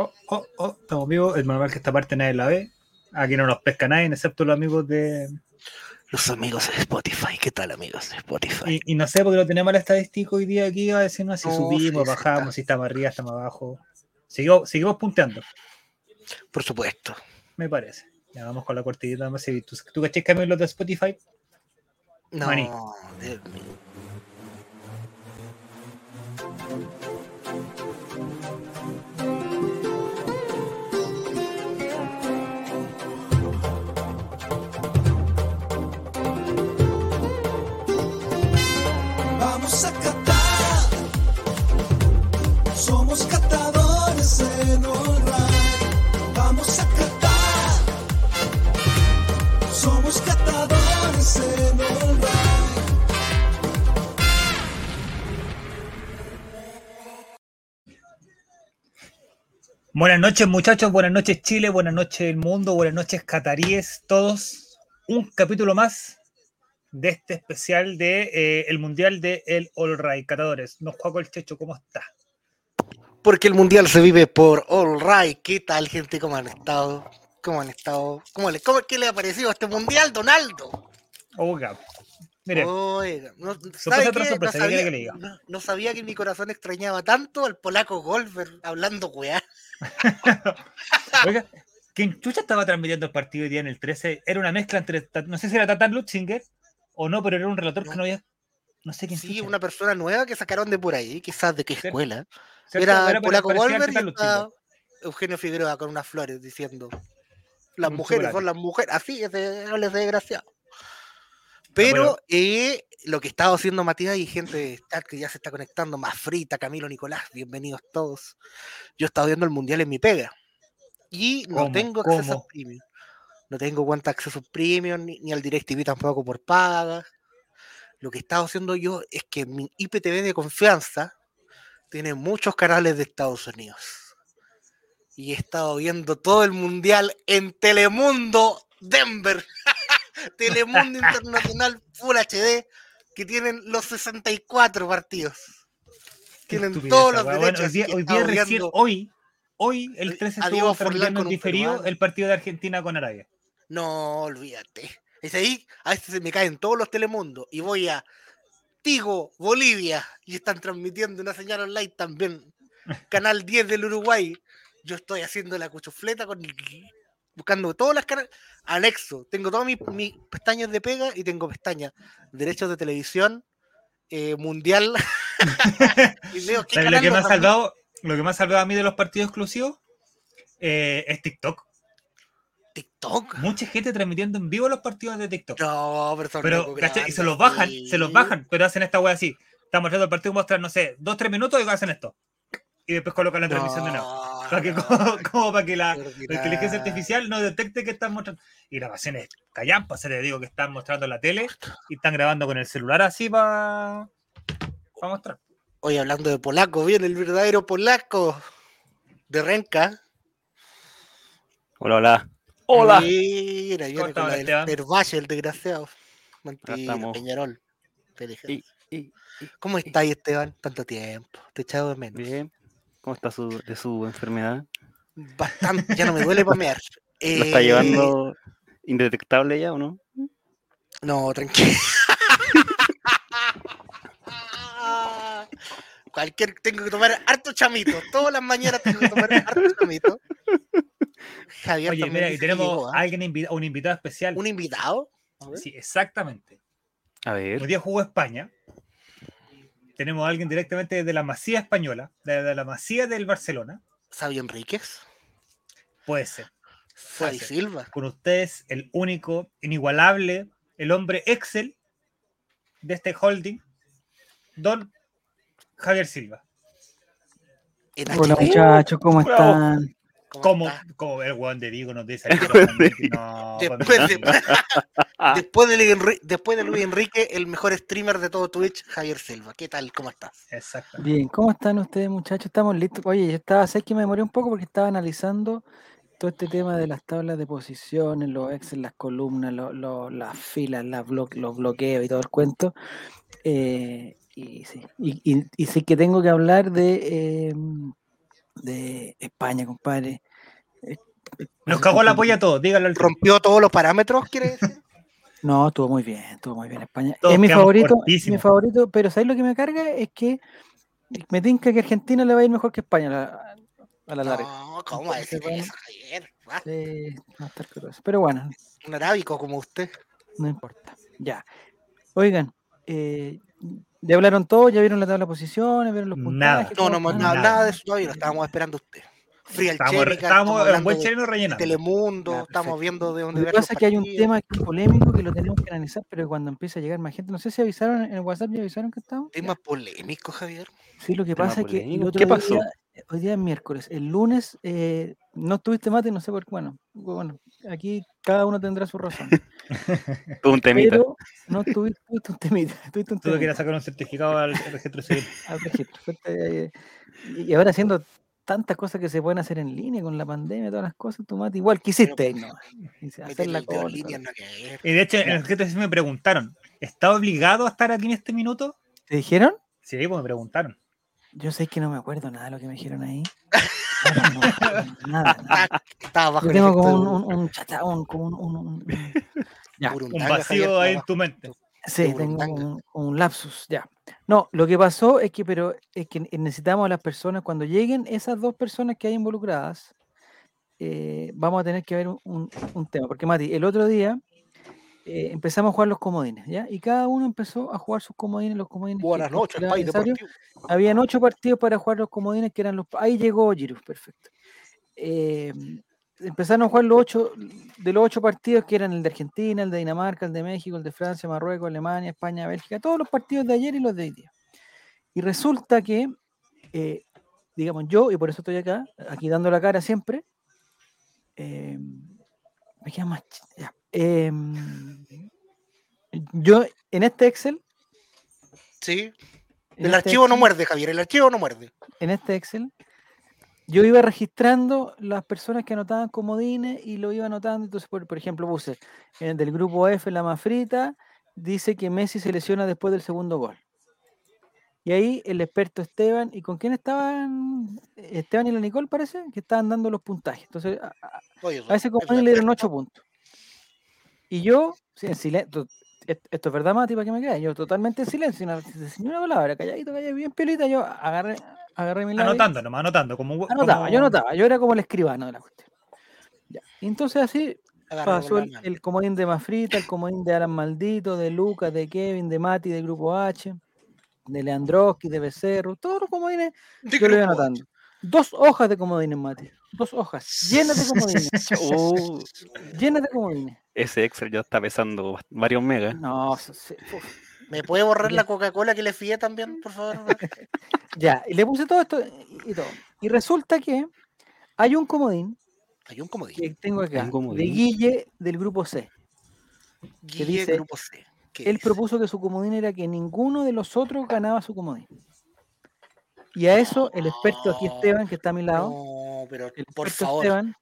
Oh, oh, oh, estamos vivos. El normal que esta parte nadie la ve. Aquí no nos pesca nadie, excepto los amigos de. Los amigos de Spotify. ¿Qué tal, amigos de Spotify? Y, y no sé, porque lo tenemos el estadístico hoy día aquí, a decirnos si No, subimos, sí, bajamos, está. si estamos arriba, estamos abajo. Seguimos, seguimos punteando, Por supuesto. me parece. Ya vamos con la cortita. Vamos a seguir. ¿Tú, tú cachai que a mí los de Spotify? No, Maní. Dios mío. Buenas noches, muchachos. Buenas noches, Chile. Buenas noches, el mundo. Buenas noches, cataríes. Todos. Un capítulo más de este especial de eh, el Mundial de el All Right. Catadores. Nos juego el Checho, ¿cómo está? Porque el mundial se vive por All Right. ¿Qué tal, gente? ¿Cómo han estado? ¿Cómo han estado? ¿Cómo le, cómo, ¿Qué le ha parecido a este mundial, Donaldo? Oiga. Oiga, no, Sorpresa ¿sabe tras qué? sorpresa, no, ¿qué quiere sabía, que le diga? no- no sabía que mi corazón extrañaba tanto al polaco Golfer hablando weá. oiga, ¿quién chucha estaba transmitiendo el partido hoy día en el 13? Era una mezcla entre, no sé si era Tatan Lutzinger o no, pero era un relator que no había, no sé quién Sí, chucha. una persona nueva que sacaron de por ahí, quizás de qué escuela. ¿cierto? Era, Era polaco Golfer y estaba. Eugenio Figueroa con unas flores diciendo las mujeres son las mujeres, así es de, no les desgraciado. Pero eh, lo que estaba haciendo Matías y gente de chat que ya se está conectando, más frita, Camilo Nicolás, bienvenidos todos. Yo estaba viendo el mundial en mi pega y no tengo acceso ¿Cómo? a premium. No tengo cuenta acceso premium ni, ni al DirecTV tampoco por paga. Lo que estaba haciendo yo es que mi IPTV de confianza tiene muchos canales de Estados Unidos. Y he estado viendo todo el mundial en Telemundo Denver. Telemundo Internacional Full HD, que tienen los 64 partidos. Tienen todos los. Bueno, derechos. hoy día, hoy día recién, hoy, hoy el a 13 Diego estuvo un diferido el partido de Argentina con Arabia. No, olvídate. Es ahí, a veces se me caen todos los telemundos y voy a Tigo, Bolivia, y están transmitiendo una señal online también. Canal 10 del Uruguay. Yo estoy haciendo la cuchufleta con buscando todas las canales. Anexo. Tengo todas mis, mis pestañas de pega y tengo pestañas. Derechos de televisión, eh, mundial. y qué ¿Sabes lo que me ha salvado? Lo que me ha salvado a mí de los partidos exclusivos eh, es TikTok. TikTok. Mucha gente transmitiendo en vivo los partidos de TikTok. No, pero. Y se los bajan, sí. se los bajan, pero hacen esta wea así. Están mostrando el partido, muestran, no sé, dos, tres minutos y hacen esto. Y después colocan la transmisión de nuevo. No, Para que, como, como para que la, inteligencia artificial no detecte que están mostrando. Y grabaciones callampas, se les digo que están mostrando en la tele y están grabando con el celular así para mostrar. Hoy hablando de polaco, viene el verdadero polaco de Renca. Hola, hola. Hola. Mira, viene con el desgraciado. Mentira, estamos. Peñarol. Y- y- ¿Cómo estáis, Esteban? Tanto tiempo. Te he echado de menos. bien. ¿Cómo está su, de su enfermedad? Bastante, ya no me duele pamear. ¿Lo está Eh, llevando indetectable ya o no? No, tranquilo. Cualquier, tengo que tomar harto chamito. Todas las mañanas tengo que tomar harto chamito. Javier Oye, mira, y tenemos llegó, a alguien invita- un invitado especial. un invitado. A ver. Sí, exactamente. A Hoy ver. día jugó España. Tenemos a alguien directamente desde la Masía española, desde la Masía del Barcelona. Xavi Enríquez. Puede ser. Puede ser. Silva. Con ustedes, el único, inigualable, el hombre Excel de este holding, don Javier Silva. Hola muchachos, ¿cómo están? ¿Cómo Como, como el weón de Diego nos dice. No, Después de, después, de después de Luis Enrique, el mejor streamer de todo Twitch, Javier Silva. ¿Qué tal? ¿Cómo estás? Exacto. Bien, ¿cómo están ustedes muchachos? Estamos listos. Oye, yo estaba, sé que me demoré un poco porque estaba analizando todo este tema de las tablas de posiciones, los Excel, las columnas, lo- lo- las filas, las blo- los bloqueos y todo el cuento. Eh, y sí, y, y- y sí que tengo que hablar de, eh, de España, compadre. Eh, eh, Nos cagó la polla a todos, díganlo al. Rompió todos los parámetros, quiere decir. No, estuvo muy bien, estuvo muy bien España. Todos es mi favorito, es mi favorito, pero ¿sabes lo que me carga? Es que me tinca que Argentina le va a ir mejor que España a la, a la larga. No, ¿cómo Bueno. eso, Javier? Sí, va a estar curioso. Pero bueno, Un arábico como usted. no importa. Ya. Oigan, eh, ya hablaron todos, ya vieron la tabla de posiciones, vieron los Nada. puntajes. No, cómo no están? nada, Nada. nada de eso todavía, lo estábamos esperando a usted. Free al Estábamos, Cherica, estábamos en hablando buen chileno rellenando. Telemundo, estamos viendo de dónde Lo que pasa es que hay un tema polémico que lo tenemos que analizar, pero cuando empieza a llegar más gente, no sé si avisaron en el WhatsApp, ¿ya avisaron que estamos? Tema polémico, Javier. Sí, lo que Tema pasa es que el polémico. otro ¿Qué día- pasó? hoy día es miércoles, el lunes eh, no estuviste mate, no sé por qué, bueno, bueno, aquí cada uno tendrá su razón, un temita. pero no tuviste, tuviste un temita, tuviste un Tuve que ir temita a sacar un certificado al registro civil. al registro. Eh, y ahora haciendo tantas cosas que se pueden hacer en línea con la pandemia, todas las cosas, tu mate, igual quisiste, no, hacer la cosa, línea no. Y de hecho, en el registro civil me preguntaron, ¿está obligado a estar aquí en este minuto? ¿Te dijeron? Sí, pues me preguntaron. Yo sé que no me acuerdo nada de lo que me dijeron ahí. Nada, no nada, nada. Estaba bajo Yo tengo como un, un, un chata- un- como un- un- un- un- ya. burundanga, Un Javier, vacío ahí en tu mente. Sí, tengo un, un lapsus, ya. No, lo que pasó es que, pero es que necesitamos a las personas, cuando lleguen esas dos personas que hay involucradas, eh, vamos a tener que ver un, un- un tema. Porque, Mati, el otro día eh, empezamos a jugar los comodines, ¿ya? Y cada uno empezó a jugar sus comodines, los comodines. Buenas noches, consideraba país deportivo. Habían ocho partidos para jugar los comodines que eran los. Ahí llegó Giroud, perfecto. Eh, empezaron a jugar los ocho, de los ocho partidos que eran el de Argentina, el de Dinamarca, el de México, el de Francia, Marruecos, Alemania, España, Bélgica, todos los partidos de ayer y los de hoy día. Y resulta que, eh, digamos, yo, y por eso estoy acá, aquí dando la cara siempre, eh, me queda más. ya, em, yo en este Excel. Sí. El este archivo no muerde, Javier, el archivo no muerde. en este Excel, yo iba registrando las personas que anotaban comodines y lo iba anotando. Entonces, por, por ejemplo, puse en el del grupo F, la más frita, dice que Messi se lesiona después del segundo gol. Y ahí el experto Esteban, ¿y con quién estaban? Esteban y la Nicole, parece, que estaban dando los puntajes. Entonces, a, a- a ese eso comodín es le dieron perfecto. 8 puntos. Y yo, en silencio, esto es verdad, Mati, para que me creas, yo totalmente en silencio, sin, una palabra, calladito, calladito, bien pelita, yo agarré, agarré mi lápiz. Anotando nomás, anotando. Como, Anotaba, como- yo anotaba, yo era como el escribano de la cuestión. Ya. Y entonces así pasó el, comodín de Mafrita, el comodín de Alan Maldito, de Lucas, de Kevin, de Mati, del grupo H, de Leandroski, de Becerro, todos los comodines De yo lo iba anotando. Dos hojas de comodines, Mati. Dos hojas, llenas de comodines, Uh, llenas de comodines. ese Excel ya está pesando varios megas. No, sí, uf. ¿Me puede borrar la Coca-Cola que le fié también, por favor? ya, y le puse todo esto y, todo. Y resulta que hay un comodín Hay un comodín. que tengo acá, Un de. Guille del grupo C. Guille, dice- grupo C. ¿Qué Él dice? propuso que su comodín era que ninguno de los otros ganaba su comodín. Y a eso el experto aquí Esteban, que está a mi lado, No, pero el por favor, Esteban,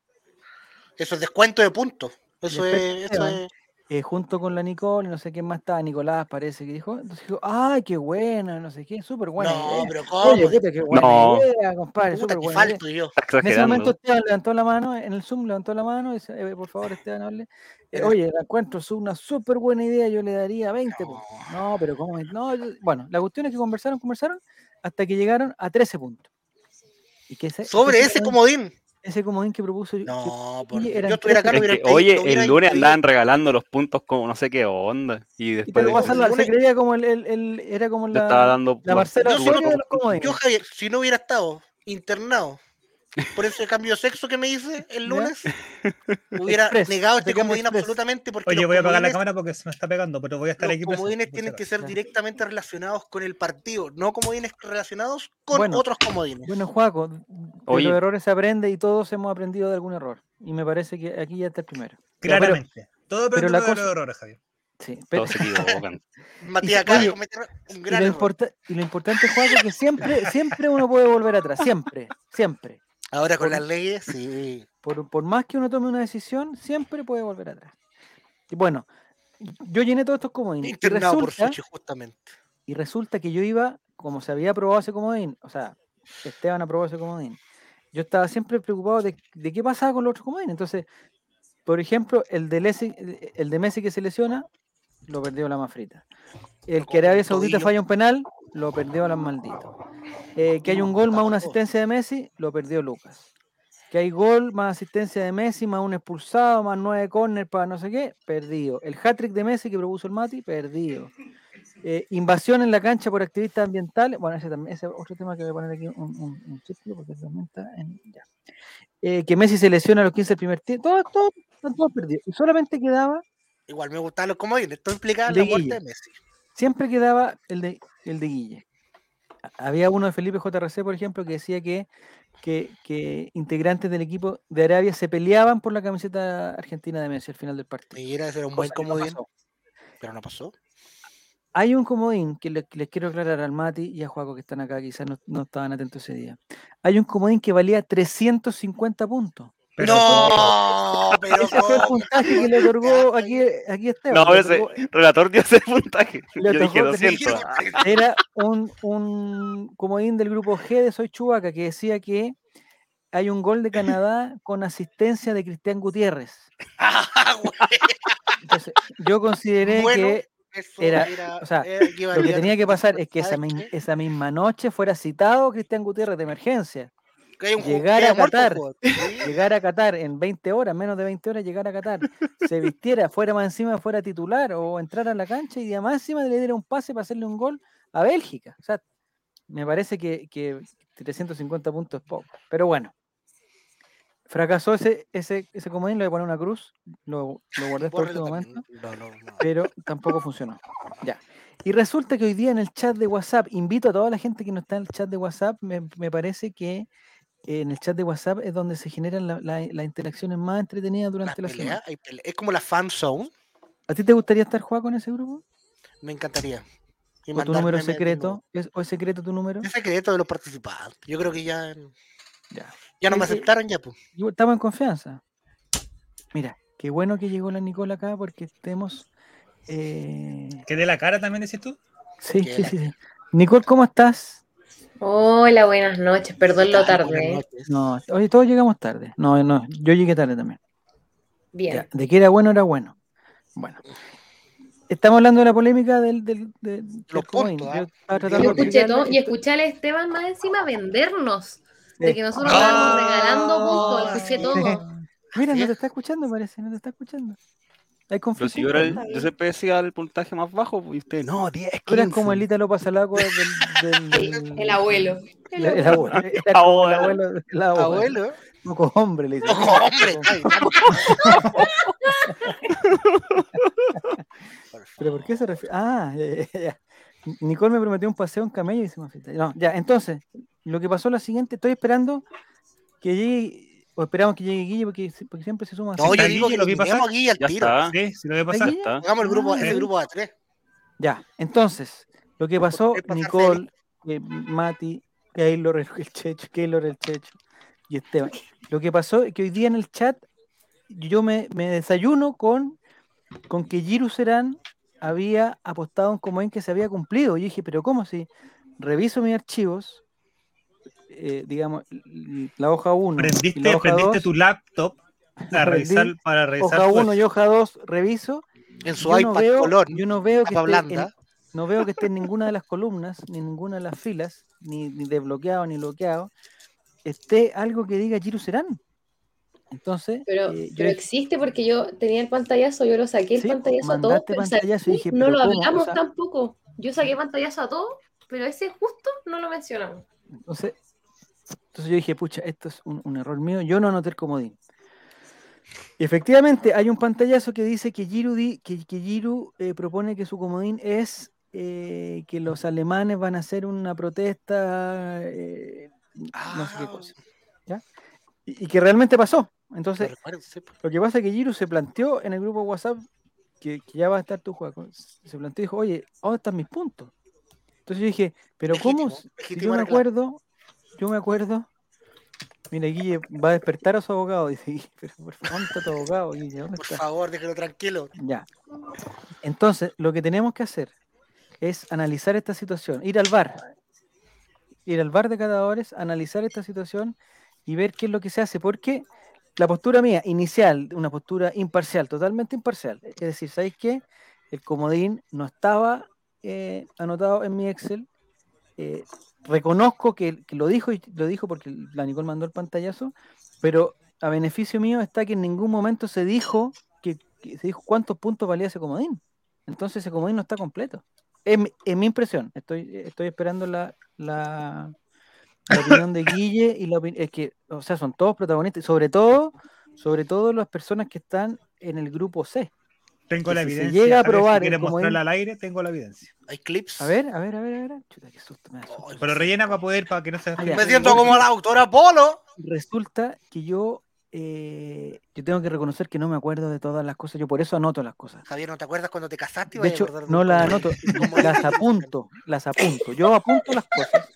eso es descuento de puntos. Eso es, eso eh, junto con la Nicole, no sé quién más estaba, Nicolás parece que dijo, entonces dijo, ¡ay, qué buena! No sé qué, súper buena no, idea. pero ¿cómo? Oye, puta, qué buena No. idea, compadre, súper buena falto En ese momento. Esteban levantó la mano, en el Zoom levantó la mano y dice, "Eh, por favor, Esteban, hable. Eh, Oye, la encuentro, es una súper buena idea, yo le daría 20 puntos. No, pero ¿cómo? No, yo- bueno, la cuestión es que conversaron, conversaron, hasta que llegaron a 13 puntos. Y que ese, Sobre ese comodín. ese comodín que propuso. que- No, por y Dios. eran Yo estuviera acá, hubiera que, oye, hubiera el lunes andaban regalando los puntos como no sé qué onda. Y Y después de la- se creía como el, el- el- era como la, estaba dando la Marcela Yo solo-. Yo, Javier, si no hubiera estado internado por ese cambio de sexo que me hice el Ya. lunes, hubiera Express, negado este comodín express. absolutamente porque Oye, los voy a apagar la cámara porque se me está pegando, pero voy a estar los aquí presente, comodines tienen que ser Ya. directamente relacionados con el partido, no comodines relacionados con Bueno, otros comodines. Bueno, Juaco, de Oye. los errores se aprende y todos hemos aprendido de algún error. Y me parece que aquí ya está el primero. Ya, pero- Claramente. Todo pero la de cosa- los errores, Javier. sí, pero- Todos se equivocan. Matías cometer un y, gran lo error. importa- y lo importante, Juaco, es que siempre, siempre uno puede volver atrás. Siempre, siempre. Ahora con por- las leyes, sí. Por, por más que uno tome una decisión, siempre puede volver atrás. Y bueno, yo llené todos estos comodines. Y Internado por resulta, Suchi, justamente. y resulta que yo iba, como se había aprobado ese comodín, o sea, Esteban aprobó ese comodín, yo estaba siempre preocupado de, de qué pasaba con los otros comodines. Entonces, por ejemplo, el de, Messi, el de Messi que se lesiona, lo perdió la más frita. El que Arabia Saudita falla un penal, lo perdió a las malditos. Eh, que hay un gol más una asistencia de Messi, lo perdió Lucas. Que hay gol más asistencia de Messi, más un expulsado, más nueve córner para no sé qué, perdido. El hat-trick de Messi que propuso el Mati, perdido. Eh, invasión en la cancha por activistas ambientales. Bueno, ese también ese es otro tema que voy a poner aquí un, un, un círculo porque también está en. Ya. Eh, que Messi se lesiona a los 15 del primer tiempo. Todo, todo, están todos perdidos. Y solamente quedaba, Igual me gustaban los comodines. Esto implicaba De la muerte Guille. de Messi. siempre quedaba el de, el de Guille. Había uno de Felipe JRC, por ejemplo, que decía que, que, que integrantes del equipo de Arabia se peleaban por la camiseta argentina de Messi al final del partido. Mira, ese era un buen no comodín. pero no pasó. Hay un comodín que les, quiero aclarar al Mati y a Juaco que están acá, quizás no, no estaban atentos ese día. Hay un comodín que valía 350 puntos. Pero no, pero Ese fue el puntaje que le otorgó aquí, aquí Esteban. No, ese otorgó- relator dio ese puntaje. Le Yo dije tocó 200. era un, un comodín del grupo G de Soy Chubaca que decía que hay un gol de Canadá con asistencia de Cristian Gutiérrez. Entonces, yo consideré Bueno, que eso Era- o sea, era lo que tenía que pasar es que esa, esa misma noche fuera citado Cristian Gutiérrez de emergencia. Que hay un ju- llegar a Qatar. Llegar a Qatar en 20 horas, menos de 20 horas, llegar a Qatar, se vistiera, fuera más encima, fuera titular o entrar a la cancha y además encima le diera un pase para hacerle un gol a Bélgica. O sea, me parece que, que 350 puntos es poco. Pero bueno, fracasó ese, ese, ese comodín, le voy a poner una cruz, lo, lo guardé hasta el último momento No, no, no. pero tampoco funcionó. Ya. Y resulta que hoy día en el chat de WhatsApp, invito a toda la gente que no está en el chat de WhatsApp, me, me parece que en el chat de WhatsApp es donde se generan la- la- las interacciones más entretenidas Las durante la peleas, semana. Es como la fan zone. ¿A ti te gustaría estar jugando con ese grupo? Me encantaría. Y ¿O tu número de secreto? nuevo. ¿Es, ¿O es secreto tu número? Es secreto de los participantes. Yo creo que ya, Ya. ya no me Oye, aceptaron ya, pues. Estamos en confianza. Mira, qué bueno que llegó la Nicola acá porque estemos... eh, ¿Que dé la cara también, decís tú? Sí, sí, sí, sí. Nicole, ¿cómo estás? Hola, buenas noches. Perdón lo tarde. No, oye, todos llegamos tarde. No, no, yo llegué tarde también. Bien. Ya, de que era bueno, era bueno. Bueno. Estamos hablando de la polémica del, del, del- del Los puntos, Yo ¿ah? Yo Yo escuché todo y escuché al Esteban más encima vendernos. De que nosotros Ah. estábamos regalando puntos. Lo escuché todo. Mira, no te está escuchando, parece, no te está escuchando. Hay Pero conflicto. si yo, era el- yo siempre decía el puntaje más bajo, pues, y usted, no, 10, 15. Tú eras como el Ítalo Pasalaco del, del, del- El abuelo. El, el abuelo. Como el Abuelo. abuelo. El abuelo. Abuelo. Poco hombre, le dice. Ojo, hombre. ¿Pero por qué se refiere? Ah, ya, ya, ya. Nicole me prometió un paseo en camello y se me afecta. No, ya, entonces, lo que pasó es lo siguiente, estoy esperando que llegue, o esperamos que llegue Guille porque, si- porque siempre se suma. No, así. yo ¿Está digo Guille, que lo pasar? quitemos aquí al Ya tiro. está. Sí, sí lo voy a ¿Está pasar. Guille? está. Hagamos el grupo, Ah, ese ya. grupo a tres. Ya, entonces, lo que pasó, Nicole, eh, Mati, Keylor, el, el Checho, Keylor, el Checho y Esteban. Lo que pasó es que hoy día en el chat yo me, me desayuno con, con que Giru Serán había apostado un comodín que se había cumplido. Y dije, pero ¿cómo si reviso mis archivos? Eh, digamos, la hoja 1 y la Prendiste, hoja prendiste 2, tu laptop a Prendí revisar, para revisar hoja tu 1 y hoja 2 reviso. En su Yo iPad no veo, color. yo no veo que esté en- no veo que esté en ninguna de las columnas, ni en ninguna de las filas, ni, ni desbloqueado ni bloqueado, esté algo que diga Giru Serán. Entonces, Pero, eh, pero existe porque yo tenía el pantallazo, yo lo saqué el Sí, pantallazo a todos. mandaste pero, o sea, pantallazo y dije, no lo hablamos sea- tampoco. Yo saqué pantallazo a todos, pero ese justo no lo mencionamos. entonces, entonces yo dije, pucha, esto es un, un error mío, yo no anoté el comodín. Y efectivamente, hay un pantallazo que dice que Giru, di- que, que Giru, eh, propone que su comodín es eh, que los alemanes van a hacer una protesta, eh, no sé qué Ah, cosa. ¿ya? Y, y que realmente pasó. Entonces, pues. Lo que pasa es que Giru se planteó en el grupo WhatsApp que, que ya va a estar tu juego. Se planteó y dijo, oye, ¿dónde están mis puntos? Entonces yo dije, pero ¿cómo? Si- yo me acuerdo, yo me acuerdo. Mira, Guille va a despertar a su abogado. Dice, Guille, pero por favor, ¿dónde está tu abogado? Guille, ¿dónde Por está? favor, déjelo tranquilo. Ya. Entonces, lo que tenemos que hacer es analizar esta situación, ir al bar, ir al bar de cadáveres, analizar esta situación y ver qué es lo que se hace, porque la postura mía inicial, una postura imparcial, totalmente imparcial, es decir, ¿sabéis qué? El comodín no estaba eh, anotado en mi Excel. Eh, reconozco que, lo dijo y lo dijo porque la Nicole mandó el pantallazo, pero a beneficio mío está que en ningún momento se dijo que, se dijo cuántos puntos valía ese comodín. Entonces ese comodín no está completo. Es, mi- es mi impresión. Estoy, estoy esperando la, la, la opinión de Guille y la. Es que, o sea, son todos protagonistas, sobre todo, sobre todo las personas que están en el grupo C. Tengo la si se evidencia. llega a probar si quieres mostrarla al aire, tengo la evidencia. Hay clips. A ver, a ver, a ver, a ver. Chuta, qué susto me. Ay, Pero rellena para poder, para que no se Ah. Me siento como la autora Polo. Resulta que yo, eh, yo tengo que reconocer que no me acuerdo de todas las cosas. Yo por eso anoto las cosas. Javier, ¿no te acuerdas cuando te casaste? De hecho, acordar de no las anoto, las apunto, las apunto. Yo apunto las cosas.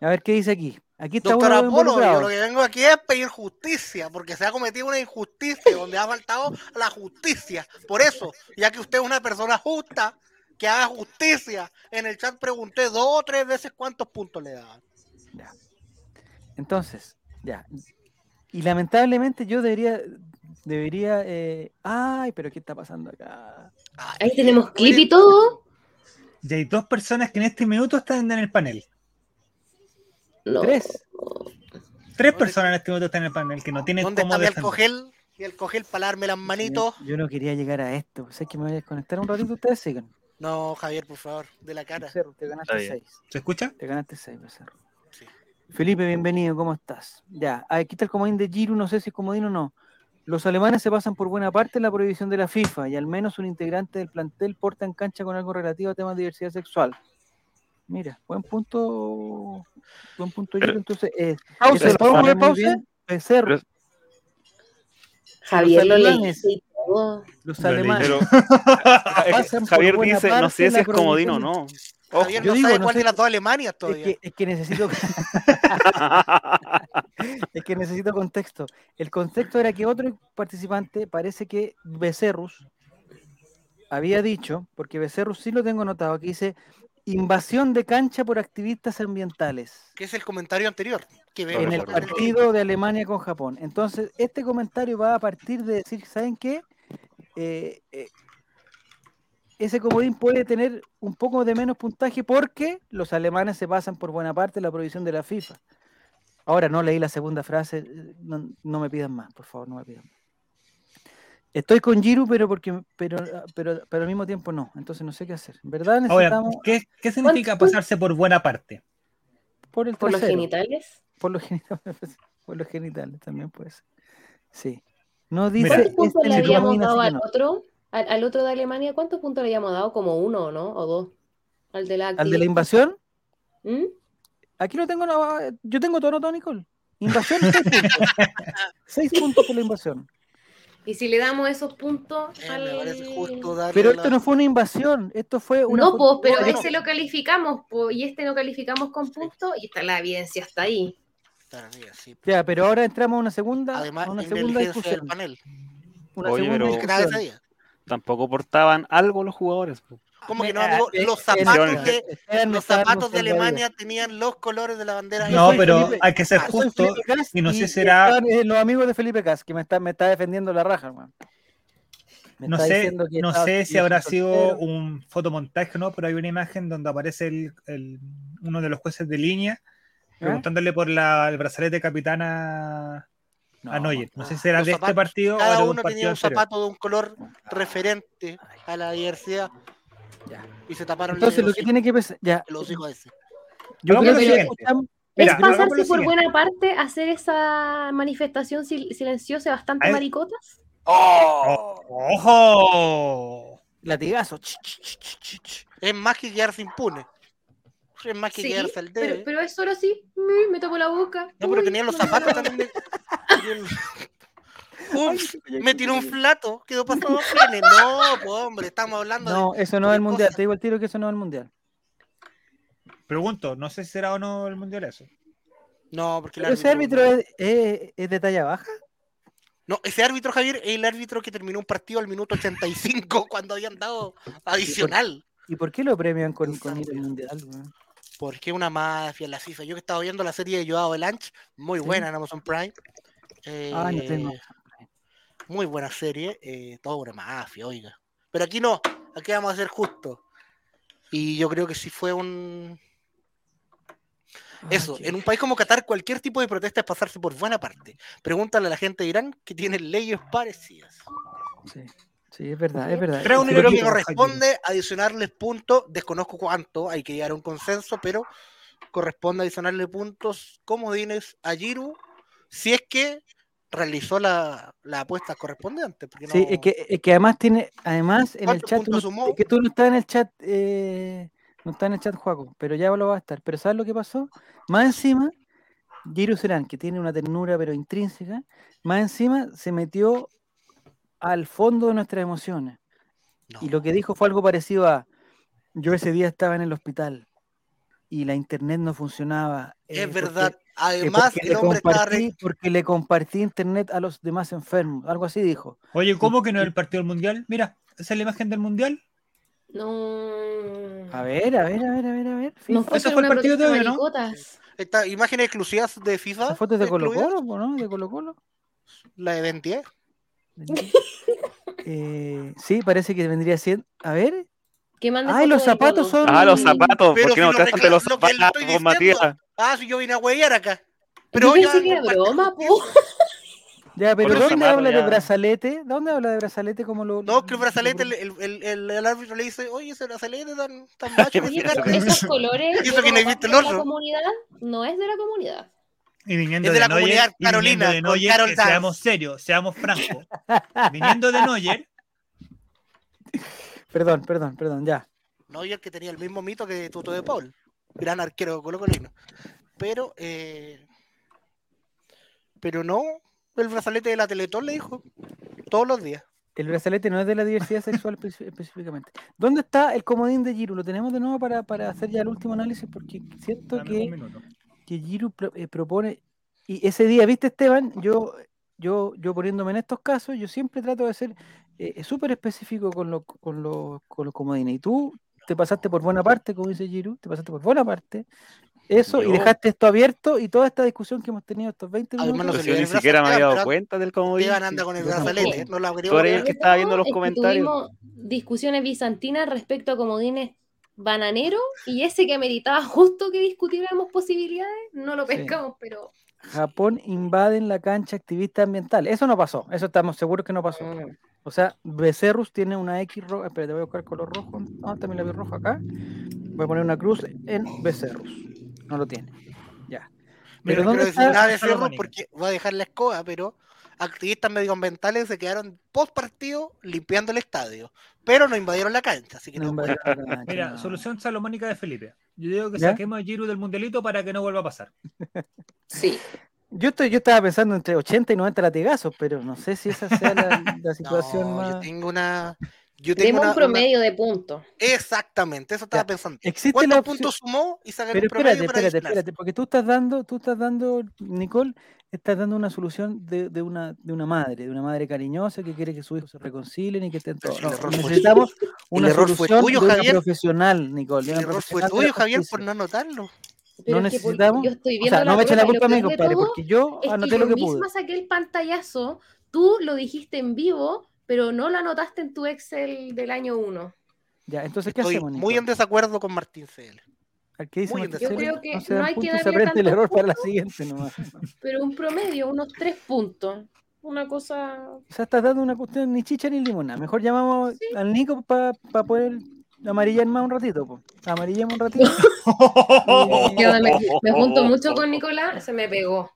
A ver qué dice aquí. Aquí está Doctora uno Polo, yo lo que vengo aquí es pedir justicia, porque se ha cometido una injusticia donde ha faltado la justicia. Por eso, ya que usted es una persona justa, que haga justicia. En el chat pregunté dos o tres veces cuántos puntos le daban. Ya. Entonces, ya. Y lamentablemente yo debería, debería, eh, ay, pero ¿qué está pasando acá? Ay, Ahí tenemos clip y todo. Y hay dos personas que en este minuto están en el panel. No. Tres. Tres ¿Dónde- personas en este minuto están en el panel que no tienen ¿Dónde cómo está defender. alcogel? Y el cogel para darme las manitos. Yo, yo no quería llegar a esto. Sé que me voy a desconectar un ratito. Ustedes sigan. No, Javier, por favor, de la cara. Becerro, te ganaste Está bien. seis. ¿Se escucha? Te ganaste seis, Becerro. Sí. Felipe, bienvenido, ¿cómo estás? Ya, aquí está el comodín de Giru, no sé si es comodín o no. Los alemanes se pasan por buena parte en la prohibición de la FIFA y al menos un integrante del plantel porta en cancha con algo relativo a temas de diversidad sexual. Mira, buen punto, buen punto Pero-. Entonces, eh, Pausa, eso lo ¿puedo sabe poner muy pausa? bien Becerro, Pero- Javier lo alemanes. los lo alemanes. Pero Pasan por Javier dice, no sé si es comodín o no. Ojo. Javier yo no digo, sabe no cuál sé- de las dos Alemanias Es todavía. que, es que necesito es que necesito contexto. El contexto era que otro participante, parece que Becerrus, había dicho, porque Becerrus sí lo tengo anotado, que dice invasión de cancha por activistas ambientales Que es el comentario anterior. Que en el partido de Alemania con Japón. Entonces, este comentario va a partir de decir, ¿saben qué? Eh, eh, ese comodín puede tener un poco de menos puntaje porque los alemanes se pasan por buena parte la prohibición de la FIFA. Ahora no leí la segunda frase, eh, no, no me pidan más, por favor, no me pidan más. Estoy con Giru, pero porque pero, pero, pero al mismo tiempo no, entonces no sé qué hacer. Verdad Ahora, necesitamos ¿qué, qué significa pasarse por buena parte? por el Por los genitales. Por los genitales, por los genitales también puede ser. Sí. No dice. ¿Cuántos puntos este le en el habíamos dado al no. otro? Al, al otro de Alemania, ¿cuántos puntos le habíamos dado? Como uno, ¿no? O dos. Al de la Al de la invasión, ¿Mm? aquí lo tengo, yo tengo todo anotado, Nicole. Invasión, seis puntos. seis puntos por la invasión. Y si le damos esos puntos Eh, al... me parece justo Pero la- esto no fue una invasión, esto fue una. No, pues, pero Bueno. ese lo calificamos, po, y este no calificamos con puntos, y está la evidencia está ahí. Está bien, sí. Ya, pero ahora entramos a una segunda, Además, a una segunda del panel. Una Oye, segunda pero- discusión. Tampoco portaban algo los jugadores. ¿Cómo que no, amigo? eh, Los eh, zapatos de, los zapatos de. Alemania tenían los colores de la bandera. No, pero Felipe- hay que ser Ah, justo. Y no sé si será- eh, los amigos de Felipe Cas, que me está, me está defendiendo la raja, hermano. Me No sé, no sé si habrá sido soltero. un fotomontaje o no, pero hay una imagen donde aparece el, el- uno de los jueces de línea ¿Ah? preguntándole por la, el brazalete capitana a Neuer. No sé si será de este partido Cada de un uno tenía un anterior. zapato de un color referente a la diversidad Ya. y se taparon Entonces, lo los, que tiene que pensar, ya, los hijos ese. yo creo que Mira, es pero pasarse por buena parte, hacer esa manifestación sil- silenciosa y bastante maricotas. ¡Oh! ¡Ojo! latigazo. ch, ch, ch, ch, ch, ch. Es más que quedarse impune. Es más que Sí, quedarse al pero, debe. pero es solo así, me, me tapo la boca. No, pero uy, tenían los no me zapatos también. de- Ups, me tiró un flato, quedó pasado pene. No, pues hombre, estamos hablando No, de. eso no es el mundial. Te digo el tiro que eso no es el mundial. Pregunto, no sé si será o no el mundial eso. No, porque el Pero ese árbitro es, es- es de talla baja. No, ese árbitro, Javier, es el árbitro que terminó un partido al minuto 85 cuando habían dado adicional. ¿Y por qué lo premian con, con ir al mundial? weón? Porque una mafia, la FIFA. Yo que estaba viendo la serie de Joao Avalanche, muy Sí. buena en Amazon Prime. Ah, no tengo. Muy buena serie, eh, toda una mafia, oiga. Pero aquí no, aquí vamos a ser justos. Y yo creo que sí fue un... Eso, en un país como Qatar, cualquier tipo de protesta es pasarse por buena parte. Pregúntale a la gente de Irán que tiene leyes parecidas. Sí, sí, es verdad, es verdad. Trae un Creo que corresponde adicionarles puntos, desconozco cuánto, hay que llegar a un consenso, pero corresponde adicionarle puntos comodines a Giru si es que realizó la, la apuesta correspondiente. Porque Sí, no- es que, es que además tiene, además en el ¿Cuántos chat, no- es que tú no estás en el chat, eh, no estás en el chat, Juaco, pero ya lo va a estar. Pero ¿sabes lo que pasó? Más encima, Giru Serán, que tiene una ternura pero intrínseca, más encima se metió al fondo de nuestras emociones. no. Y lo que dijo fue algo parecido a, yo ese día estaba en el hospital y la internet no funcionaba. eh, es porque- verdad. Que Además, porque el le hombre estaba re- compartí, porque le compartí internet a los demás enfermos, algo así dijo. Oye, ¿cómo que no es el partido del mundial? Mira, esa es la imagen del mundial. No. A ver, a ver, a ver, a ver, a ver. No FIFA. fue el partido de hoy, ¿no? Esta, imágenes exclusivas de FIFA. Esa foto es de Colo Colo, ¿no? De Colo Colo. La de 20. Eh, sí, parece que vendría siendo. A ver. ¿Qué mande Ay, los zapatos son- Ah, los zapatos. ¿Por qué no te los zapatos. Matías? Ah, si yo vine a huellar acá. Yo Pero pensé oiga, que era broma, po. Ya, pero ¿dónde habla de brazalete? ¿Dónde habla de brazalete como lo.? No, que el brazalete, el, el, el, el- el árbitro le dice, oye, ese brazalete tan, tan macho. que Oye, fíjate". pero esos colores Y eso yo que no el de otro. la comunidad no es de la comunidad. Y viniendo Es de, de la Neuer, comunidad Carolina, de Neuer, Carol que seamos serios, seamos francos. viniendo de Neuer, Perdón, perdón, perdón, ya. El que tenía el mismo mito que Tuto de Paul, gran arquero colocolino. Pero, eh, pero no, el brazalete de la Teletón le dijo, todos los días. El brazalete no es de la diversidad sexual espe- específicamente. ¿Dónde está el comodín de Giru? Lo tenemos de nuevo para, para hacer ya el último análisis porque siento que. que Giru pro- eh, propone, y ese día, ¿viste Esteban? Yo, yo, yo poniéndome en estos casos, yo siempre trato de ser eh, súper específico con, lo- con, lo- con los comodines. Y tú te pasaste por buena parte, como dice Giru, te pasaste por buena parte. Eso, y Yo- dejaste esto abierto y toda esta discusión que hemos tenido estos 20 Además, minutos. no Pero se si yo ni siquiera me había dado cuenta del comodín. Esteban anda con el brazalete, no lo Tú eres quería el que estaba viendo los comentarios. Tuvimos discusiones bizantinas respecto a comodines bananero y ese que ameritaba justo que discutiéramos posibilidades, no lo Sí. pescamos, pero Japón invaden la cancha activista ambiental. Eso no pasó, eso estamos seguros que no pasó. mm, O sea, Becerrus tiene una X roja. Espérate, voy a buscar color rojo. Ah, también la veo roja acá. Voy a poner una cruz en Becerrus. No lo tiene. Ya. Pero Pero no ¿dónde quiero decir está? nada de Salomónica? porque va a dejar la escoba, pero activistas medioambientales se quedaron post partido limpiando el estadio, pero no invadieron la cancha, así que No no, invadieron la cancha, Mira, no. solución salomónica de Felipe. Yo digo que ¿Ya? saquemos a Giru del mundialito para que no vuelva a pasar. sí. Yo, estoy, yo estaba pensando entre 80 y 90 latigazos, pero no sé si esa sea la, la situación No, yo tengo una. Yo tengo Demos una, un promedio de puntos. Exactamente, eso estaba Ya, pensando. Existe ¿Cuántos puntos sumó y sacar Pero un promedio espérate, para espérate, espérate, porque tú estás dando, tú estás dando, Nicole, estás dando una solución de, de una, de una madre, de una madre cariñosa que quiere que sus hijos se reconcilien y que estén todos. el No, fue- necesitamos error fue solución tuyo, de una Javier. profesional, Nicole. El error fue tuyo, Javier, por no anotarlo. Pero no es necesitamos. yo estoy O sea, no me echen la culpa a mí, compadre, porque yo es anoté que lo que pude. misma saqué el pantallazo, tú lo dijiste en vivo, pero no lo anotaste en tu Excel del año 1. Ya, entonces, ¿qué Estoy hacemos, muy Nicole? en desacuerdo con Martín CL. Al que dice muy en Marcelo, Yo creo que no se no hay que se darle el error para la siguiente nomás. Pero un promedio, unos 3 puntos. Una cosa. O sea, estás dando una cuestión ni chicha ni limona. Mejor llamamos al Nico para poder amarillar más un ratito. Po. Amarillemos un ratito. Yo me, me junto mucho con Nicolás, se me pegó.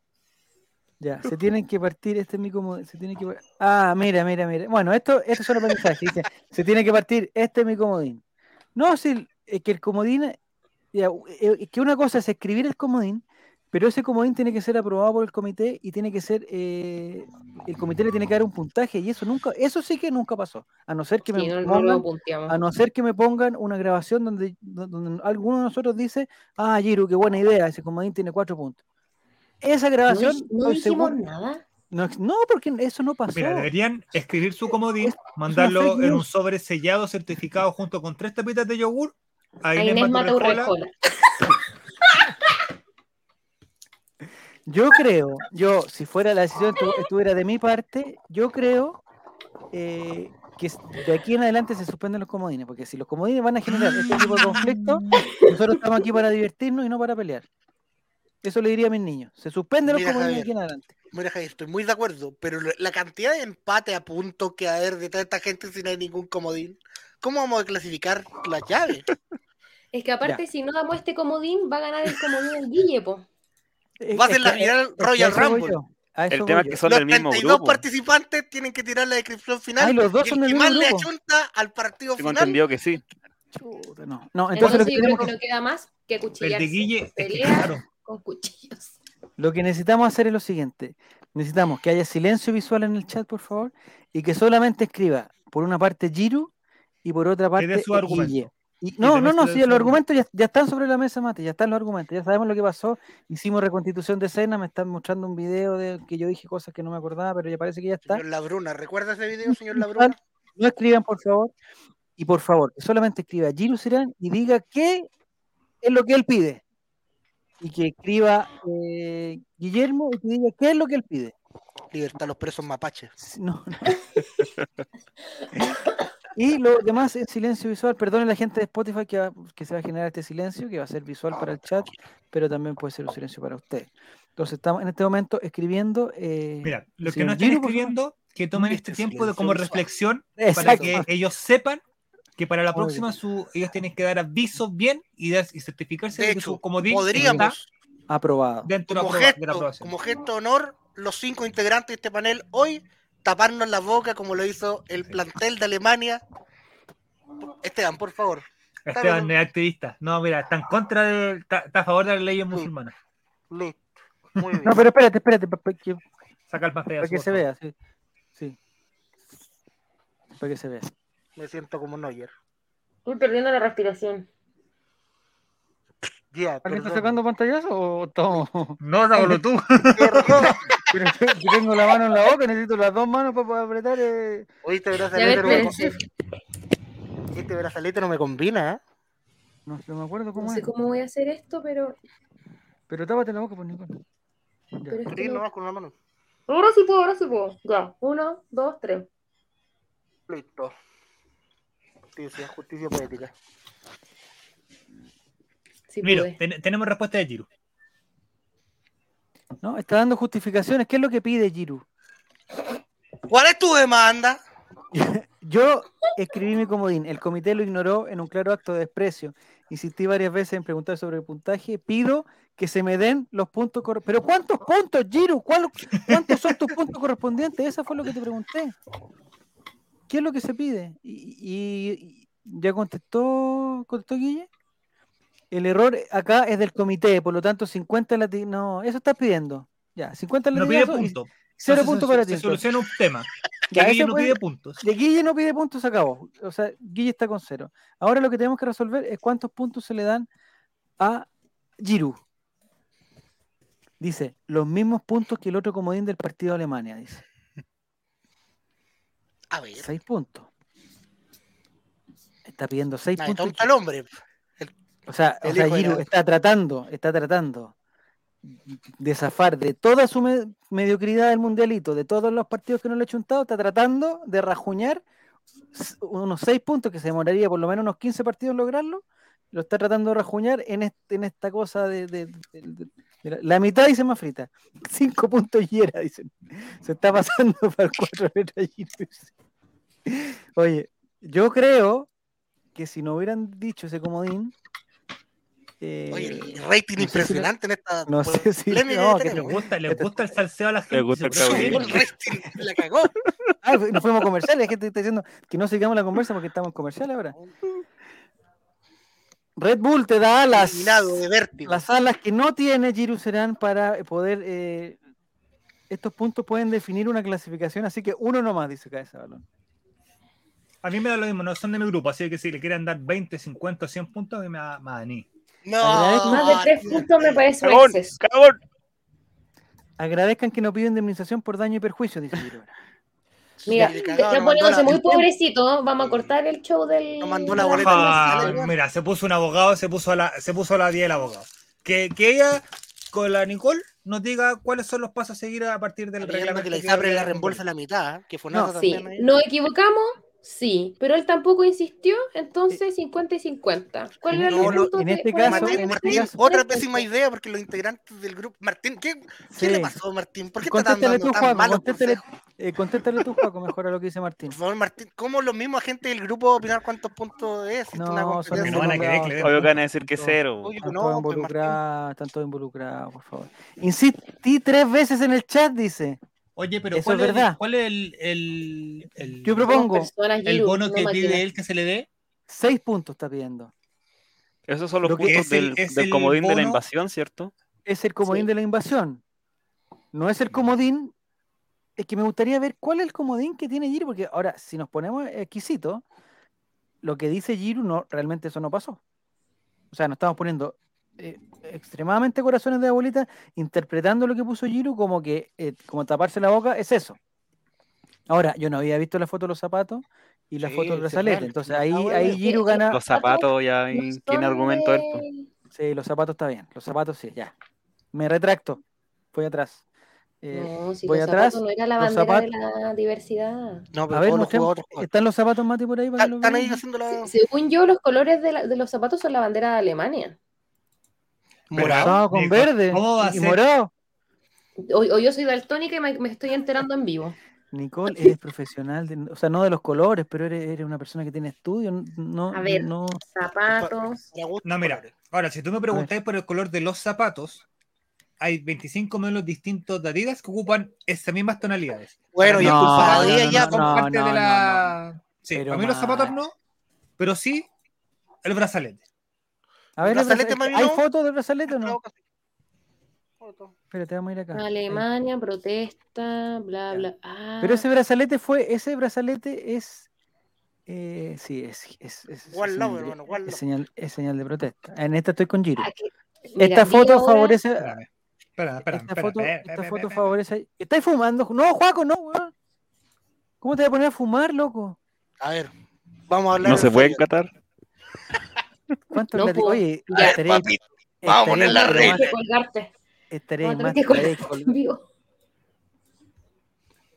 Ya, se tienen que partir, este es mi comodín, se tiene que Ah, mira, mira, mira. Bueno, esto, esto son aprendizajes. Dice, se tiene que partir, este es mi comodín. No, si es que el comodín, ya, eh, es que una cosa es escribir el comodín, pero ese comodín tiene que ser aprobado por el comité y tiene que ser, eh, el comité le tiene que dar un puntaje y eso nunca, eso sí que nunca pasó. A no ser que me Sí, no, no pongan, a no ser que me pongan una grabación donde, donde alguno de nosotros dice, ah, Giru, qué buena idea, ese comodín tiene cuatro puntos. Esa grabación. No, no dijimos nada. No, no, porque eso no pasó. Mira, deberían escribir su comodín, mandarlo en un sobre sellado, certificado, junto con tres tapitas de yogur. A Inés, Inés Maturrecola. Maturrecola. Yo creo, yo, si fuera la decisión estuviera de mi parte, yo creo eh, que de aquí en adelante se suspenden los comodines, porque si los comodines van a generar este tipo de conflicto, ah. nosotros estamos aquí para divertirnos y no para pelear. Eso le diría a mis niños. Se suspenden los comodines de aquí en adelante. Mira, Javier, estoy muy de acuerdo, pero la cantidad de empate a punto que va a haber de tanta gente si no hay ningún comodín, ¿cómo vamos a clasificar las llaves? Es que aparte, si no damos este comodín, va a ganar el comodín el Guille, po. Va a ser la final Royal Rumble. El tema es que son Los del mismo 32 grupo. participantes tienen que tirar la descripción final. Ay, los dos y son el que más le achunta al partido Tengo final. entendido que sí. Chuta, no. No, entonces, Entonces, lo que yo creo que no queda más que El cuchillarse. de Guille, es que Pelea claro, con cuchillos. Lo que necesitamos hacer es lo siguiente. Necesitamos que haya silencio visual en el chat, por favor, y que solamente escriba por una parte Giru y por otra parte su argumento. Guille. Y, no, no, no, sí, los argumentos ya, ya están sobre la mesa, Mate, ya están los argumentos, ya sabemos lo que pasó. Hicimos reconstitución de escena, me están mostrando un video de que yo dije cosas que no me acordaba, pero ya parece que ya está. Señor Labruna, ¿recuerda ese video, señor Labruna? No escriban, por favor. Y por favor, que solamente escriba Giru Serán y diga qué es lo que él pide. Y que escriba eh, Guillermo y que diga qué es lo que él pide. Libertad a los presos mapaches. No, no. y lo demás es silencio visual. Perdonen la gente de Spotify que, va- que se va a generar este silencio, que va a ser visual para el chat, pero también puede ser un silencio para ustedes. Entonces estamos en este momento escribiendo. eh, mira, los que no estén escribiendo, que tomen este Este tiempo de como reflexión para que ellos sepan que para la próxima su, ellos tienen que dar avisos bien y, dar- y certificarse De de que hecho, su comodín está Aprobado. dentro de la, como de la gesto, aprobación. como gesto de honor, los cinco integrantes de este panel hoy taparnos la boca como lo hizo el plantel de Alemania. Esteban, por favor. Esteban es activista. No, mira, está en contra de. Está, está a favor de las leyes musulmanas. Listo. Muy bien. No, pero espérate, espérate, pa- pa- que- Saca el más para que se vea. Sí. sí. Para que se vea. Me siento como Neuer. Estoy perdiendo la respiración. Ya, ¿Alguien está sacando pantallazo o todo? No, sácalo tú. Pero yo tengo la mano en la boca, necesito las dos manos para poder apretar. eh. Oíste, Ya, a ver, brazalete no me espérense. combina. Este brazalete no me combina, ¿eh? No, sé, no me acuerdo cómo No sé es. cómo voy a hacer esto, pero. Pero tápate la boca, por Nicole. Ya. pero es nomás con una mano. Ahora sí puedo, ahora sí puedo. Ya. Uno, dos, tres. Listo. Justicia, justicia poética. Sí Mira, pude. ten- tenemos respuesta de Giro. No, está dando justificaciones. ¿Qué es lo que pide Giru? ¿Cuál es tu demanda? Yo escribí mi comodín. El comité lo ignoró en un claro acto de desprecio. Insistí varias veces en preguntar sobre el puntaje. Pido que se me den los puntos correspondientes. ¿Pero cuántos puntos, Giru? ¿Cuál- ¿Cuántos son tus puntos correspondientes? Esa fue lo que te pregunté. ¿Qué es lo que se pide? Y, y- ya contestó, contestó Guille. El error acá es del comité, por lo tanto 50 lati- No, eso estás pidiendo. Ya, 50 No pide puntos. cero puntos se- para se ti. entonces. soluciona un tema. Ya, Guille no puede- pide puntos. De Guille no pide puntos, se acabó. O sea, Guille está con cero. Ahora lo que tenemos que resolver es cuántos puntos se le dan a Giroud. Dice, los mismos puntos que el otro comodín del partido de Alemania, dice. A ver, Seis puntos. Está pidiendo seis puntos. al hombre. O sea, o el sea la- está tratando, está tratando de zafar de toda su me- mediocridad del mundialito, de todos los partidos que no le ha chuntado, está tratando de rajuñar unos seis puntos que se demoraría por lo menos unos 15 partidos en lograrlo, lo está tratando de rajuñar en, este- en esta cosa de, de- de- de- la, mitad dice más frita, cinco puntos y era, dicen. Se está pasando para el cuatro letras. Oye, yo creo que si no hubieran dicho ese comodín, eh, Oye, el rating no sé si impresionante en esta no sé si- no, que que Le tenemos. gusta, le gusta el salseo a la gente. gusta el cabrón. bien. El rating la cagó. Ah, fu- nos fuimos comerciales, la gente está diciendo que no sigamos la conversa porque estamos comerciales ahora. Red Bull te da alas, Eliminado de vértigo. las alas que no tiene Giru Serán para poder. eh, estos puntos pueden definir una clasificación, así que uno nomás, dice Cabeza Balón. A mí me da lo mismo, no son de mi grupo, así que si le quieren dar 20, 50, 100 puntos, a mí me da da ni. No, Más de tres puntos me parece un exceso. Agradezcan que no piden indemnización por daño y perjuicio, dice Giru. Mira, Sí, nos poniéndose muy pobrecito. Vamos a cortar el show del. Nos mandó la boleta Ah, mira, se puso un abogado, se puso a la, se puso a la 10 el abogado. Que, que ella con la Nicole nos diga cuáles son los pasos a seguir a partir del reglamento. que la ISAPRE la reembolsa la mitad, que fue No, nada Sí, también ahí. nos equivocamos, sí, pero él tampoco insistió, entonces 50 y 50. ¿Cuál En era el punto en de- este caso- Martín, en este caso- otra pésima idea porque los integrantes del grupo. Martín, ¿qué, le pasó, Martín? ¿Por qué está tan Contéstale tú, tan Juaco, malos contéstale, eh, contéstale tú, Juaco, mejor a lo que dice Martín. Por favor, Martín, ¿cómo los mismos agentes del grupo opinar cuántos puntos es? No, una son competencia. no van a querer que le den Obvio que van a decir que No. cero. Oye, Están no, todos pues, están todos involucrados, por favor. Insistí tres veces en el chat, dice. Oye, pero Eso ¿cuál es verdad. ¿cuál es el, el, el- Yo propongo personas, el bono no que pide él que se le dé? Seis puntos está pidiendo. Esos son los Lo puntos el- del, el comodín de la invasión, ¿cierto? Es el comodín Sí. de la invasión. No es el comodín. Es que me gustaría ver cuál es el comodín que tiene Giro, porque ahora, si nos ponemos exquisitos, lo que dice Giro, no, realmente eso no pasó. O sea, nos estamos poniendo eh, extremadamente corazones de abuelita, interpretando lo que puso Giro como que, eh, como taparse la boca, es eso. Ahora, yo no había visto la foto de los zapatos y la Sí, foto del brazalete. Entonces Ah, ahí, ahí Giro gana. Los zapatos ya tiene argumento él. pues. Sí, los zapatos está bien. Los zapatos sí, ya. Me retracto. Voy atrás. Eh, No, si voy los atrás, zapatos no era la bandera de la diversidad. No, pero a ver, los jugadores. ¿están los zapatos Mati por ahí para que Están ahí haciendo la. Se- Según yo, los colores de, la- de los zapatos son la bandera de Alemania. Morado. Con verde ¿cómo va a y ser? morado. O, o yo soy daltónica y me, me estoy enterando en vivo. Nicole, eres profesional, de- o sea, no de los colores, pero eres, eres una persona que tiene estudio. No, A ver. no. Zapatos. No, mira, ahora, si tú me preguntáis por el color de los zapatos, hay 25 modelos distintos de Adidas que ocupan esas mismas tonalidades. Bueno, y es No, culpa no, ya. con- parte de la. Sí, Pero a mí los zapatos no, pero sí el brazalete. A ver, brazalete, brazalete- ¿hay fotos del brazalete o no? Espérate, vamos a ir acá. Alemania, protesta, bla, bla. Ah, Pero ese brazalete fue, ese brazalete es, eh, sí, es, es, es, es One love, señal de- hermano, one es love. señal, es señal de protesta. En esta estoy con Giro. ah, mira, Esta foto ahora- favorece, Espérame, espérame, espérame. esta espérame, foto, esta foto favorece. ¿Estáis fumando? No, Juaco, no, weón. ¿Cómo te vas a poner a fumar, loco? A ver, vamos a hablar. No se puede encatar. ¿Cuántos No. Oye, Ya, estaréis- Papi, vamos a poner la Vamos a más vivo.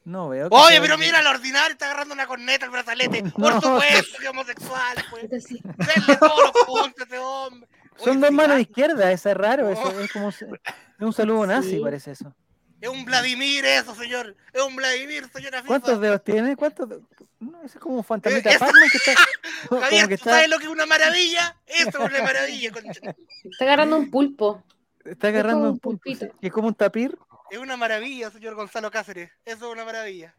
No veo. que Oye, pero mira, el ordinario está agarrando una corneta el brazalete. Por supuesto que homosexual, pues. Denle todos los puntos a ese hombre. Son dos manos ah, izquierdas, eso es raro, eso No. es como un saludo nazi, Sí. parece eso. Es un Vladimir eso, señor. Es un Vladimir, señora FIFA. ¿Cuántos dedos tiene? ¿Cuántos de- No, ese es como un fantasmita Eh, Pac-Man que está. como Javier, que ¿tú está, sabes lo que es una maravilla? Eso es una maravilla. Está agarrando un pulpo. está agarrando un pulpito. sí, es como un tapir. Es una maravilla, señor Gonzalo Cáceres. Eso es una maravilla.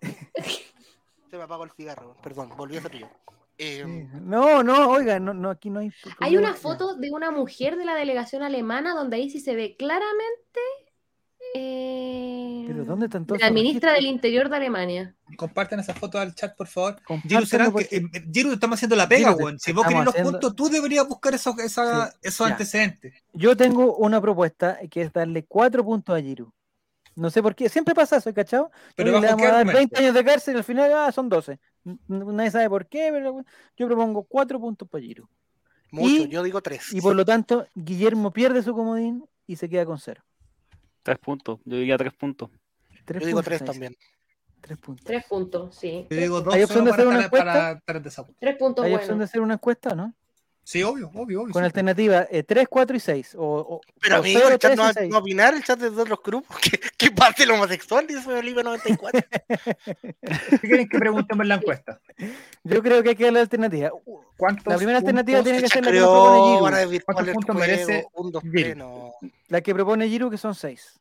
Se me apagó el cigarro, perdón, volví a ser yo. Eh, No, no, oiga, no, no, aquí no hay. Hay una foto de una mujer de la delegación alemana donde ahí sí se ve claramente eh, ¿Pero dónde están todos la ministra del? Interior de Alemania. Compartan esa foto al chat, por favor. Giru, que, eh, Giru, estamos haciendo la pega, weón. Si vos querés los haciendo- puntos, tú deberías buscar esos, esa- Sí, esos ya. antecedentes. Yo tengo una propuesta que es darle cuatro puntos a Giru. No sé por qué, siempre pasa eso, ¿cachado? Pero le vamos a dar argumento? 20 años de cárcel y al final ah, son 12. N- Nadie sabe por qué, pero yo propongo cuatro puntos para Giru. mucho, y- yo digo tres. Y por lo tanto, Guillermo pierde su comodín y se queda con cero. Tres puntos. Yo diría tres puntos. Tres Yo digo puntos, tres también. Tres puntos. Tres puntos, sí. Yo digo dos ¿Hay opción de hacer para una encuesta? para. Tres puntos Hay buenos. opción de hacer una encuesta, ¿no? Sí, obvio, obvio, obvio. Con sí. alternativa eh, 3, 4 y 6. O, o, Pero o amigo, cero, el chat no no opinar, el chat de todos los grupos. ¿Qué, qué parte el homosexual? Dice Oliva 94. ¿Qué quieren que preguntemos en la encuesta? Yo creo que hay que dar la alternativa. ¿Cuántos La primera alternativa tiene que ser la que propone Giru. ¿Cuántos puntos juego, merece un, dos, tres, no. La que propone Giru, que son 6.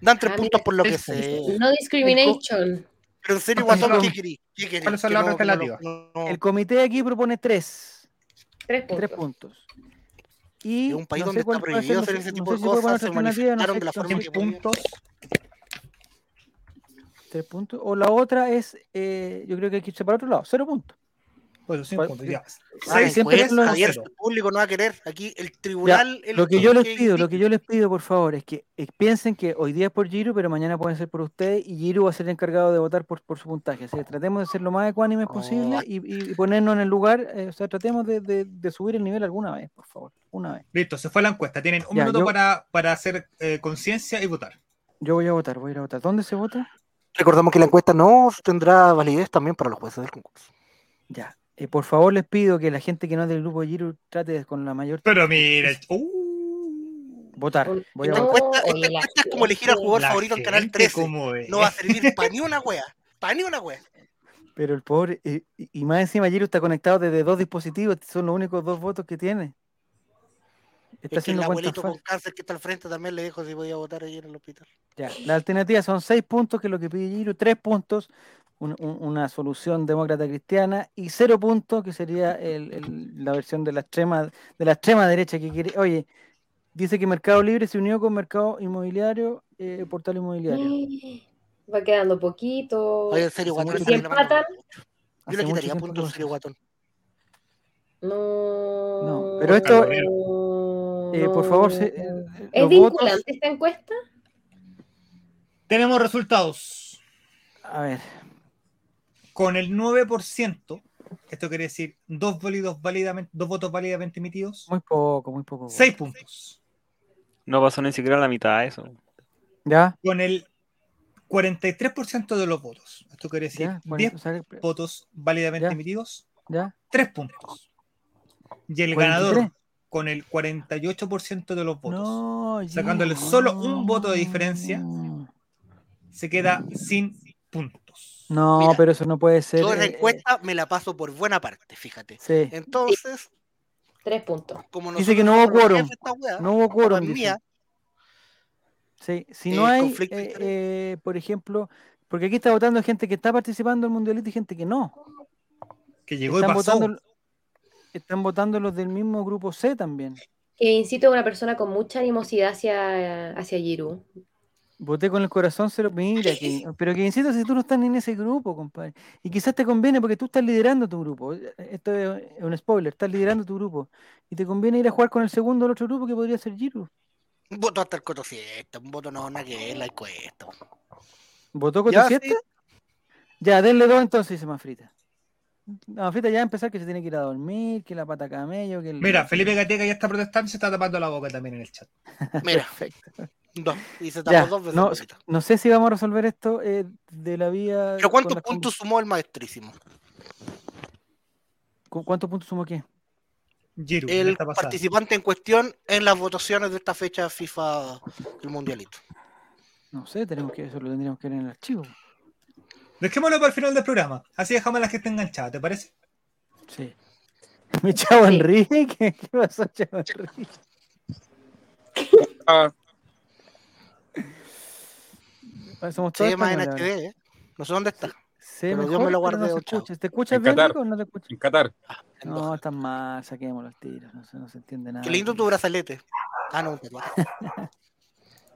Dan tres Ah, puntos por lo que sé. No discrimination. Pero en serio, ¿Cuántos Guasón, son? ¿qué querí? ¿Qué querí? ¿Cuáles son las alternativas? El comité aquí propone 3. Tres 3 puntos. puntos. Y un país no donde está prohibido no hacer ese no tipo sé de si cosas, se no manifestaron de la no forma que puntos. Tres puntos. O la otra es, eh, yo creo que hay que irse para otro lado, cero puntos. Pues cinco ¿Cuál- puntos, ya. Ah, Seis, siempre tres, son los- Javier, cero. el público no va a querer. Aquí el tribunal. el Lo que yo les que pido, lo que yo les pido, por favor, es que eh, piensen que hoy día es por Giro, pero mañana pueden ser por ustedes y Giro va a ser el encargado de votar por, por su puntaje. Así que tratemos de ser lo más ecuánimes Oh, posible y, y- y ponernos en el lugar, eh, o sea, tratemos de, de- de subir el nivel alguna vez, por favor, una vez. Listo, se fue la encuesta. Tienen un Ya, minuto yo- para, para hacer eh, conciencia y votar. Yo voy a votar, voy a ir a votar. ¿Dónde se vota? Recordamos que la encuesta no tendrá validez también para los jueces del concurso. Ya. Eh, por favor, les pido que la gente que no es del grupo de Giro trate con la mayor Pero mira, uh, votar. Voy a Esta votar. encuesta, esta es como elegir al jugador la favorito en Canal gente 13. como es. No va a servir para ni una wea. Para ni una wea. Pero el pobre, eh, y más encima Giro está conectado desde dos dispositivos, son los únicos dos votos que tiene. Está Es que el haciendo cuentas abuelito con cáncer que está al frente también le dijo si podía votar ahí en el hospital. Ya, la alternativa son seis puntos, que es lo que pide Giro, tres puntos, un- un- una solución demócrata cristiana, y cero puntos, que sería el- el- la versión de la extrema, de la extrema derecha que quiere. Oye, dice que Mercado Libre se unió con Mercado Inmobiliario, eh, Portal Inmobiliario. Va quedando poquito. Oye, en serio, guatón. reclamando empatan. Yo le quitaría puntos en serio, guatón. No. No, pero esto, Eh, por favor, se- eh, ¿Es vinculante votos- esta encuesta? Tenemos resultados. A ver, Con el 9%, esto quiere decir dos, válidos válidamente, dos votos válidamente emitidos, muy poco, muy poco. 6 puntos. No pasó ni siquiera la mitad de eso. ¿Ya? Con el 43% de los votos, esto quiere decir ¿Ya? Bueno, 10 o sea, votos válidamente Ya. emitidos, ¿Ya? 3 puntos. Y el 43. ganador, con el 48% de los votos, No, sacándole solo un voto de diferencia. no. se queda sin puntos. No, Mira, pero eso no puede ser. Yo la eh, eh, encuesta me la paso por buena parte, fíjate. sí, Entonces, Tres puntos. como Dice que no hubo quórum. no hubo quórum. Sí, si eh, no hay, eh, eh, por ejemplo, porque aquí está votando gente que está participando en el mundialito y gente que no. Que llegó y Están pasó. votando, están votando los del mismo grupo C también. Que incito a una persona con mucha animosidad hacia, hacia Giru. Voté con el corazón cero. Mira, que, pero que insisto, si tú no estás ni en ese grupo, compadre. Y quizás te conviene porque tú estás liderando tu grupo. Esto es un spoiler, estás liderando tu grupo. Y te conviene ir a jugar con el segundo del otro grupo que podría ser Giru. un voto hasta el coto siete, un voto no, nada que ver, la encuesta. ¿Votó Ya, tu siete? Ya, denle dos entonces, dice Mafrita. No, Mafrita ya va a empezar que se tiene que ir a dormir, que la pata camello, que el... Mira, Felipe Gateca ya está protestando y se está tapando la boca también en el chat. Mira, Perfecto. Dos, y se Ya, tapó dos veces. no, no sé si vamos a resolver esto eh, de la vía... Pero ¿cuántos puntos sumó el maestrísimo? con- ¿Cuántos puntos sumó qué? Giru, El participante en cuestión en las votaciones de esta fecha FIFA del Mundialito. No sé, tenemos que, eso lo tendríamos que ver en el archivo. Dejémoslo para el final del programa. Así dejamos a la gente enganchada, ¿te parece? Sí. Mi chavo Sí. Enrique, ¿qué pasó, chavo Enrique? Ah, Ah, Somos Se todos llama en. HD, ¿eh? No sé dónde está. Pero Dios mejor, me lo no escucha. ¿Te escuchas En bien, o no te escuchas? en Qatar. En No, está mal, saquemos los tiros, no se, no se entiende nada. Qué lindo tu brazalete. Ah, no.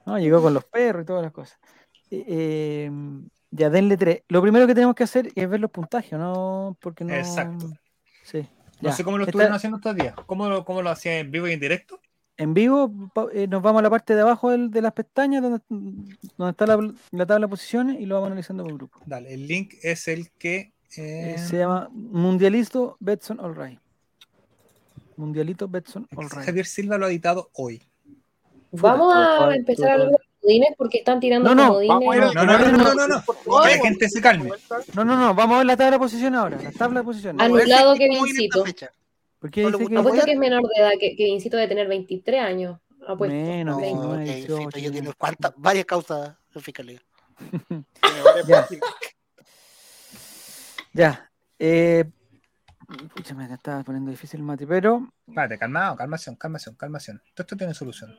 No, llegó con los perros y todas las cosas. Eh, eh, ya, denle tres. Lo primero que tenemos que hacer es ver los puntajes, ¿no? Porque no. Exacto. Sí. No ya. sé cómo lo Esta- estuvieron haciendo estos días. ¿Cómo, lo- cómo lo hacían en vivo y en directo? En vivo eh, nos vamos a la parte de abajo del- de las pestañas donde, donde está la, la tabla de posiciones y lo vamos analizando por grupo. Dale, el link es el que. Eh, eh, se llama Mundialito Betson All Right. Mundialito Betson All Right. Javier Silva lo ha editado hoy. Vamos a empezar a hablar de comodines porque están tirando No, no, comodines. vamos a ir a- No, no, no, no, no, no. Que la gente se calme. No, no, no, vamos a ver la tabla de posiciones ahora. La tabla de posiciones. Anulado es como Kevincito. viene esta fecha. ¿Por qué no dice que Apuesto que es menor de edad, que, que incito de tener 23 años. Apuesto. Menos, No, 19, que 18, Fito ya tiene cuántas, varias causas en fiscalía. Ya. Ya. Eh, pucha, me estaba poniendo difícil, Mati, pero Espérate, calmado, calmación, calmación, calmación. Todo esto tiene solución.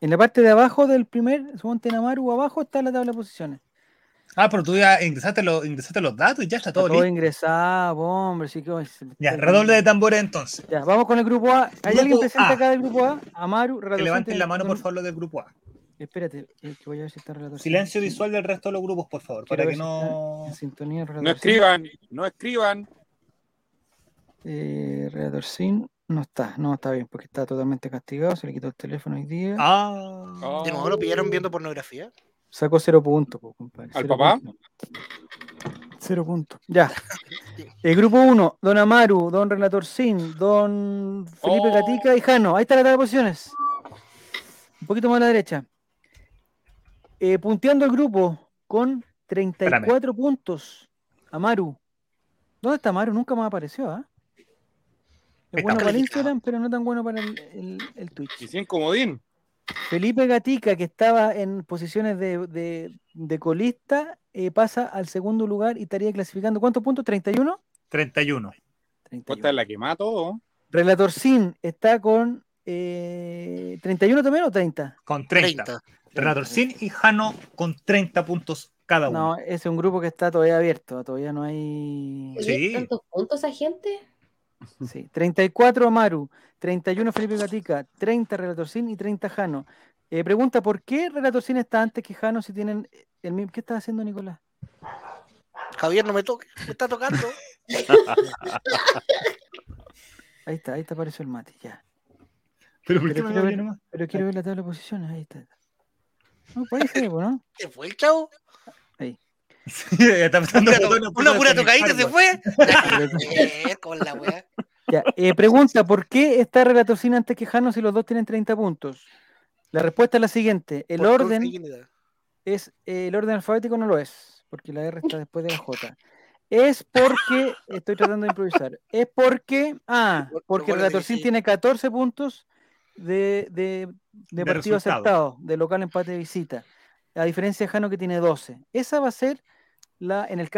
en la parte de abajo del primer, suponte Namaru, abajo está la tabla de posiciones. Ah, pero tú ya ingresaste, los ingresaste los datos y ya está Está todo todo listo. ingresado, hombre, sí que Ya, está- redoble de tambores entonces. Ya, vamos con el grupo A. ¿Hay Grupo alguien presente A. acá del grupo A? Amaru, Que levanten la mano, por favor, los del grupo A. Espérate, eh, que voy a ver si está el relator. Silencio visual del resto de los grupos, por favor, Quiero para que si está no. En sintonía No escriban, no escriban. Eh, Redactor Sin no está, no está bien, porque está totalmente castigado, se le quitó el teléfono hoy día. Ah. De nuevo lo pillaron viendo pornografía. Sacó cero puntos, compadre. ¿Al cero papá? puntos. Cero puntos. Ya. El grupo 1, Don Amaru, Don Relator Sin, Don Felipe Oh. Gatica y Jano. Ahí está la tabla de posiciones. Un poquito más a la derecha. Eh, punteando el grupo con 34 puntos. Amaru. ¿Dónde está Amaru? Nunca más apareció, ¿ah? Es Está bueno para el. Instagram, pero no tan bueno para el, el- el Twitch. Y sin comodín. Felipe Gatica, que estaba en posiciones de, de- de colista, eh, pasa al segundo lugar y estaría clasificando. ¿Cuántos puntos? ¿31? 31. 31. Puesta en la que mato. Relator Sin está con eh, 31 también o 30? Con 30. 30. Renato Sin y Jano con 30 puntos cada uno. No, ese es un grupo que está todavía abierto, todavía no hay... Sí. ¿Tantos puntos a gente? Sí, 34 Amaru, 31 Felipe Gatica, 30 Relator Sin y 30 Jano. Eh, pregunta, ¿por qué Relator Sin está antes que Jano si tienen el mismo... ¿Qué está haciendo Nicolás? Javier, no me toque, me está tocando. Ahí está, ahí está apareció el mate, ya. Pero ¿por Pero qué no quiero ver- nomás? Pero quiero ver la tabla de posiciones, ahí está. No, por ahí se ve, po, ¿no? ¿Se fue el chavo? Una, pura tocadita se fue. Eh, con la weá. Ya, eh, pregunta, ¿por qué está Relator Sin antes que Jano si los dos tienen 30 puntos? La respuesta es la siguiente. El Por orden es eh, el orden alfabético no lo es, porque la R está después de la J. Es porque, estoy tratando de improvisar, es porque, ah, Por- porque por Relator Sin decir. tiene 14 puntos de, de, de De partido resultado. aceptado, de local empate de visita, a diferencia de Jano que tiene 12. Esa va a ser la, en el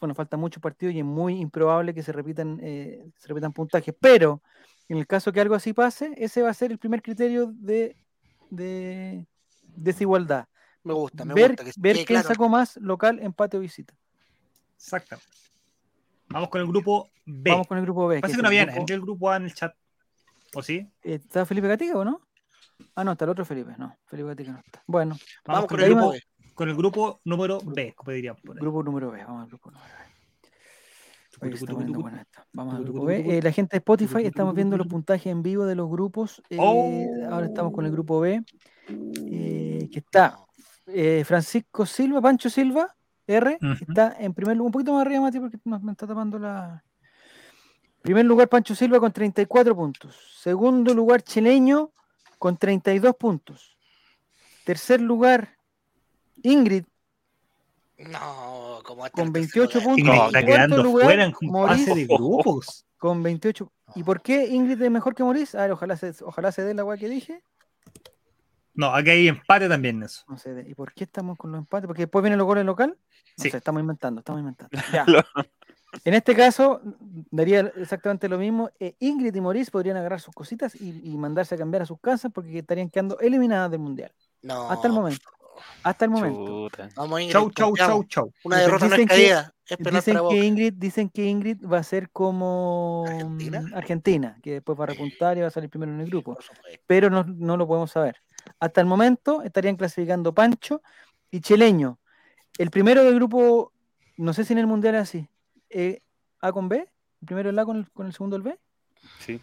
bueno, falta muchos partidos y es muy improbable que se repitan, eh, se repitan puntajes, pero en el caso que algo así pase, ese va a ser el primer criterio de, de desigualdad. Me gusta, me ver gusta. Que ver quién claro. sacó más local, empate o visita. Exacto. Vamos con el grupo B. Vamos con el grupo B. Parece que no viene. grupo- el grupo A en el chat. ¿O sí? ¿Está Felipe Gatica o no? Ah, no, está el otro Felipe. No, Felipe Gatica no está. Bueno, Vamos con el grupo B. con el grupo número B, como ahí. grupo número B. Vamos al grupo número B. Oye, está. Vamos al grupo B. Eh, la gente de Spotify, estamos viendo los puntajes en vivo de los grupos. eh, Oh. Ahora estamos con el grupo B. eh, que está Francisco Silva, Pancho Silva, R, está en primer lugar, un poquito más arriba, Mati, porque nos- me está tapando la. Primer lugar, Pancho Silva con 34 puntos. Segundo lugar, Chileño con 32 puntos. Tercer lugar, Ingrid No, como con el 28 tercer puntos. Ingrid está quedando lugar, fuera en Maurice fase de grupos. con 28. ¿Y por qué Ingrid es mejor que Maurice? A ver, ojalá se, ojalá se dé la weá que dije. No, aquí hay empate también en eso. No se dé. ¿Y por qué estamos con los empates? Porque después vienen los goles local. No Sí. sé, estamos inventando, estamos inventando. Ya. Lo- En este caso, daría exactamente lo mismo. Eh, Ingrid y Maurice podrían agarrar sus cositas y, y mandarse a cambiar a sus casas porque estarían quedando eliminadas del mundial. No. Hasta el momento. Hasta el momento. Chuta. Vamos, Ingrid, Chau, chau, chau, chau. Una Dicen- derrota no es dicen que- caída. Dicen que, Ingrid, dicen que Ingrid va a ser como ¿Argentina? mm, Argentina, que después va a repuntar y va a salir primero en el grupo. Pero no, no lo podemos saber. Hasta el momento estarían clasificando Pancho y Chileño. El primero del grupo, no sé si en el Mundial es así, eh, A con B, el primero el A con el, con el segundo el B. Sí.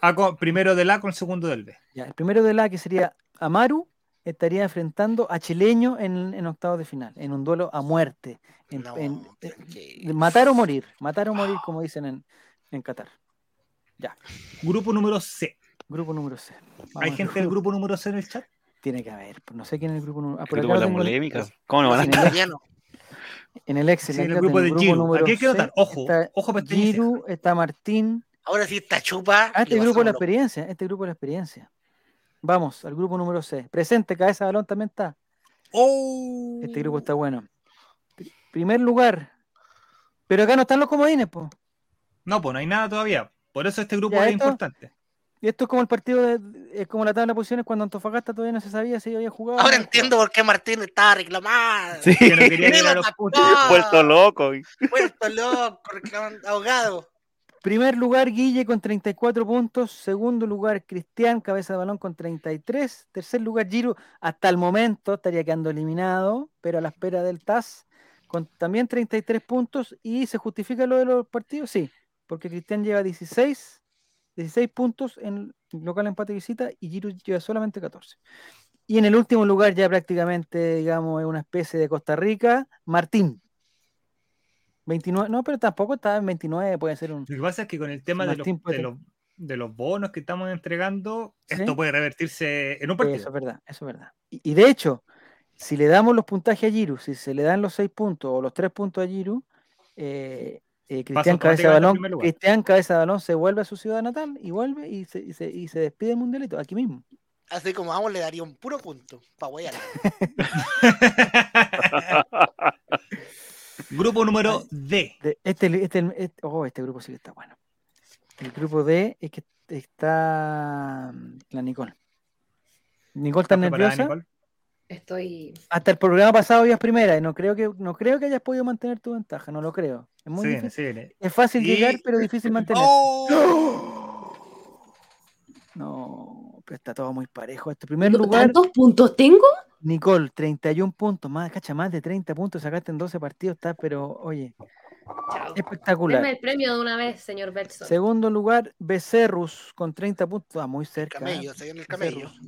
A con- primero del A con el segundo del B. Ya, el primero del A, que sería Amaru, estaría enfrentando a Chileño en, en octavos de final, en un duelo a muerte. en- No, en- tranquilo. eh, matar o morir, matar o morir, como dicen en, en Qatar. Grupo número C. Grupo número C. Vamos ¿Hay gente del grupo número C en el chat? Tiene que haber, pues, no sé quién es el grupo número ah, por acá lo la polémica. ¿Cómo no van a Sí, en el- Italiano. En el Excel, Sí, en el lo grupo de Giru. Aquí hay que notar, ojo, está ojo. Giru, está Martín. Ahora sí está chupa. Ah, este grupo de la experiencia, este grupo de la experiencia. Vamos, al grupo número C. Presente, cabeza de balón también está. ¡Oh! Este grupo está bueno. Pri- Primer lugar. Pero acá no están los comodines, pues. No, pues no hay nada todavía. Por eso este grupo Ya, es esto- importante. Y esto es como el partido de, es como la tabla de posiciones cuando Antofagasta todavía no se sabía si había jugado. Ahora entiendo por qué Martín estaba reclamando. Sí. Que no quería a los puntos. Vuelto loco. Vuelto loco, reclamando, ahogado. Primer lugar, Guille con 34 puntos. Segundo lugar, Cristian, cabeza de balón con 33. Tercer lugar, Giro, hasta el momento estaría quedando eliminado, pero a la espera del TAS, con también 33 puntos. ¿Y se justifica lo de los partidos? Sí. porque Cristian lleva 16, 16 puntos en local empate y visita y Giru lleva solamente 14. Y en el último lugar, ya prácticamente, digamos, es una especie de Costa Rica, Martín. 29, no, pero tampoco está en 29, puede ser un. Lo que pasa es que con el tema de los, de, los, de los bonos que estamos entregando, ¿Sí? esto puede revertirse en un Eso partido. es verdad, eso es verdad. Y, y de hecho, si le damos los puntajes a Giru, si se le dan los 6 puntos o los 3 puntos a Giru, eh, eh, Cristian Cabeza Balón. Cristian Cabeza de Balón se vuelve a su ciudad natal y vuelve y se, y se, y se despide del mundialito, aquí mismo. Así como vamos, le daría un puro punto. Pa' huear. Grupo número D. De- este, este, este- oh, este grupo sí que está bueno. El grupo D es que está mm, la Nicole. Nicole está ¿Estás preparada, nerviosa. Nicole? Estoy. Hasta el programa pasado ibas primera y no creo que no creo que hayas podido mantener tu ventaja, no lo creo. Es muy viene, difícil. viene. Es fácil Y- llegar, pero difícil mantener. ¡Oh! No, pero está todo muy parejo. Este primer lugar, ¿Tantos puntos tengo? Nicole, 31 puntos, más, cacha, más de 30 puntos sacaste en 12 partidos, está, pero oye, Chao. espectacular. Deme el premio de una vez, señor Betson. Segundo lugar, Becerrus con 30 puntos, ah, muy El cerca. camello, se el camello. Becerrus.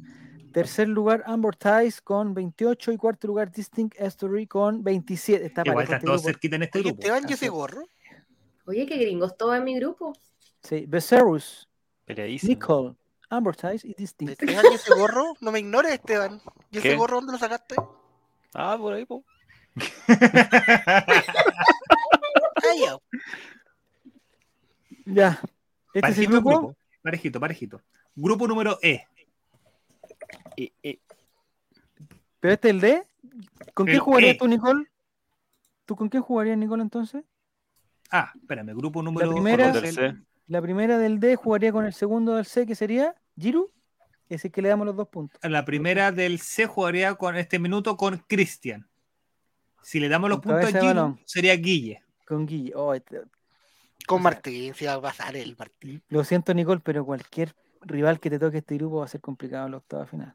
Tercer lugar, Amber Tice con 28 y cuarto lugar, Distinct Story con 27. Está Igual están este todos cerquita en este Oye, grupo. Esteban, ¿y Así ese es. gorro? Oye, qué gringos todo en mi grupo. Sí, Becerrus, Peleadísimo. Nicole, Amber Tice y Distinct. Esteban, ¿y ese gorro? No me ignores, Esteban. ¿Y ese ¿Qué? gorro dónde lo sacaste? Ah, por ahí, po. Ya. Ya. Este es el grupo. grupo. Parejito, parejito. Grupo número E. Y- y- Pero este es el D. ¿Con quién El jugarías E. tú, Nicole? ¿Tú con quién jugarías, Nicole, entonces? Ah, espérame, grupo número primera- con el C. La primera del D jugaría con el segundo del C, que sería Giru. Es decir, que le damos los dos puntos. La primera del C jugaría con este minuto con Cristian. Si le damos los Con puntos a balón. sería Guille. Con Guille. Oh, este- Con Martín, si va a pasar el Martín. Lo siento, Nicole, pero cualquier rival que te toque este grupo va a ser complicado en la octava final.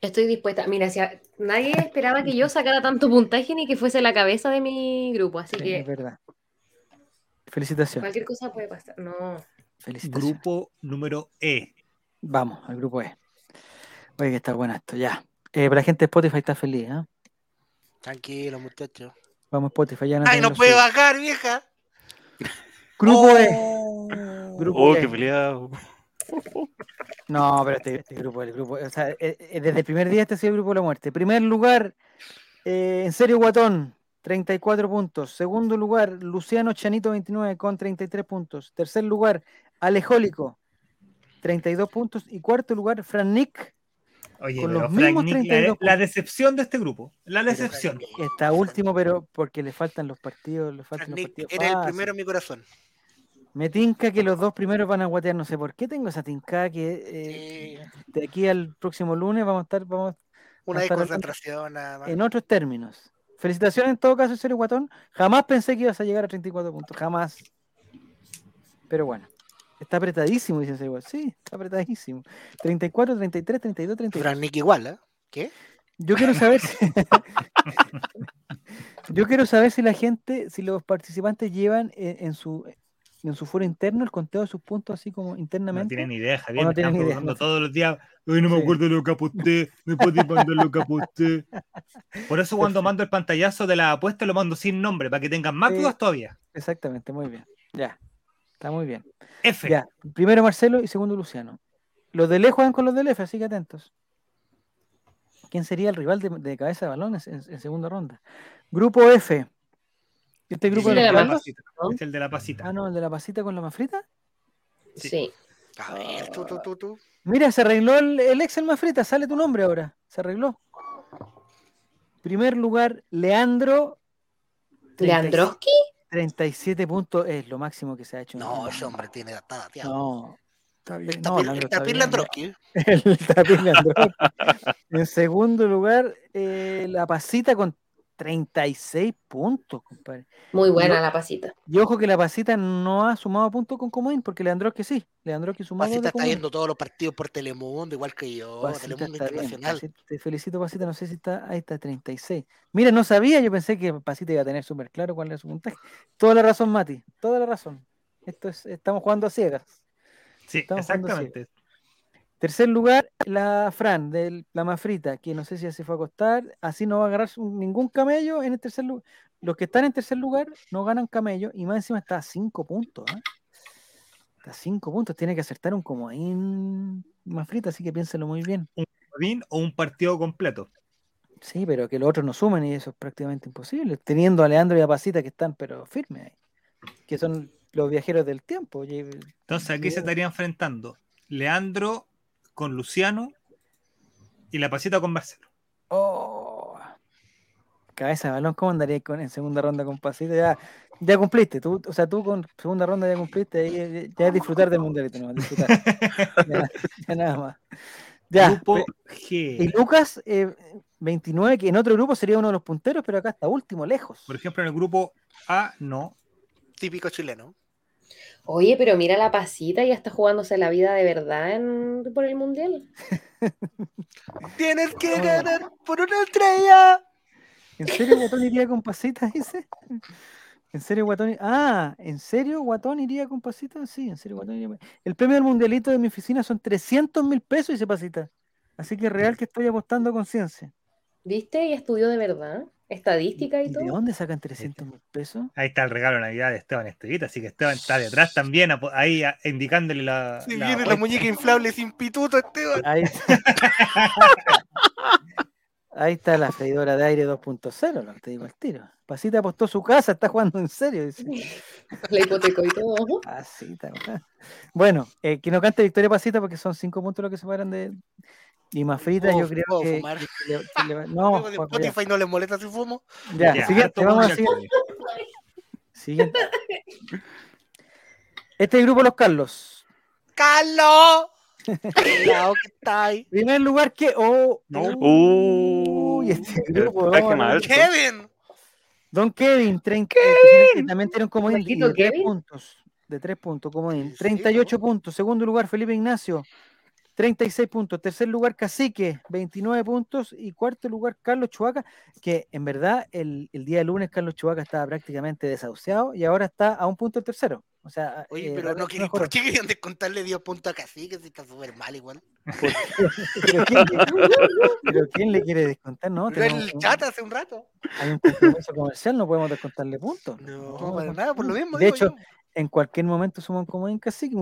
Estoy dispuesta. Mira, si a- nadie esperaba que yo sacara tanto puntaje ni que fuese la cabeza de mi grupo. Así Sí, es que verdad. Felicitaciones. cualquier cosa puede pasar. No. Felicitaciones. Grupo número E. Vamos, al grupo E. Oye, que está bueno esto, ya. Eh, para la gente de Spotify está feliz, ¿ah? Tranquilo, muchachos. Vamos, Spotify, ya no ¡Ay, no puede bajar, vieja! Grupo E. Oh. Grupo Oh, E. qué peleado. No, pero este, este grupo, el grupo, o sea, eh, eh, desde el primer día este ha sido el grupo de la muerte. Primer lugar, eh, en serio Guatón, 34 puntos. Segundo lugar, Luciano Chanito 29 con 33 puntos. Tercer lugar, Alejólico, 32 puntos. Y cuarto lugar, Fran Nick, Oye, Con los Frank mismos Nick, la, 32 la decepción de este grupo. La decepción. está último, pero porque le faltan los partidos, le faltan los Nick, partidos eres el primero en mi corazón. Me tinca que los dos primeros van a guatear, no sé por qué tengo esa tinca que eh, Sí, de aquí al próximo lunes vamos a estar, vamos una la- desconcentración nada más. en otros términos. Felicitaciones en todo caso, serio guatón. Jamás pensé que ibas a llegar a 34 puntos, jamás. Pero bueno, está apretadísimo, dice igual. Sí, está apretadísimo. 34, 33, 32, 33. Fran Nick igual, ¿eh? ¿Qué? Yo quiero saber si... Yo quiero saber si la gente, si los participantes llevan en, en su en su foro interno el conteo de sus puntos así como No internamente. tienen idea, Javier. no me están tienen idea, no todos los días. Hoy no me Sí. acuerdo lo que aposté. Me podéis mandar lo que aposté. Por eso cuando mando el pantallazo de la apuesta lo mando sin nombre, para que tengan más Sí. dudas todavía. Exactamente, muy bien. Ya. Está muy bien. F. Ya. Primero Marcelo y segundo Luciano. Los de lejos juegan con los del F, así que atentos. ¿Quién sería el rival de, de cabeza de balón en, en segunda ronda? Grupo F. Este grupo Sí, de de la pasita. ¿no? Es el de la pasita. Ah, no, el de la pasita con la mafrita. Sí. Sí. A ver, tú, tú, tú, tú. Mira, se arregló el, el Excel mafrita, sale tu nombre ahora. Se arregló. Primer lugar, Leandro. 37 ¿Leandroski? 37 puntos es lo máximo que se ha hecho. No, ese hombre tiene está dateado. No, está bien. El No, tapir, Leandro el está tapir bien. Landroski. El tapir Leandroski. En segundo lugar, eh, la pasita con 36 puntos, compadre. Muy buena Yo- la pasita. Y ojo que la pasita no ha sumado puntos con Comodín, porque Leandro que sí. Leandro que sumó dos Pasita está viendo todos los partidos por Telemundo, igual que yo. Pasita Telemundo Internacional. Pasita, te felicito, Pasita. No sé si está. Ahí está, 36. Mira, no sabía, yo pensé que Pasita iba a tener súper claro cuál era su puntaje. Toda la razón, Mati. Toda la razón. Esto es, estamos jugando a ciegas. Sí, Estamos exactamente. Tercer lugar, la Fran, de la Mafrita, que no sé si ya se fue a acostar. Así no va a agarrar ningún camello en el tercer lugar. Los que están en tercer lugar no ganan camello y más encima está a 5 puntos. ¿ah? Está a 5 puntos. Tiene que acertar un comodín Mafrita, así que piénselo muy bien. Comodín o un partido completo. Sí, pero que los otros no sumen y eso es prácticamente imposible. Teniendo a Leandro y a Pasita que están, pero firmes ahí. Que son los viajeros del tiempo. Entonces aquí se estaría enfrentando Leandro con Luciano y la pasita con Marcelo. Oh. Cabeza de balón, ¿cómo andarías con, en segunda ronda con Pasita? Ya, ya cumpliste, tú, o sea, tú con segunda ronda ya cumpliste, ya, ya es disfrutar del mundialito, no, disfrutar. ya, ya nada más. Ya. Grupo pe- Y G. Lucas, eh, 29, que en otro grupo sería uno de los punteros, pero acá está último, lejos. Por ejemplo, en el grupo A, no. Típico chileno. Oye, pero mira la pasita, ya está jugándose la vida de verdad en- por el mundial. Tienes que Oh. ganar por una estrella. ¿En serio Guatón iría con Pasita, dice? ¿En serio Guatón? Ah, ¿en serio Guatón iría con Pasita? Sí, en serio Guatón iría. con- El premio del mundialito de mi oficina son 300 mil pesos, dice Pasita. Así que es real que estoy apostando con ciencia. ¿Viste? Y estudió de verdad. Estadística y ¿Y de todo. dónde sacan 300 mil pesos? Ahí está el regalo de Navidad de Esteban Estevita, así que Esteban está detrás también, ahí a- indicándole la. Si la viene la muñeca inflable sin pituto, Esteban. Ahí está. Ahí está la freidora de aire 2.0, lo que te digo al tiro. Pasita apostó su casa, está jugando en serio. Dice. La hipotecó y todo. Pasita. Bueno, eh, que no cante Victoria Pasita porque son cinco puntos los que separan de. Y más frita, ¿Puedo- yo creo puedo que. fumar? que le- que le no, de Juanjo, ya. Spotify no le molesta si fumo. Ya, Ya, siguiente, vamos a mundial siguiente. Este es el grupo Los Carlos. ¡Carlos! Lado que está ahí. Primer lugar que. Oh, No. Uy, este El grupo. vamos ver. alto. Kevin. Don Kevin, 30, que también tiene un comodín de, Maldito de tres Kevin. puntos. De tres puntos, comodín. Sí, 38 puntos. Segundo lugar, Felipe Ignacio, 36 puntos. Tercer lugar, Cacique, 29 puntos. Y cuarto lugar, Carlos Chubaca, que en verdad el, el día lunes Carlos Chubaca estaba prácticamente desahuciado y ahora está a un punto el tercero. O sea, Oye, eh, pero no mejoró. ¿por qué querían descontarle 10 puntos a Cacique si está súper mal igual? ¿Pero quién, pero quién le quiere descontar? No, Pero en el chat hace un rato. hay un compromiso comercial, no podemos descontarle puntos. No, para nada, por lo mismo. De digo hecho, yo. en cualquier momento suma un comodín cacique,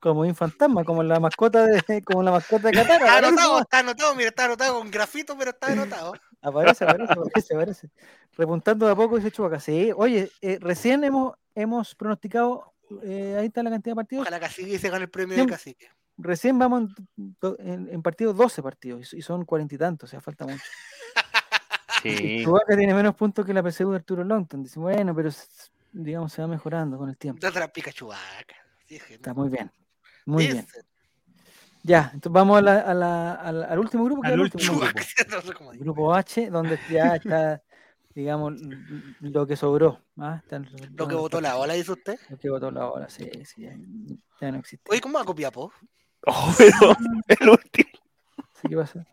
un co- comodín fantasma, como la mascota de, como la mascota de Qatar. está anotado, está anotado, mira, está anotado con grafito, pero está anotado. Aparece, aparece, aparece, aparece. Repuntando de a poco, dice Chubaca. Sí, oye, eh, recién hemos, hemos pronosticado, eh, ahí está la cantidad de partidos. Ojalá Cacique se gane el premio Bien. de Cacique. Recién vamos en, do- en, en partidos 12 partidos y so- y son cuarenta y tantos, o sea, falta mucho. Sí. Chubaca tiene menos puntos que la PSU de Arturo Longton. Dice, bueno, pero digamos, se va mejorando con el tiempo. Date la. Sí, gente. Está muy bien. Muy bien. Ya, entonces vamos a la- a la- al, al último grupo, que Al es el último grupo. No sé. Grupo H, donde ya está, digamos, lo que sobró. ¿ah? Está Lo que votó la ola, dice usted. Lo que votó la ola, sí, sí, ya, ya no existe. Oye, ¿cómo va a copiar, po? Oh, pero el último. Sí, ¿qué pasa?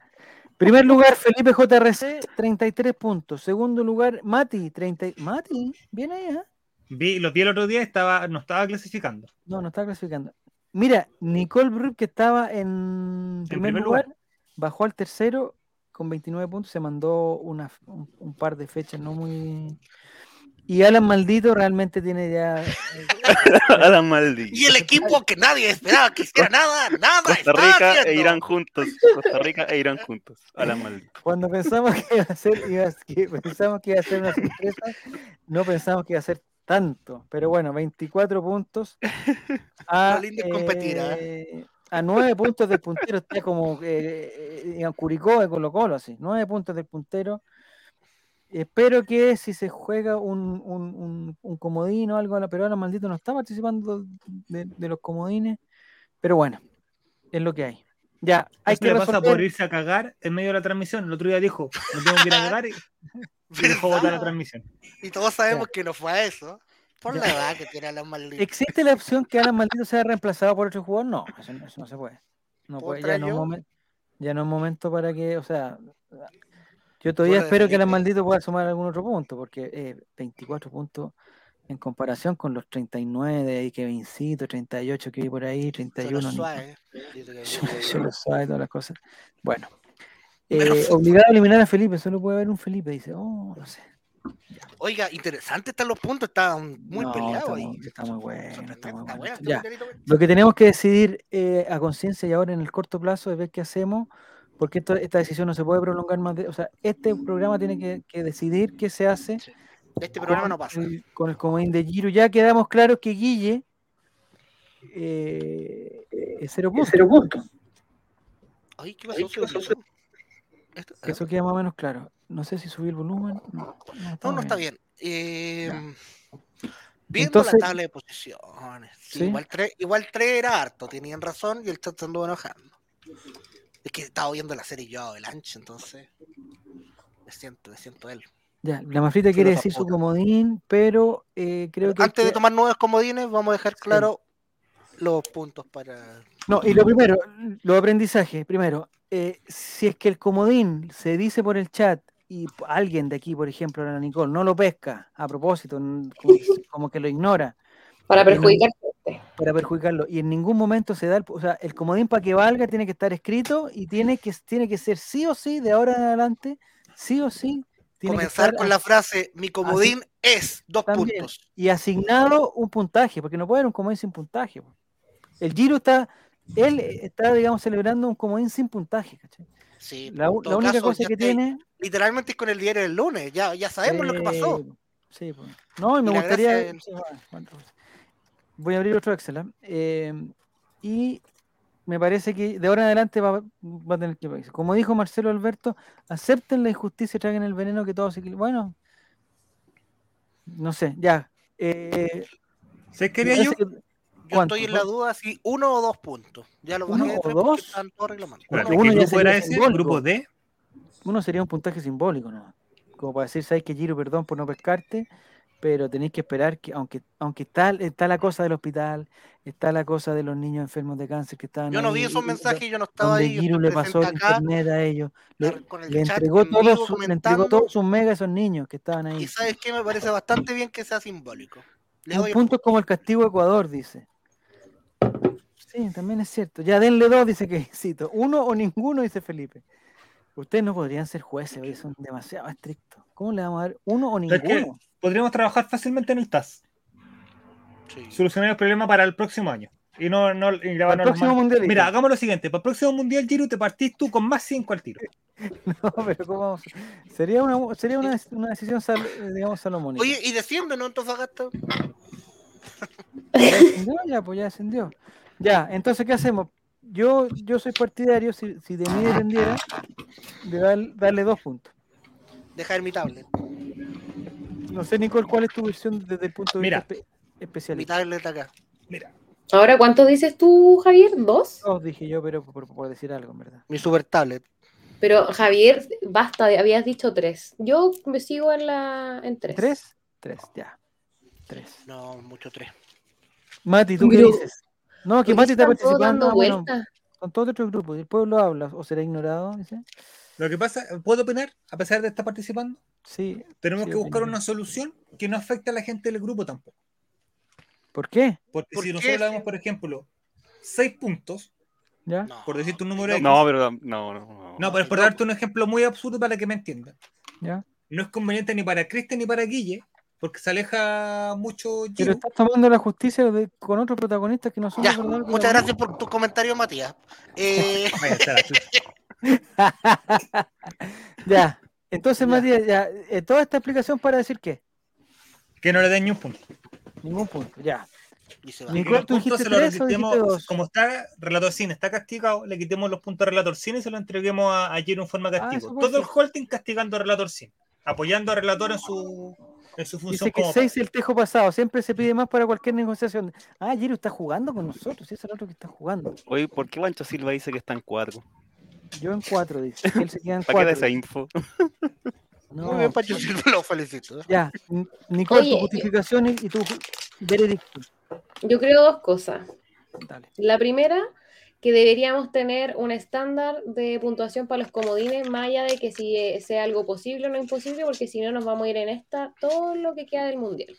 Primer lugar, Felipe JRC, 33 puntos. Segundo lugar, Mati, 30. y- Mati, viene ahí, ¿ah? Vi, lo vi el otro día, estaba, no estaba clasificando. No, no está clasificando. Mira, Nicole Bruck, que estaba en primer, primer lugar, lugar. bajó al tercero con 29 puntos, se mandó una, un, un par de fechas no muy... Y Alan Maldito realmente tiene ya... eh, Adam Maldi. Y el equipo que nadie esperaba que hiciera nada, nada Costa Rica e Irán juntos. Costa Rica e Irán juntos. Alan Maldi. Cuando pensamos que iba a ser, iba a- que pensamos que iba a ser una sorpresa, no pensamos que iba a ser tanto. Pero bueno, 24 puntos a, lindo es competir, eh, a 9 puntos del puntero. Está como eh, eh, en Curicó de Colo Colo, así. 9 puntos del puntero. Espero que si se juega un, un, un, un comodín o algo a la peruana, maldito no está participando de, de los comodines. Pero bueno, es lo que hay. Ya, hay Eso que le pasa resolver. por irse a cagar en medio de la transmisión. El otro día dijo, no tengo que ir a cagar. y- y dejó botar la transmisión. Y todos sabemos que no fue a eso. Por Ya. la edad que tiene Alan Maldito. ¿Existe la opción que Alan Maldito sea reemplazado por otro jugador? No, eso, no- eso no se puede. No ¿Puedo puede ya, no yo? momen- ya no es momento para que, o sea, yo todavía espero que Alan. Maldito pueda sumar algún otro punto, porque eh, 24 puntos en comparación con los 39 de ahí que Vincito, 38 que vi por ahí, 31. Solo ni- suave. Yo, yo lo sabe, todas las cosas. Bueno. Eh, obligado a eliminar a Felipe, solo puede haber un Felipe, dice. Oh, no sé. Oiga, interesante están los puntos, están muy No, peleados está ahí. muy- está muy bueno, está muy bueno. Ya. Lo que tenemos que decidir eh, a conciencia y ahora en el corto plazo es ver qué hacemos, porque esto- esta decisión no se puede prolongar más de. O sea, este programa tiene que, que decidir qué se hace Este programa con, no pasa. el, con el comodín de Giro. Ya quedamos claros que Guille eh, es cero puntos. Ay, ¿qué pasó? ¿Qué pasó? Esto- Que Eso queda más o menos claro. No sé si subí el volumen. No, no, No, no está bien. Eh, viendo Entonces- la tabla de posiciones. sí. Igual 3 igual tres era harto, tenían razón y el chat se anduvo enojando. Es que estaba viendo la serie yo el ancho, entonces. Me siento, me siento él. Ya, la mafrita quiere decir su comodín, pero eh, creo que. Antes de tomar nuevos comodines, vamos a dejar claro los puntos para. No, y lo primero, los aprendizajes. Primero, eh, si es que el comodín se dice por el chat y alguien de aquí, por ejemplo, la Nicole, no lo pesca a propósito, como, como que lo ignora Para Tiene un- perjudicar. para perjudicarlo, y en ningún momento se da, el, o sea, el comodín para que valga tiene que estar escrito y tiene que, tiene que ser sí o sí, de ahora en adelante, sí o sí, tiene comenzar con la frase: Mi comodín es dos También. puntos. y asignado un puntaje, porque no puede haber un comodín sin puntaje. El Giro está, él está, digamos, celebrando un comodín sin puntaje. ¿cachai? Sí, La, la única caso, cosa que tiene. Literalmente es con el diario del lunes, ya, ya sabemos lo que pasó. sí, pues. No, y me Y gustaría. gracia voy a abrir otro Excel. ¿ah? Eh, y me parece que de ahora en adelante va, va a tener que. Como dijo Marcelo Alberto, acepten la injusticia y traigan el veneno que todos se Bueno, no sé, ya. Eh, ¿Sabes qué me haría yo? que- Yo estoy en la duda si uno o dos puntos. Ya lo ¿Uno bajé de o tres porque dos? están todos reclamando. Uno ¿qué ya grupo era sería ese? ¿Grupo D? uno sería un puntaje simbólico, ¿no? Como para decir, sabes que Giro, perdón por no pescarte, pero tenéis que esperar que, aunque, aunque está, está la cosa del hospital, está la cosa de los niños enfermos de cáncer que estaban Yo no vi ahí, esos y- mensajes, yo no estaba donde ahí. yo Giro le pasó el internet a ellos, le, el le entregó en todos sus, le comentando, entregó todos sus megas a esos niños que estaban ahí. Y sabes que me parece bastante bien que sea simbólico. Le Un doy punto como el castigo a Ecuador, dice. Sí, también es cierto. Ya denle dos, dice que cito. Uno o ninguno, dice Felipe. Ustedes no podrían ser jueces, oye, son demasiado estrictos. ¿Cómo le vamos a dar uno o Es que ninguno? podríamos trabajar fácilmente en el TAS. Sí. Solucionar el problema para el próximo año. Y no, no y próximo mundial. Mira, hagamos lo siguiente. Para el próximo mundial, Giro, te partís tú con más 5 al tiro. No, pero ¿cómo vamos? Sería una, sería una, una decisión, sal- eh, digamos, salomónica. Oye, y desciende, ¿no? Antofagasta. ¿Ya descendió? Ya, pues ya descendió. Ya, entonces, ¿qué hacemos? Yo, yo soy partidario, si, si de mí dependiera, de dar- darle dos puntos. Dejar mi tablet. No sé, Nicole, ¿cuál es tu visión desde el punto de Mira. vista espe- Mi especialista? tablet acá. Mira, Ahora, ¿cuánto dices tú, Javier? ¿Dos? Dos dije yo, pero por, por decir algo, en verdad. Mi super tablet. Pero Javier, basta, habías dicho tres. Yo me sigo en la en tres. ¿Tres? Tres, ya. Tres. No, mucho tres. Mati, ¿tú qué dices? No, que ¿Por qué Mati está participando. dando bueno, vueltas? con todo otro grupo. ¿El pueblo habla o será ignorado? Dice. lo que pasa, ¿puedo opinar a pesar de estar participando? Sí. Tenemos Sí, que buscar una solución que no afecte a la gente del grupo tampoco. ¿Por qué? Porque ¿Por si qué? nosotros le damos, por ejemplo, 6 puntos, ¿Ya? No. por decirte un número X. No, pero no, no. No, No, pero es por darte un ejemplo muy absurdo para que me entiendan. ¿Ya? No es conveniente ni para Cristian ni para Guille, porque se aleja mucho Pero estás tomando la justicia de- con otros protagonistas que no son Ya, muchas gracias por tu comentario, Matías. Eh, chucha. ya. Entonces, Ya. Matías, ya, eh, toda esta explicación para decir qué? que no le den ni un punto. Ningún punto, ya. y se va. Nicole, ¿tú dijiste se los tres o quitemos, dijiste dos? como está Relator Cine, está castigado, le quitemos los puntos a Relator Cine y se lo entreguemos a, a Giro en forma de Ah, castigo. Todo el holding castigando a Relator Cine, apoyando a Relator en su, Dice que como 6 el tejo pasado. Siempre se pide más para cualquier negociación. Ah, Giro está jugando con nosotros. Ese es el otro que está jugando. Oye, ¿por qué Pancho Silva dice que está en cuatro? Yo en 4, dice. Él se queda en ¿Para qué da 4. esa info? No, Muy bien, Pacho Silva, lo felicito. Ya, Nicole, Oye, tu justificación y, y tu veredicto. Yo creo dos cosas. Dale. La primera, que deberíamos tener un estándar de puntuación para los comodines, más allá de que si eh, sea algo posible o no imposible, porque si no nos vamos a ir en esta todo lo que queda del mundial.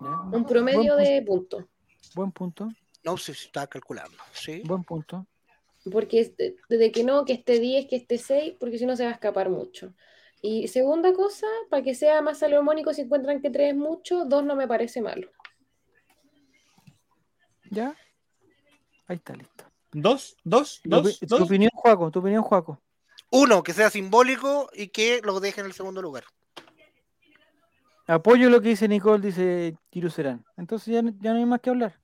Ya. Un promedio Buen de puntos. Buen punto, No sé si estaba calculando. Sí. buen punto. Porque es de- desde que no, que esté 10, que esté 6, porque si no se va a escapar mucho. Y segunda cosa, para que sea más salomónico, si encuentran que 3 es mucho, 2 no me parece malo. ¿Ya? Ahí está, listo. ¿Dos? ¿Dos? ¿Dos? tu ¿Dos? opinión, Juaco, tu opinión, Juaco. Uno, que sea simbólico y que lo deje en el segundo lugar. Apoyo lo que dice Nicole, dice Kiru Serán. Entonces ya, no- ya no hay más que hablar.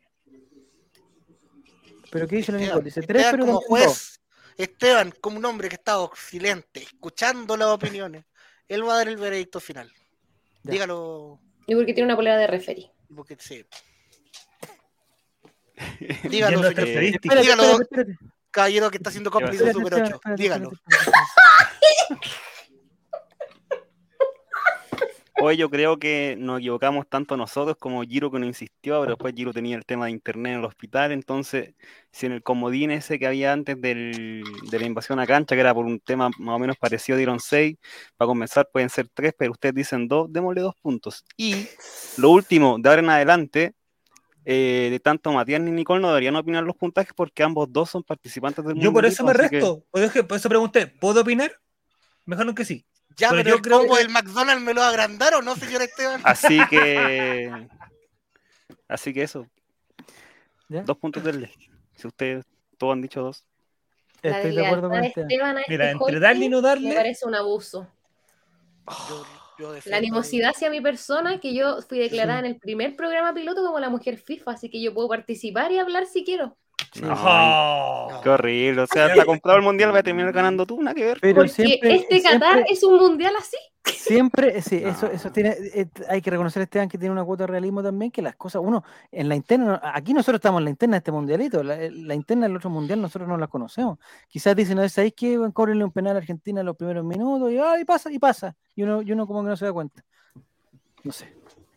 ¿Pero qué dice la Nicole? Dice tres, Esteban pero como juez, Esteban, como un hombre que está silente, escuchando las opiniones, él va a dar el veredicto final. Ya. Dígalo, Y porque tiene una polera de referee. porque sí. Dígalo, señor. Espérate, Dígalo. espérate, espérate. caballero que está siendo cómplice de Super espérate, 8. espérate, Dígalo. Hoy yo creo que nos equivocamos tanto nosotros como Giro que nos insistió, pero después Giro tenía el tema de internet en el hospital, entonces si en el comodín ese que había antes del- de la invasión a cancha, que era por un tema más o menos parecido, dieron 6, para comenzar pueden ser 3, pero ustedes dicen 2, démosle 2 puntos. Y lo último, de ahora en adelante, eh, de tanto Matías ni Nicole no deberían opinar los puntajes porque ambos dos son participantes del Yo por eso me así que- resto. Por eso- pregunté, ¿puedo opinar? Mejor no que sí. Ya, Pero pero, yo el creo combo que- del McDonald's me lo va a agrandar o no, señor Esteban. Así que. Así que eso. ¿Ya? Dos puntos del ley. Si ustedes todos han dicho dos. La Estoy de acuerdo con este. Esteban Mira, este entre darle y no Me darle, parece un abuso. Yo- yo La animosidad hacia mi persona, que yo fui declarada en el primer programa piloto como la mujer FIFA, así que yo puedo participar y hablar si quiero. Sí. No, ¡Oh! Qué horrible. O sea, está comprado el mundial, va a terminar ganando tú, nada que ver. Pero Porque siempre, este Qatar siempre, es un mundial así. siempre, sí, eso, No. eso tiene, eh, hay que reconocer Esteban que tiene una cuota de realismo también, que las cosas, uno, en la interna, aquí nosotros estamos en la interna de este mundialito, la, la interna del otro mundial nosotros no la conocemos. Quizás dicen, no, ¿sabéis qué? Cóbrenle un penal a Argentina en los primeros minutos, y, ah, y pasa, y pasa, y uno, y uno como que no se da cuenta. No sé.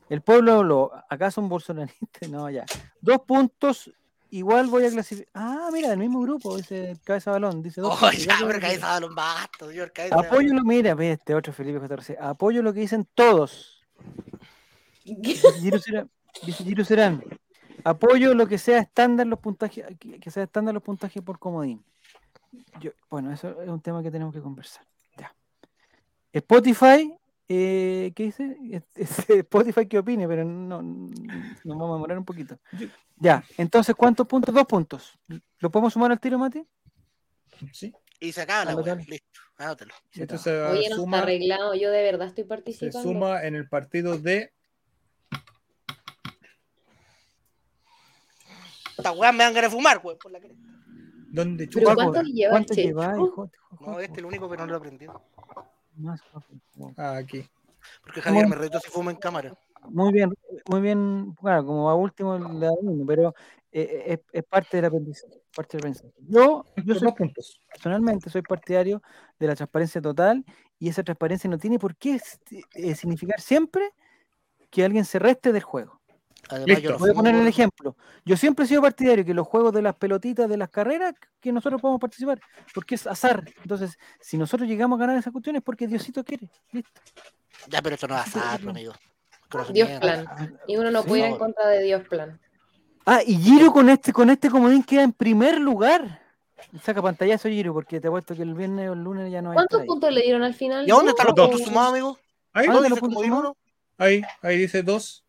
El pueblo lo, ¿acaso un bolsonarista? No, ya. Dos puntos, igual voy a clasificar. Ah, mira, del mismo grupo, dice Cabeza Balón, dice dos Oh, ya, pero cabeza balón, basta, señor, cabeza de Apoyo lo, mira, ve este otro Felipe 14. Apoyo lo que dicen todos. Dice Giro Serán. Apoyo lo que sea estándar los puntajes, que sea estándar los puntajes por comodín. Yo, bueno, eso es un tema que tenemos que conversar. Ya. Spotify, eh, ¿qué dice? Spotify que opine, pero no, nos vamos a demorar un poquito. Ya, entonces, ¿cuántos puntos? Dos puntos. ¿Lo podemos sumar al tiro, Mati? Sí. Y se acaba la listo, anótalo. Ya Esto está. se Oye, no suma, está arreglado, yo de verdad estoy se participando. suma en el partido de Esta weá me dan ganas de fumar, weón, por la cresta. Pero chupa- ¿cuánto lleva ¿Cuánto el lleva, Checho? hijo? No, este es el único, pero no lo he aprendido. Más. Ah, aquí. Porque Javier me retó si fuma en cámara. Muy bien, muy bien, claro, como a último le da uno, pero eh, es, es parte del aprendizaje, parte del aprendizaje. Yo, yo soy, personalmente soy partidario de la transparencia total y esa transparencia no tiene por qué eh, significar siempre que alguien se reste del juego. Además, Listo. yo no Voy a poner el ejemplo. Yo siempre he sido partidario que los juegos de las pelotitas, de las carreras, que nosotros podemos participar, porque es azar. Entonces, si nosotros llegamos a ganar esas cuestiones, es porque Diosito quiere. Listo. Ya, pero esto no es azar, amigo. Conoce Dios mierda. plan. Y uno no Sí. puede ir en contra de Dios plan. Ah, y Giro con este, con este comodín queda en primer lugar. Saca pantallazo Giro, porque te apuesto que el viernes o el lunes ya no hay. ¿Cuántos puntos le dieron al final? ¿Y a dónde están los Dos. puntos sumados, amigo? Ahí, Ah, ¿Dónde ¿de los puntos ahí, ahí dice 2.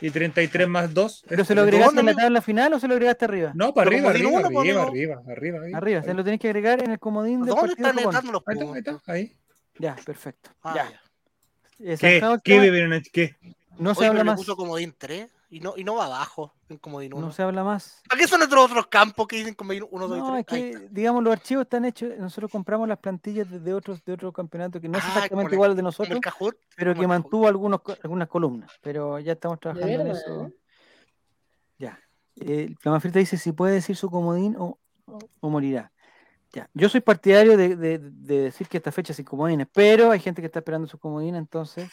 Y 33 más 2. ¿Pero se lo agregaste ¿Dónde, en la tabla final o se lo agregaste arriba? No, para arriba, arriba, uno, arriba, amigo. arriba, arriba, ahí. Arriba, se lo tenés que agregar en el comodín del ¿Dónde están los Ahí está, ahí está, ahí. Ya, perfecto. Ah, ya. ya. ¿Qué? ¿Qué bebieron? ¿Qué? no se Oye, habla más. puso comodín 3 y no, y no va abajo en comodín 1. No se habla más. ¿Para qué son otros otros campos que dicen comodín 1, 2 y 3? No, es que, digamos, los archivos están hechos, nosotros compramos las plantillas de, de otros de otros campeonatos que no es Ah, exactamente igual al de nosotros, Cajut. pero que mantuvo algunos, algunas columnas. Pero ya estamos trabajando en eso. Ya. Eh, la Mafrita dice si puede decir su comodín o, o- morirá. Ya. Yo soy partidario de, de- de decir que esta fecha sin comodines, pero hay gente que está esperando sus comodines, entonces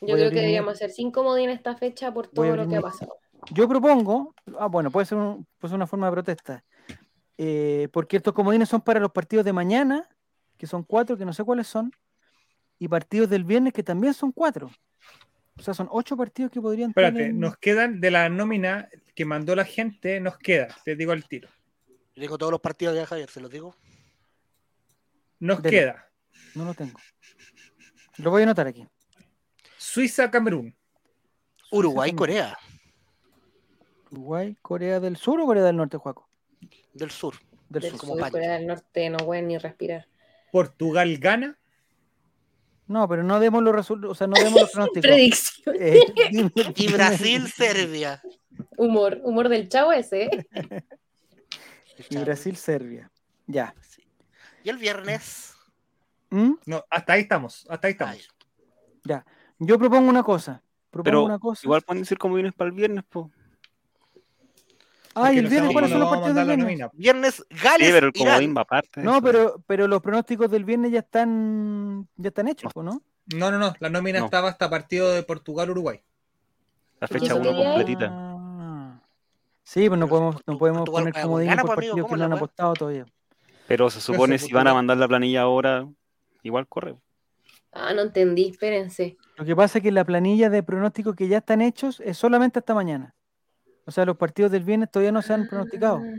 Yo creo que deberíamos hacer sin comodín esta fecha por todo lo que ha pasado. yo propongo, ah, bueno, puede ser, un- puede ser una forma de protesta, eh, porque estos comodines son para los partidos de mañana, que son cuatro, que no sé cuáles son, y partidos del viernes, que también son cuatro. O sea, son ocho partidos que podrían Espérate, tener- nos quedan de la nómina que mandó la gente, nos queda, te digo al tiro. Yo tengo todos los partidos de Javier, se los digo. Nos Dele. queda No lo tengo. Lo voy a anotar aquí. Suiza-Camerún, Uruguay, también. Corea, Uruguay, Corea del Sur o Corea del Norte, Juaco? del sur. Del, Del Sur. como sur, Pancho. Corea del Norte no pueden ni respirar. Portugal-Gana, No, pero no demos los resultados, o sea, no demos los pronósticos. Predicción. Eh, dime- Y Brasil, Serbia. Humor, humor del chavo ese. ¿eh? Y Brasil, Serbia. Ya. Y el viernes. ¿Mm? no, hasta ahí estamos, hasta ahí ay, estamos. Yo propongo una cosa. Propongo Pero una cosa. igual pueden decir como vienes para el viernes, po. Ah, y el no viernes, ¿cuáles son los partidos del viernes? viernes, Sí, Gales, pero el Irán. comodín va aparte. No, pero, pero los pronósticos del viernes ya están ya están hechos, ¿o ¿no? No, no, no, la nómina No. estaba hasta partido de Portugal-Uruguay. La ¿Y fecha eso 1 qué es? completita. Ah. Sí, pues no podemos, no podemos Portugal poner comodines Ghana, por partidos que ¿cómo no han apostado todavía. Pero se supone si van a mandar la planilla ahora, igual corre. Ah, no entendí, espérense. Lo que pasa es que la planilla de pronósticos que ya están hechos es solamente hasta mañana. O sea, los partidos del viernes todavía no se han pronosticado. Ah.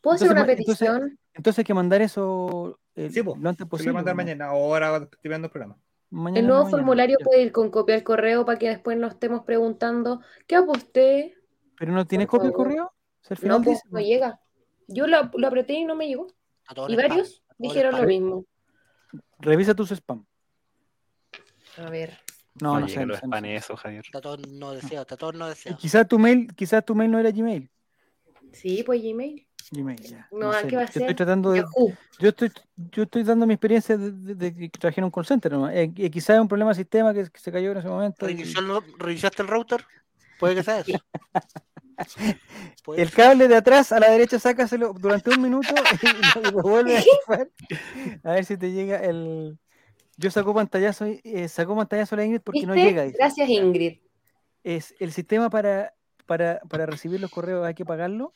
¿Puedo hacer una entonces- petición? Entonces hay que mandar eso eh, Sí, pues, lo antes Se lo posible. voy a mandar pues, mañana, ahora estoy viendo el programa. mañana El nuevo mañana. formulario Ya. puede ir con copia al correo para que después no estemos preguntando ¿qué aposté? Pero no tiene copia el favor. correo. No, pues, no llega. Yo lo, lo apreté y no me llegó. Y varios dijeron lo mismo. Revisa tus spam. A ver. No, no, No, sé. no sé, no eso, Javier. Está todo no deseado, está todo no deseado. Quizás tu mail, quizás tu mail no era Gmail. Sí, pues Gmail. Gmail, ya. No, sé. ¿qué va a Yo estoy ser? tratando de, Yahoo. yo estoy, yo estoy dando mi experiencia de, que trabajé en un call center. ¿no? Eh, y quizás es un problema de sistema que, que se cayó en ese momento. y- ¿Reinició el- ¿Reiniciaste el router? Puede que sea eso. El ser. cable de atrás a la derecha, sácaselo durante un minuto y lo, y lo vuelve a enchufar. A ver si te llega el. Yo saco pantallazo, eh, sacó pantallazo la Ingrid porque no llega. dice. Gracias, Ingrid. Es el sistema para, para, para recibir los correos hay que pagarlo,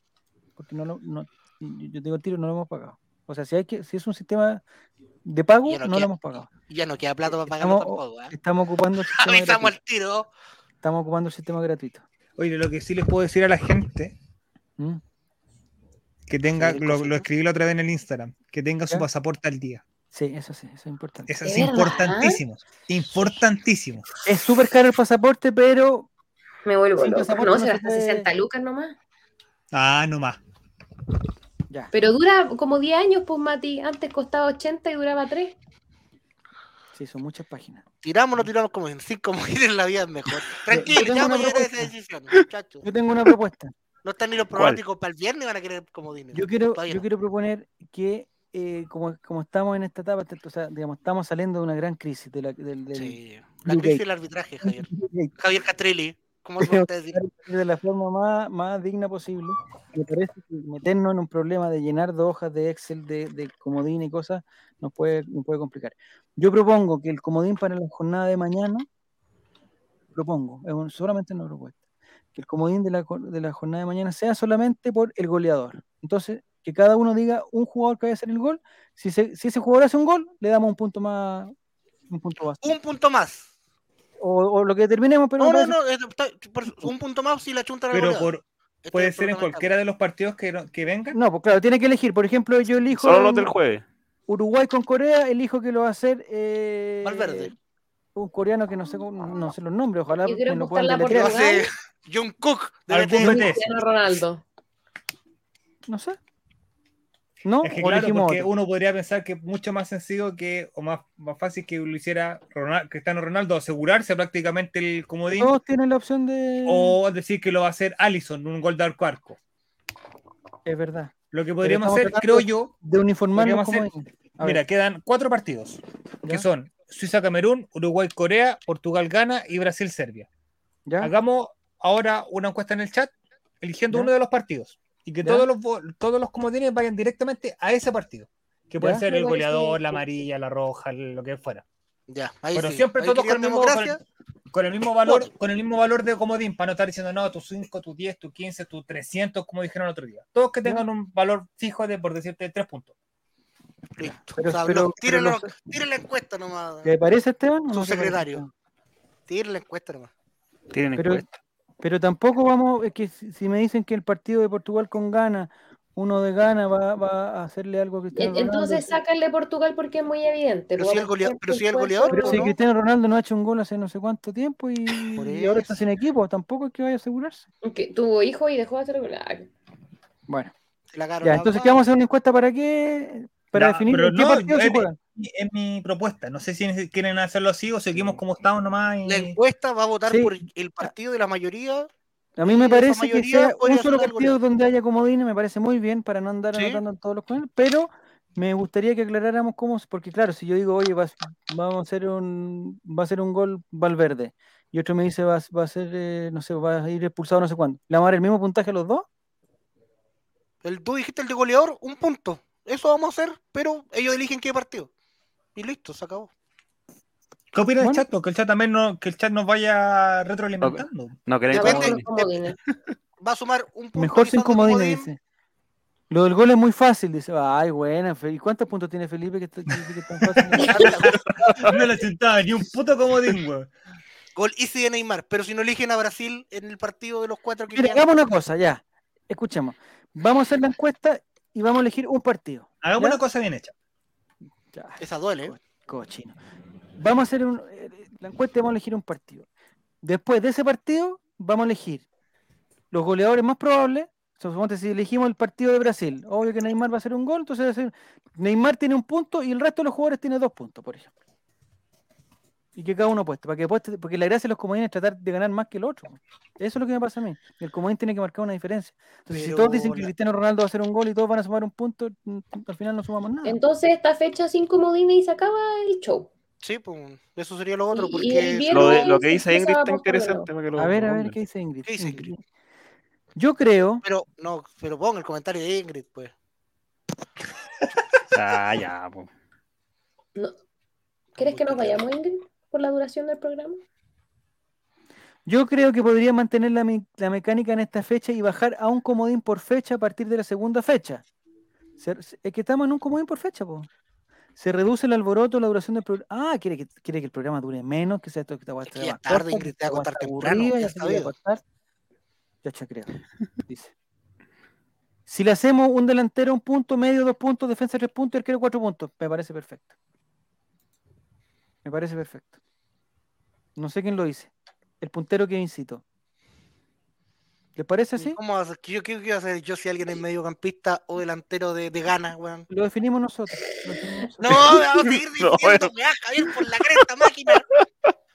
porque no lo, no, yo digo el tiro, no lo hemos pagado. O sea, si hay que, si es un sistema de pago, Ya no no lo hemos pagado. Ya no queda plata para pagarlo Estamos, tampoco. ¿eh? estamos ocupando el sistema Avisamos al tiro. Estamos ocupando el sistema gratuito. Oye, lo que sí les puedo decir a la gente ¿Mm? que tenga, lo, escribí la otra vez en el Instagram, que tenga su pasaporte al día. Sí, eso sí, eso es importante. Eso ¿De es verdad? importantísimo. Importantísimo. Es súper caro el pasaporte, pero Me vuelvo pasaporte No, no se gasta puede- 60 lucas nomás. Ah, no más. ya. Pero dura como 10 años, pues, Mati. Antes costaba 80 y duraba 3. Sí, son muchas páginas. Tiramos, no tiramos como en cinco mujeres la vida es mejor. Tranquilo, ya vamos a esa decisión, muchachos. Yo tengo una propuesta. No están ni los ¿Cuál? pronósticos para el viernes, van a querer como dinero. Yo quiero, yo no. quiero proponer que, eh, como, como estamos en esta etapa, o sea, digamos, estamos saliendo de una gran crisis. De la, del, del- Sí. La UK. crisis del arbitraje, Javier. Javier Catrelli, como se decir. de la forma más, más digna posible. Me parece que meternos en un problema de llenar dos hojas de Excel de, de comodín y cosas nos puede, nos puede complicar. Yo propongo que el comodín para la jornada de mañana, propongo, es un- solamente una propuesta, que el comodín de la, de la jornada de mañana sea solamente por el goleador. Entonces, que cada uno diga un jugador que vaya a hacer el gol. Si, se- si ese jugador hace un gol, le damos un punto más, un punto base. Un punto más. O, o lo que determinemos, pero No, no, no, está- por- un punto más si la chunta Pero por, Este puede ser en cualquiera de los partidos que, no- que vengan. No, pues claro, tiene que elegir. Por ejemplo, yo elijo Solo los del jueves. Uruguay con Corea, elijo que lo va a hacer eh, Valverde. un coreano que no sé cómo- no sé los nombres, ojalá Yo me lo puedan la deletrear. John Cook. de Ronaldo. No sé. ¿No? Es que claro, porque otro. uno podría pensar que es mucho más sencillo que, o más, más fácil que lo hiciera Ronald, Cristiano Ronaldo, asegurarse prácticamente el comodín, Todos tienen la opción de. o decir que lo va a hacer Allison, un gol de arco. Es verdad. Lo que podríamos hacer, creo yo, De uniformarnos hacer- ver, mira, quedan cuatro partidos, ¿ya? que son Suiza-Camerún, Uruguay-Corea, Portugal-Ghana y Brasil-Serbia. Hagamos ahora una encuesta en el chat, eligiendo Ya. uno de los partidos, y que Ya. todos los, todos los comodines vayan directamente a ese partido. Que puede ¿Ya? ser el goleador, la amarilla, la roja, lo que fuera. Ya, ahí Pero sí. siempre Ahí todos con el, mismo, con, democracia. con el mismo valor, con el mismo valor de comodín, para no estar diciendo, no, tu 5, tu 10, tu 15, tu 300, como dijeron el otro día. Todos que tengan un valor fijo de, por decirte, 3 puntos. Listo. Pero- O sea, pero- no, pero los- la encuesta nomás. ¿Te parece, Esteban? o no Su parece, secretario. Tiren la encuesta nomás. Tienen Pero, encuesta. Pero tampoco vamos, es que si, me dicen que el partido de Portugal con Ghana, uno de Ghana va, va a hacerle algo a Cristiano Ronaldo. Entonces sácale Portugal porque es muy evidente. Pero pues, si el pero si goleador, Pero si ¿no? Cristiano Ronaldo no ha hecho un gol hace no sé cuánto tiempo y, Por y ahora está sin equipo, tampoco es que vaya a asegurarse. que tuvo hijo y dejó de hacer gol. Bueno, la ya, entonces. ¿qué vamos a hacer una encuesta para qué? Para definir qué no, partido se juegan. Es mi propuesta. No sé si quieren hacerlo así o seguimos como estamos nomás. y- La encuesta va a votar Sí. por el partido de la mayoría. A mí me parece que sea un solo partido donde haya comodines, me parece muy bien para no andar Sí. anotando en todos los pero me gustaría que aclaráramos cómo, porque claro, si yo digo, oye, va, a- vamos a hacer un, va a ser un gol Valverde, y otro me dice, va, a- va a ser, eh, no sé, va a ir expulsado no sé cuándo, ¿le vamos a dar el mismo puntaje a los dos? El, tú dijiste el de goleador, un punto. Eso vamos a hacer, pero ellos eligen qué partido. Y listo, se acabó. ¿Qué opina el Bueno. chat? Que el chat también no, que el chat nos vaya retroalimentando. No comodines. Va a sumar un punto. Mejor sin comodines, comodín. dice. Lo del gol es muy fácil, dice. Ay, buena. ¿Y cuántos puntos tiene Felipe que, está- que que tan fácil? No le sentaba ni un puto comodín, weón. Gol easy de Neymar, pero si no eligen a Brasil en el partido de los cuatro que Mira, hagamos una cosa, ya. Escuchemos. Vamos a hacer la encuesta y vamos a elegir un partido. Hagamos ¿Ya? una cosa bien hecha. Esa duele. ¿eh? cochino. Vamos a hacer un- eh, la encuesta y vamos a elegir un partido. Después de ese partido, vamos a elegir los goleadores más probables. Suponte si elegimos el partido de Brasil, obvio que Neymar va a hacer un gol, entonces Neymar tiene un punto y el resto de los jugadores tiene dos puntos, por ejemplo. Y que cada uno apueste, para que apueste, porque la gracia de los comodines es tratar de ganar más que el otro. Eso es lo que me pasa a mí. El comodín tiene que marcar una diferencia. Entonces, si todos dicen que Cristiano Ronaldo va a hacer un gol y todos van a sumar un punto, al final no sumamos nada. Entonces esta fecha sin comodines y se acaba el show. Sí, pues eso sería lo otro. Porque Lo, de- lo que dice Ingrid está interesante. para que lo A ver, a ver. ¿qué dice Ingrid? ¿Qué dice Ingrid. Ingrid? Yo creo, Pero no, pero ponga el comentario de Ingrid, pues. Ah, ya, po. No. ¿Quieres que nos vayamos, Ingrid, por la duración del programa? yo creo que podría mantener la, me- la mecánica en esta fecha y bajar a un comodín por fecha a partir de la segunda fecha. Se- es que estamos en un comodín por fecha, po. Se reduce el alboroto, la duración del programa. Ah, quiere que, quiere que el programa dure menos, que sea esto que Es ya tarde, te va a temprano, ya se chacreo, dice. Si le hacemos un delantero un punto, medio dos puntos, defensa tres puntos y arquero cuatro puntos, me parece perfecto. Me parece perfecto. No sé quién lo dice. El puntero que incitó. ¿Les parece así? ¿Cómo va a ser? ¿Qué- ¿Qué qué iba a hacer yo si alguien es mediocampista o delantero de, de gana, weón? Lo definimos nosotros. lo definimos nosotros. No, vamos a seguir No, diciendo, me va Javier por la cresta máquina.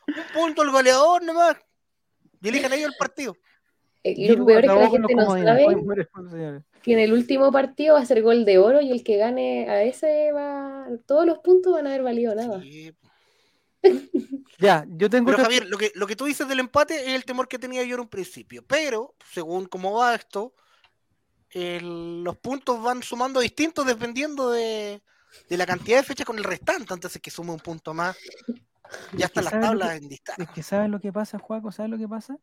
Un punto el goleador nomás. Y elijan ellos el partido. Eh, Y Giroud lo peor es que la gente no sabe que en el último partido va a ser gol de oro y el que gane a ese va. Todos los puntos van a haber valido nada. Sí. Ya, yo tengo Pero Javier, lo que, lo que tú dices del empate es el temor que tenía yo en un principio. Pero, según cómo va esto, el- los puntos van sumando distintos dependiendo de, de la cantidad de fechas con el restante. Antes de que sume un punto más, ya están las ¿sabes lo tablas en distancia. Es que ¿sabes lo que pasa, Juaco? ¿Sabes lo que pasa?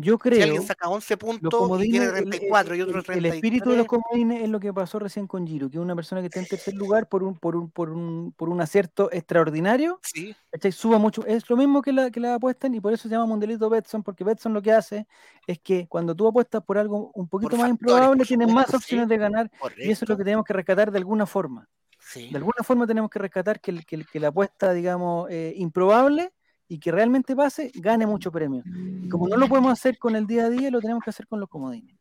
Yo Si creo alguien saca 11 los puntos y tiene el- 34 y el, otro el 33. espíritu de los comodines es lo que pasó recién con Giro, que es una persona que está en tercer lugar por un, por un, por un, por un acierto extraordinario, Sí, ¿cachai? Suba mucho. Es lo mismo que la, que la apuestan y por eso se llama Mundialito Betson, porque Betson lo que hace es que cuando tú apuestas por algo un poquito más factores, improbable, tienes más opciones sí. de ganar correcto. y eso es lo que tenemos que rescatar de alguna forma. Sí. De alguna forma tenemos que rescatar que, el- que, el- que la apuesta, digamos, eh, improbable y que realmente pase, gane mucho premio. Y como no lo podemos hacer con el día a día, lo tenemos que hacer con los comodines.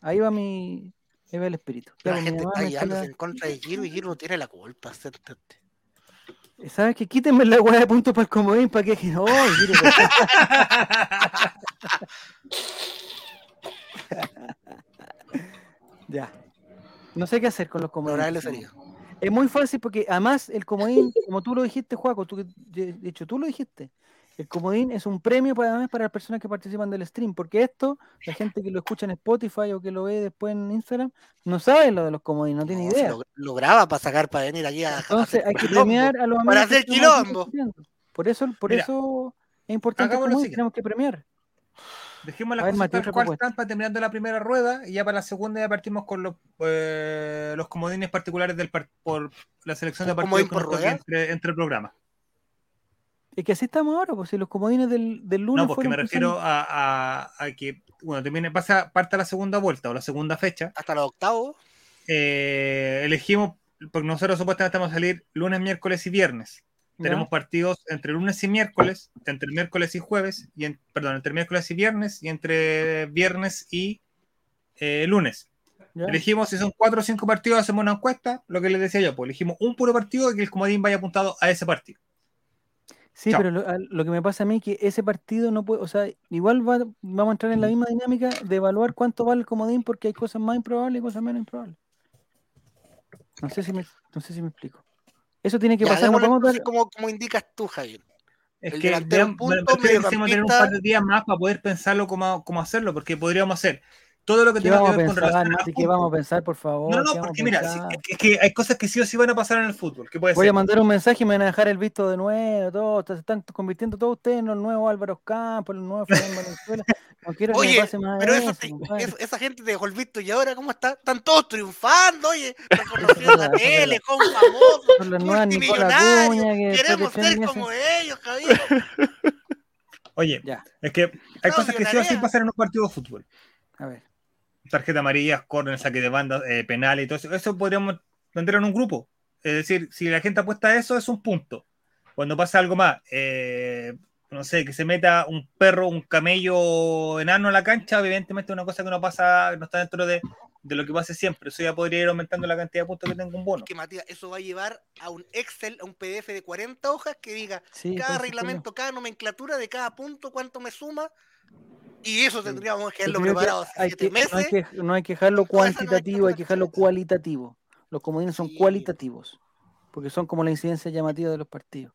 Ahí va mi, ahí va el espíritu. Pero la gente está guiándose en contra de Giro y Giro no tiene la culpa. acéptate. ¿Sabes qué? Quítenme la hueá de puntos para el comodín para que... No, Giro, ya. No sé qué hacer con los comodines. Honorable sería. Es muy fácil porque además el comodín, como tú lo dijiste, Juaco, tú, de hecho tú lo dijiste, El comodín es un premio para, además para las personas que participan del stream, porque esto, la gente que lo escucha en Spotify o que lo ve después en Instagram, no sabe lo de los comodines, no tiene No, idea. Lo, lo graba para sacar para venir aquí a, Entonces hay que premiar a los amigos. Para hacer quilombo. Por eso, por Mira, eso es importante el comodín, tenemos que premiar. Dejemos las ver, cosas tal cual están para terminando la primera rueda y ya para la segunda ya partimos con los, eh, los comodines particulares del par- por la selección de ¿Un partidos por entre, entre programas. Es que así estamos ahora, pues si los comodines del, del lunes No, porque me fueron refiero a- a que, bueno, termine, pasa, parte la segunda vuelta o la segunda fecha. Hasta los octavos. eh, elegimos, porque nosotros supuestamente vamos a salir lunes, miércoles y viernes. Tenemos partidos entre lunes y miércoles, entre miércoles y jueves, y en- perdón, entre miércoles y viernes y entre viernes y eh, lunes. ¿Ya? Elegimos si son cuatro o cinco partidos, hacemos una encuesta, lo que les decía yo, pues elegimos un puro partido y que el comodín vaya apuntado a ese partido. Sí, Chao. pero lo que me pasa a mí es que ese partido no puede, o sea, igual va- vamos a entrar en la misma dinámica de evaluar cuánto vale el comodín porque hay cosas más improbables y cosas menos improbables. No sé si me, no sé si me explico. Eso tiene que Ya, pasar, no démosle podemos como, como indicas tú, Javier. Es El que vean- punto, bueno, prefiero que decíamos tener un par de días más para poder pensarlo cómo, cómo hacerlo, porque podríamos hacer todo lo que ¿Qué tenga que ver con pensar, relación? ¿Qué fútbol. vamos a pensar, por favor? No, no, ¿Qué vamos a porque mira, si- es que hay cosas que sí o sí van a pasar en el fútbol. ¿Qué puede Voy a mandar un mensaje y me van a dejar el visto de nuevo, todo, se están convirtiendo todos ustedes en los nuevos Álvaro Campos, los nuevos Fernando Valenzuela. No quiero que me Oye, pase más pero eso, esa gente te dejó el visto y ahora, ¿cómo está? Están todos triunfando, oye, reconocidos la tele, con famosos, Son multimillonarios. Que Queremos ser como ellos, Javier. Oye, Ya, es que hay cosas que sí o sí pasan en un partido de fútbol. a ver. Tarjeta amarilla, córner, saque de banda, eh, penales y todo eso. Eso podríamos meterlo en un grupo. Es decir, si la gente apuesta a eso, es un punto. Cuando pasa algo más, eh, no sé, que se meta un perro, un camello enano a la cancha, evidentemente es una cosa que no pasa, no está dentro de, de lo que pase siempre. Eso ya podría ir aumentando la cantidad de puntos que tenga un bono. Que Matías, eso va a llevar a un Excel, a un PDF de 40 hojas que diga Sí, cada reglamento, cada nomenclatura de cada punto, cuánto me suma. Y eso tendríamos que haberlo que preparado hace hay siete que- meses. no, hay que, no hay que dejarlo cuantitativo, hay que dejarlo cualitativo. Los comodines son Sí. cualitativos, porque son como la incidencia llamativa de los partidos.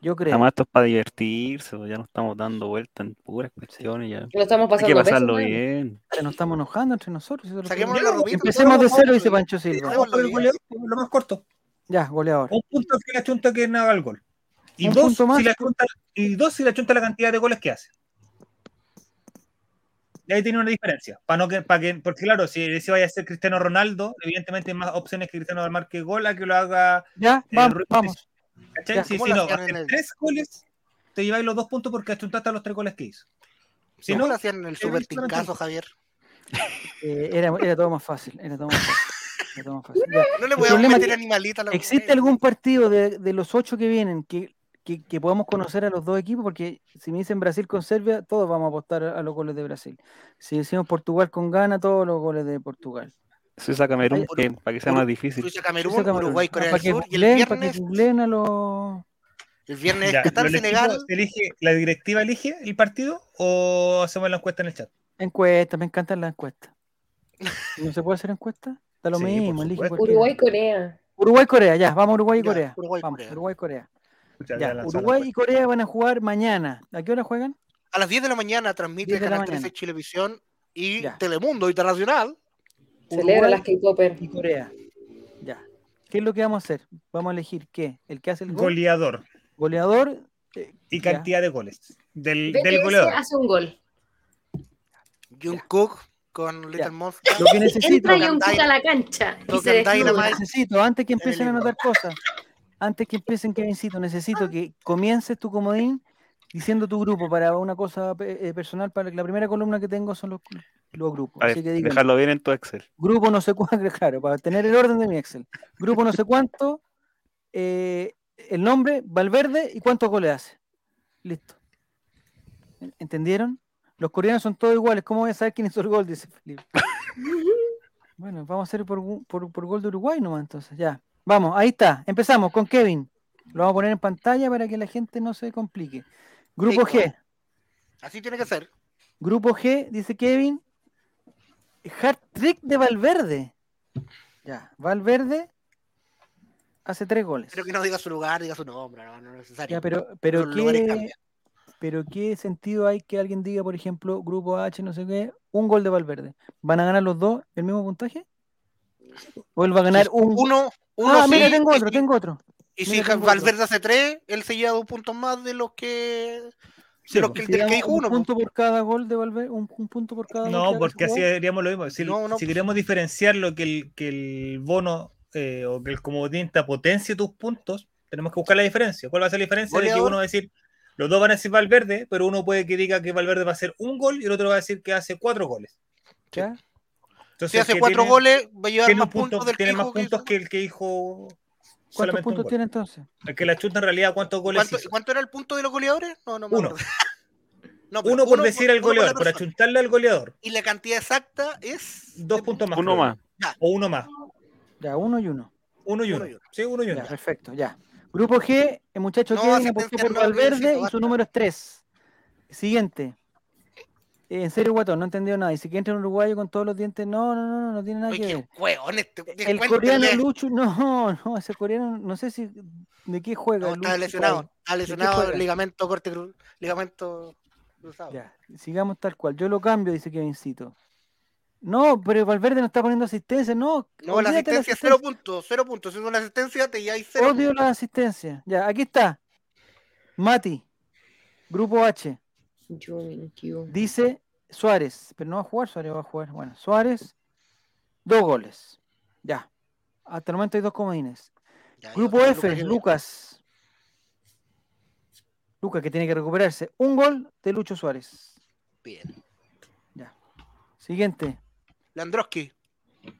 Yo creo. Además, esto es para divertirse, pues, ya no estamos dando vueltas en puras cuestiones. Ya. Lo estamos Hay que pasarlo pésimo. bien. que nos estamos enojando entre nosotros. lo que- los rubitos, Empecemos de cero, dice. Pancho Silva. Lo más corto. Ya, goleador. Un punto si la chunta que no haga el gol. Y Un dos, punto más. si la chunta, y dos si la chunta la cantidad de goles que hace. Y ahí tiene una diferencia. Para no que, para que, porque claro, si, si vaya a ser Cristiano Ronaldo, evidentemente hay más opciones que Cristiano marque gol a que lo haga. Ya, Eh, vamos, Ruiz- vamos. ¿cachai? Ya. Si, ¿Cómo si lo no, el- tres goles, te lleváis los dos puntos porque achuntaste a los tres goles que hizo. Si ¿Cómo no, lo hacían en el super pincazo. Javier? Eh, era, era todo más fácil. Era todo más fácil. era todo más fácil. Ya. No le podemos problema meter animalita a la ¿Existe mujer. algún partido de, de los ocho que vienen que, que, que podamos conocer a los dos equipos? Porque si me dicen Brasil con Serbia, todos vamos a apostar a, a los goles de Brasil. Si decimos Portugal con Ghana, todos los goles de Portugal. Suiza Camerún, Ay, que- para que sea más difícil. Suiza, Camerún, Suiza, Camerún. Uruguay, Ah, Corea para del que Sur. Y el googleen, para que viernes, a los... el viernes ya, Qatar, ¿el equipo Senegal. se elige, ¿La directiva elige el partido o hacemos la encuesta en el chat? Encuestas, me encantan las encuestas. ¿No se puede hacer encuesta? Da lo Sí, mismo, elige supuesto. cualquiera. Uruguay, Corea. Uruguay, Corea, ya, vamos Uruguay y Ya, Corea. Uruguay, vamos, Corea. Uruguay, Corea. Ya, ya Uruguay y. Corea van a jugar mañana. ¿A qué hora juegan? A las 10 de la mañana transmite 10 de la Canal 13 mañana. Chilevisión y Ya. Telemundo Internacional. Celebra las K-Popper. y Corea. Ya. ¿Qué es lo que vamos a hacer? Vamos a elegir qué? El que hace el gol, Goleador goleador eh, y ya. cantidad de goles del, del goleador. hace un gol. Jungkook con Little. Monster. Lo que necesito, Entra Jungkook a la cancha y Logan se necesito, antes que empiecen a anotar cosas, antes que empiecen, Kevincito, necesito que comiences tu comodín diciendo tu grupo para una cosa eh, personal, para la primera columna que tengo son los, los grupos. Así que digan, dejarlo bien en tu Excel. grupo no sé cuánto, claro, para tener el orden de mi Excel. Grupo no sé cuánto, eh, el nombre, Valverde y cuántos goles hace. Listo. ¿En- ¿Entendieron? Los coreanos son todos iguales. ¿Cómo voy a saber quién hizo el gol? Dice Felipe. Bueno, vamos a hacer por, por, por gol de Uruguay nomás entonces. Ya. Vamos, ahí está. Empezamos con Kevin. Lo vamos a poner en pantalla para que la gente no se complique. Grupo Sí, G. Así tiene que ser. Grupo G, dice Kevin. Hat trick de Valverde. Ya, Valverde hace tres goles. Pero que no diga su lugar, diga su nombre, no, no es necesario. Ya, pero, pero ¿qué, pero ¿qué sentido hay que alguien diga, por ejemplo, grupo H, no sé qué, un gol de Valverde? ¿Van a ganar los dos el mismo puntaje? ¿O él va a ganar un... Uno, uno ah, sí, mira, tengo y otro, si- tengo otro. Y si mira, Valverde hace tres, él se lleva dos puntos más de los que. De los que, del dijo un uno. punto por cada gol de Valverde, un, un punto por cada No, porque así haríamos lo mismo. Si, No, no. si queremos diferenciar lo que el, que el bono eh, o que el comodín te potencie tus puntos, tenemos que buscar la diferencia. ¿Cuál va a ser la diferencia? De que Goleador. uno va a decir, los dos van a decir Valverde, pero uno puede que diga que Valverde va a hacer un gol y el otro va a decir que hace cuatro goles. ¿Ya? Entonces, Si hace que cuatro tiene- goles, va a llevar tiene, más un punto- puntos del que tiene más que puntos hizo. que el que dijo ¿Cuántos puntos tiene entonces? El que la chuta en realidad, ¿cuántos goles ¿Cuánto, hizo? cuánto era el punto de los goleadores? No, no me Uno. No, Uno por decir al por goleador, por achuntarle al goleador. Y la cantidad exacta es. Dos puntos más. Uno creo. más. O uno más. Ya, uno y uno. Uno y Uno uno. y uno. Sí, uno y uno. Ya, perfecto, ya. Grupo G, el muchacho No, Kevin apostó por Valverde y su número es 3. Siguiente. Eh, en serio, guatón, no entendió nada. Dice que entra un uruguayo con todos los dientes. No, no, no, no, no tiene nada que ver. este. El cuéntenle. coreano Lucho, no, no, ese coreano, no sé si de qué juega. No, está lesionado. Está lesionado, ligamento corte ligamento cruzado. Ya, sigamos tal cual. Yo lo cambio, dice Kevincito. No, pero Valverde no está poniendo asistencia, no. No, la asistencia es cero puntos, cero puntos. Si es una asistencia, te lleváis cero. Odio la asistencia. Ya, aquí está. Mati, Grupo H. Dice Suárez, pero no va a jugar, Suárez va a jugar. Bueno, Suárez, dos goles. Ya. Hasta el momento hay dos comodines. Ya, Grupo F, Lucas, Lucas. Lucas que tiene que recuperarse. Un gol de Lucho Suárez. Bien. Siguiente. Landroski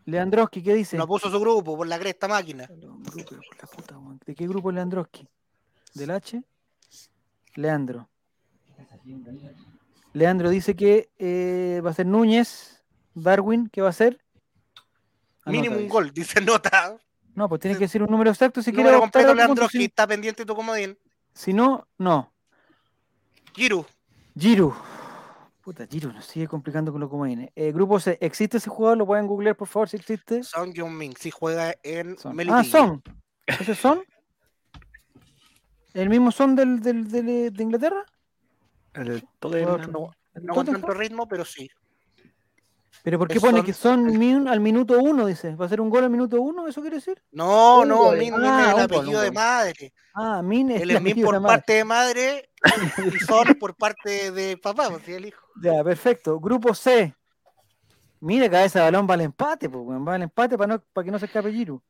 Leandroski, ¿qué dice? no puso su grupo por la cresta máquina. Grupo, la puta, weón. ¿De qué grupo es Leandroski? ¿Del H? Leandro. Leandro dice que eh, va a ser Núñez. Darwin, ¿qué va a ser? Anota, Mínimo un gol, dice nota. No, pues tiene que decir un número exacto si quiere Número optar completo, Leandroski. Si, Está pendiente tu comodín. si no, no. Giru. Giru. Puta, Giru nos sigue complicando con lo comodines. Eh, grupo C, ¿existe ese jugador? Lo pueden googlear, por favor, si existe. Son Min Si juega en Son. Ah, son. ¿Ese son? ¿El mismo son del, del, del- de Inglaterra? El Tottenham. No, ¿El no con tanto ritmo, pero sí. ¿Pero por qué Es pone son- que son min al minuto uno? Dice. ¿Va a ser un gol al minuto uno? ¿Eso quiere decir? No, no, gol. Min Ah, es el gol, apellido de madre. Ah, min es el es Min por de parte de madre y Son por parte de papá, pues sí, el hijo. Ya, perfecto. Grupo C. Mira, cabeza de balón va al empate, pues, va al empate para, no, para que no se escape Giru.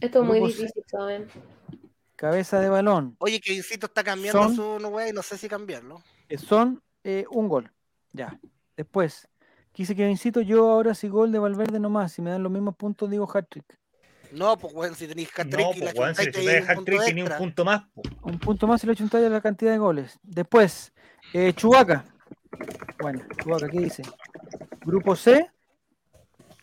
Esto es muy Grupo C. difícil, ¿saben? Cabeza de balón. Oye, que Incito está cambiando Son- su no, wey, no sé si cambiarlo. Eh, Son eh, un gol. Ya. Después, quise que incito yo ahora si gol de Valverde nomás. Si me dan los mismos puntos, digo hat-trick. No, pues weón, si tenéis hat No, y la pues, si te lleváis un hat punto trick tenía un extra. punto más. po. Un punto más si lo chuntáis a la cantidad de goles. Después, eh, Chubaca. Bueno, Chubaca, ¿qué dice? Grupo C.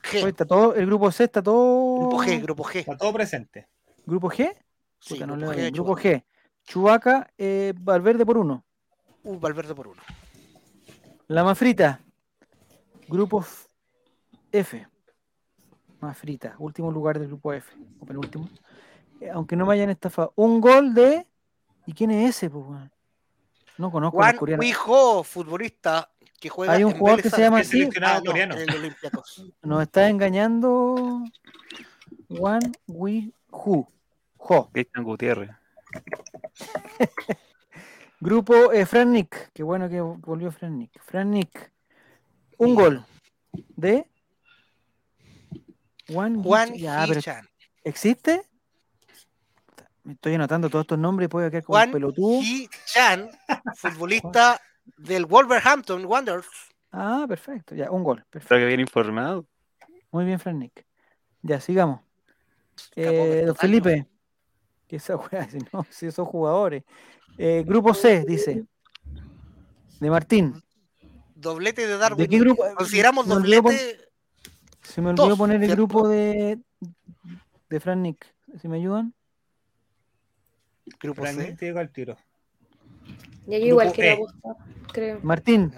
G, Oye, está todo, el grupo C está todo. grupo G, grupo G. Está todo presente. ¿Grupo G? Sí, Puta, no grupo leo G, bien. Grupo Chubaca. G. Chubaca, eh, Valverde por uno. Uh, Valverde por uno. La Mafrita. Grupo F-. Mafrita. Último lugar del grupo F. O penúltimo. Eh, aunque no me hayan estafado. Un gol de. ¿Y quién es ese? pues? No conozco a Juan. Huijo, futbolista que juega Hay un en jugador Vélez que se llama así. Ah, no, coreano. en el. Nos está engañando. Juan Wi Hu. Jo. Cristian Gutiérrez. Grupo eh, Fran Nick. Qué bueno que volvió Fran Nick. Fran Nick. Un gol de. Juan, Juan Ya, pero Hichan. ¿Existe? Me estoy anotando todos estos nombres y puede quedar como Juan un pelotudo. Hichan, futbolista del Wolverhampton Wanderers. Ah, perfecto. Ya, un gol. Perfecto. Creo que bien informado. Muy bien, Fran Nick. Ya, sigamos. Eh, don Felipe. Que esa weá, si no, si esos jugadores. Eh, grupo C, dice. De Martín. Doblete de Darwin. ¿De qué grupo? Consideramos olvidó pon- doblete. Se me olvidó Dos, poner el ¿cierto? grupo de, de Fran Nick. Si me ayudan. Grupo C. Realmente llega al tiro. Ya yo igual quiero E. creo. Martín.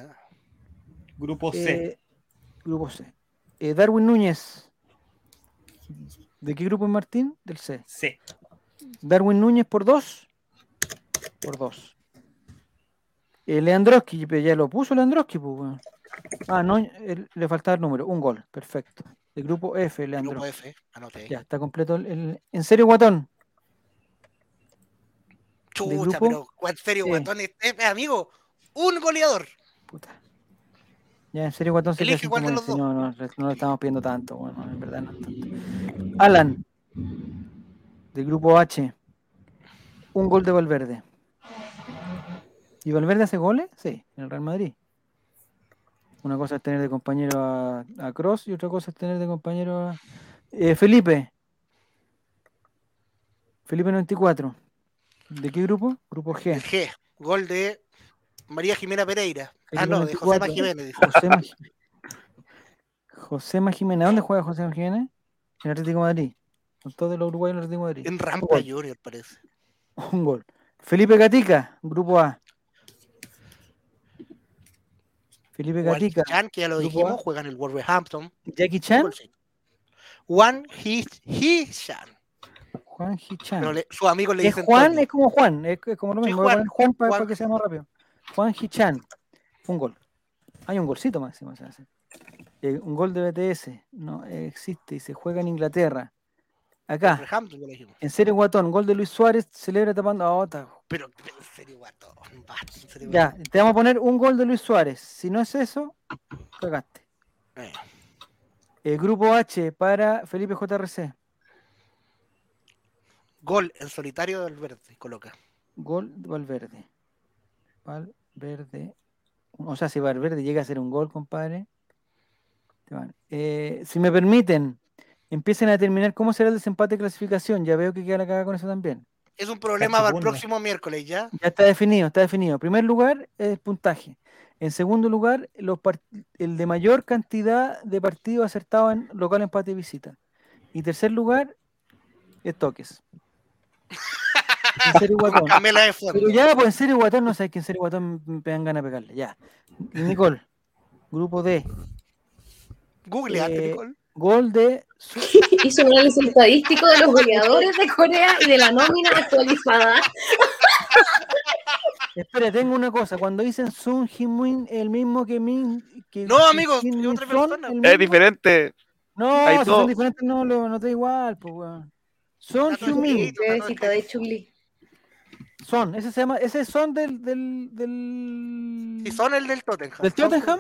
Grupo C. eh, grupo C. Eh, Darwin Núñez. ¿De qué grupo es Martín? Del C. C. Darwin Núñez por dos. Por dos. Eh, Leandroski, ya lo puso Leandroski, pues. Ah, no, el- le faltaba el número, un gol, perfecto. El grupo F, Grupo Leandroski. F, anoté. Ya, está completo el, el- En serio, Guatón. Grupo? pero ¿cuál serio, Sí. guatón? Eh, amigo, un goleador. Puta. Ya, en serio, Guatón se Elige cuál de los dos. No, no, no lo estamos pidiendo tanto, bueno, en verdad no tanto. Alan, del grupo H. Un gol de Valverde. ¿Y Valverde hace goles? Sí, en el Real Madrid. Una cosa es tener de compañero a, a Cross y otra cosa es tener de compañero a. Eh, Felipe. Felipe 94. ¿De qué grupo? Grupo G. El G, gol de María Jimena Pereira. Ah, no, de José 94. Jiménez. Josema, Josema Jiménez. ¿Dónde juega José Jiménez? En Atlético de Madrid. Con todos los uruguayos en Atlético de Madrid. En Rampa. Junior, parece. Un gol. Felipe Gatica, grupo A. Felipe Gatica. Chan, que ya lo dijimos, juega en el Wolverhampton. Jackie Chan. Juan Hichan. Juan Hichan. Sus amigos le dicen Juan, Toño. es como Juan. Es, es como lo mismo. Juan, Juan para, Juan. para que sea más rápido. Juan Hichan. Un gol. Hay un golcito máximo. se hace. Eh, un gol de BTS. No existe y se juega en Inglaterra. Acá. En serio, Guatón. Gol de Luis Suárez. Celebra tapando. Ah, otra. Pero, pero en serio, en serio, Ya, te vamos a poner un gol de Luis Suárez. Si no es eso, cagaste. Eh, El grupo H para Felipe JRC. Gol en solitario del verde, coloca. Gol de Valverde. Valverde. O sea, si Valverde llega a hacer un gol, compadre. te van. Eh, si me permiten, empiecen a determinar cómo será el desempate de clasificación. Ya veo que queda la cagada con eso también. Es un problema para el próximo miércoles, ¿ya? Ya está definido, está definido. En primer lugar, es puntaje. En segundo lugar, los el de mayor cantidad de partidos acertados en local, empate y visita. Y tercer lugar, es toques. En serio, guatón. Camela de fondo. Pero ya, pues en serio, guatón, no sabes que en serio, guatón me pegan ganas de pegarle. Ya. Nicole, grupo D. Googleate, Eh, Nicole. Gol de. Su- Hizo un análisis estadístico de los goleadores de Corea y de la nómina actualizada. Espera, tengo una cosa. Cuando dicen Sun Min, el mismo que Min. Que, No, que amigo, Kim es otra persona. diferente. No, si son diferentes, no, lo, no da igual, pues, weón. Son Chuli. Son, ese se llama, ese son del, del, del, Si son el del Tottenham. del Tottenham.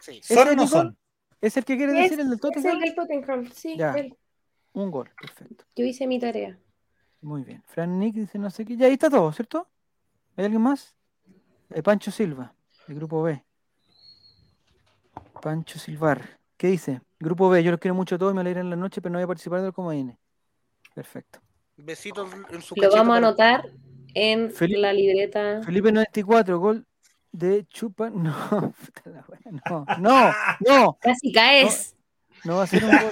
Sí. ¿Ese, ¿Son o no son? ¿Es el que quiere Es- decir el del Es Tottenham? el del Tottenham, sí. Ya. él. Un gol, perfecto. Yo hice mi tarea. Muy bien. Fran Nick dice no sé qué. Ya ahí está todo, ¿cierto? ¿Hay alguien más? Eh, Pancho Silva, el grupo B. Pancho Silvar. ¿Qué dice? Grupo B, yo los quiero mucho a todos y me alegran la noche, pero no voy a participar del comodines. Perfecto. Besitos en su Lo vamos a para- anotar en Felipe- la libreta. Felipe 94, gol de Chupa. No, puta la wea, no, no, no, Casi caes. no va a ser un gol.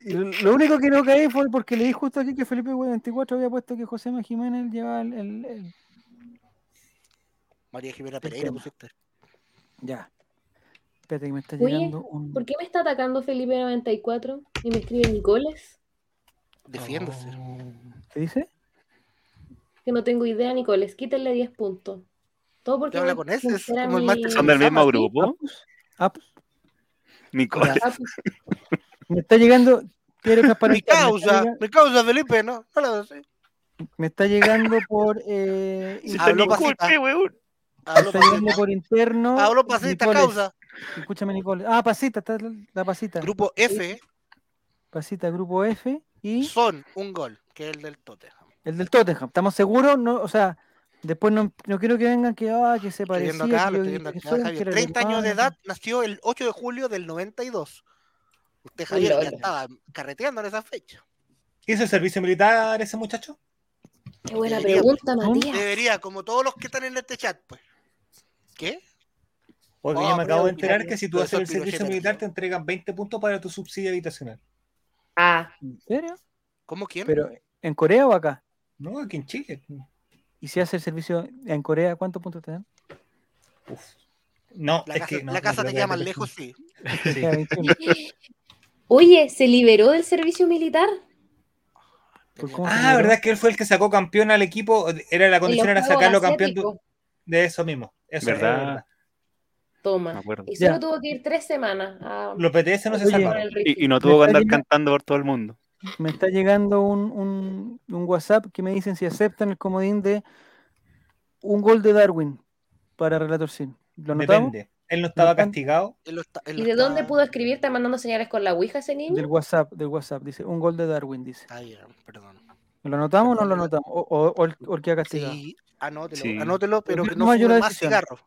Y lo- único que no caí fue porque leí justo aquí que Felipe 24 había puesto que José Jiménez llevaba el, el- el- María Jimena Pereira, pusiste. Ya. Espérate que me está Oye, llegando un. ¿Por qué me está atacando Felipe 94 y me escribe Nicoles? Defiéndase. ¿Qué dice? Que no tengo idea, Nicoles. Quítenle 10 puntos. Todo porque ¿Te habla con ese? Es sincera como el mi- Manchester Son del mismo grupo. Ah, pues, Nicolás. Ah, pues, me está llegando. Quiero Mi causa, mi causa, Felipe, ¿no? No lo sé. me está llegando por. Eh, Ni pasita. Hablo está llegando pasita. por interno. Hablo pasita, Nicoles. causa. Escúchame, Nicole. Ah, pasita, está la, la pasita. Grupo F Pasita, grupo F. Y son un gol, que es el del Tottenham. el del Tottenham. ¿Estamos seguros? No, o sea, después no, no quiero que vengan que, ah, que se Estoy parecía. viendo acá, que lo yo estoy viendo dije que acá, Javier. era el 30 años de edad, nació el 8 de julio del 92. Usted, Javier, ya estaba carreteando en esa fecha. ¿Hizo el servicio militar ese muchacho? qué buena Debería- pregunta. Matías. Debería, como todos los que están en este chat, pues. ¿Qué? Porque Oh, ya me acabo de mira, enterar que si tú haces el servicio militar te entregan 20 puntos para tu subsidio habitacional. Ah, ¿En serio? ¿Cómo quién? Pero, ¿en Corea o acá? No, aquí en Chile. Y si hace el servicio en Corea, ¿cuántos puntos te dan? Uf. No, la es casa, que no, la no casa creo te que queda más lejos, sí. Sí. Ya, 21. oye, ¿se liberó del servicio militar? Pues, ¿cómo se Ah? ¿verdad que él fue el que sacó campeón al equipo? Era la condición era sacarlo campeón de, eso mismo. Eso es ¿Verdad? Toma. Y solo Ya. tuvo que ir tres semanas a Los BTS no se Oye, Ricky. Y, y no tuvo que andar cantando por todo el mundo. Me está llegando un, un, un WhatsApp que me dicen si aceptan el comodín de un gol de Darwin para Relator Sin. ¿Lo notamos? Depende. Él no estaba castigado. Él lo está- él ¿Y de dónde pudo escribir? ¿Está mandando señales con la Ouija ese niño? Del WhatsApp, del WhatsApp. Dice un gol de Darwin, dice. Ah, ya, perdón. ¿Lo anotamos o no lo anotamos? O, o, o el, o el que ha castigado. Sí, anótelo, Sí. anótelo, pero que no yo la más cigarros.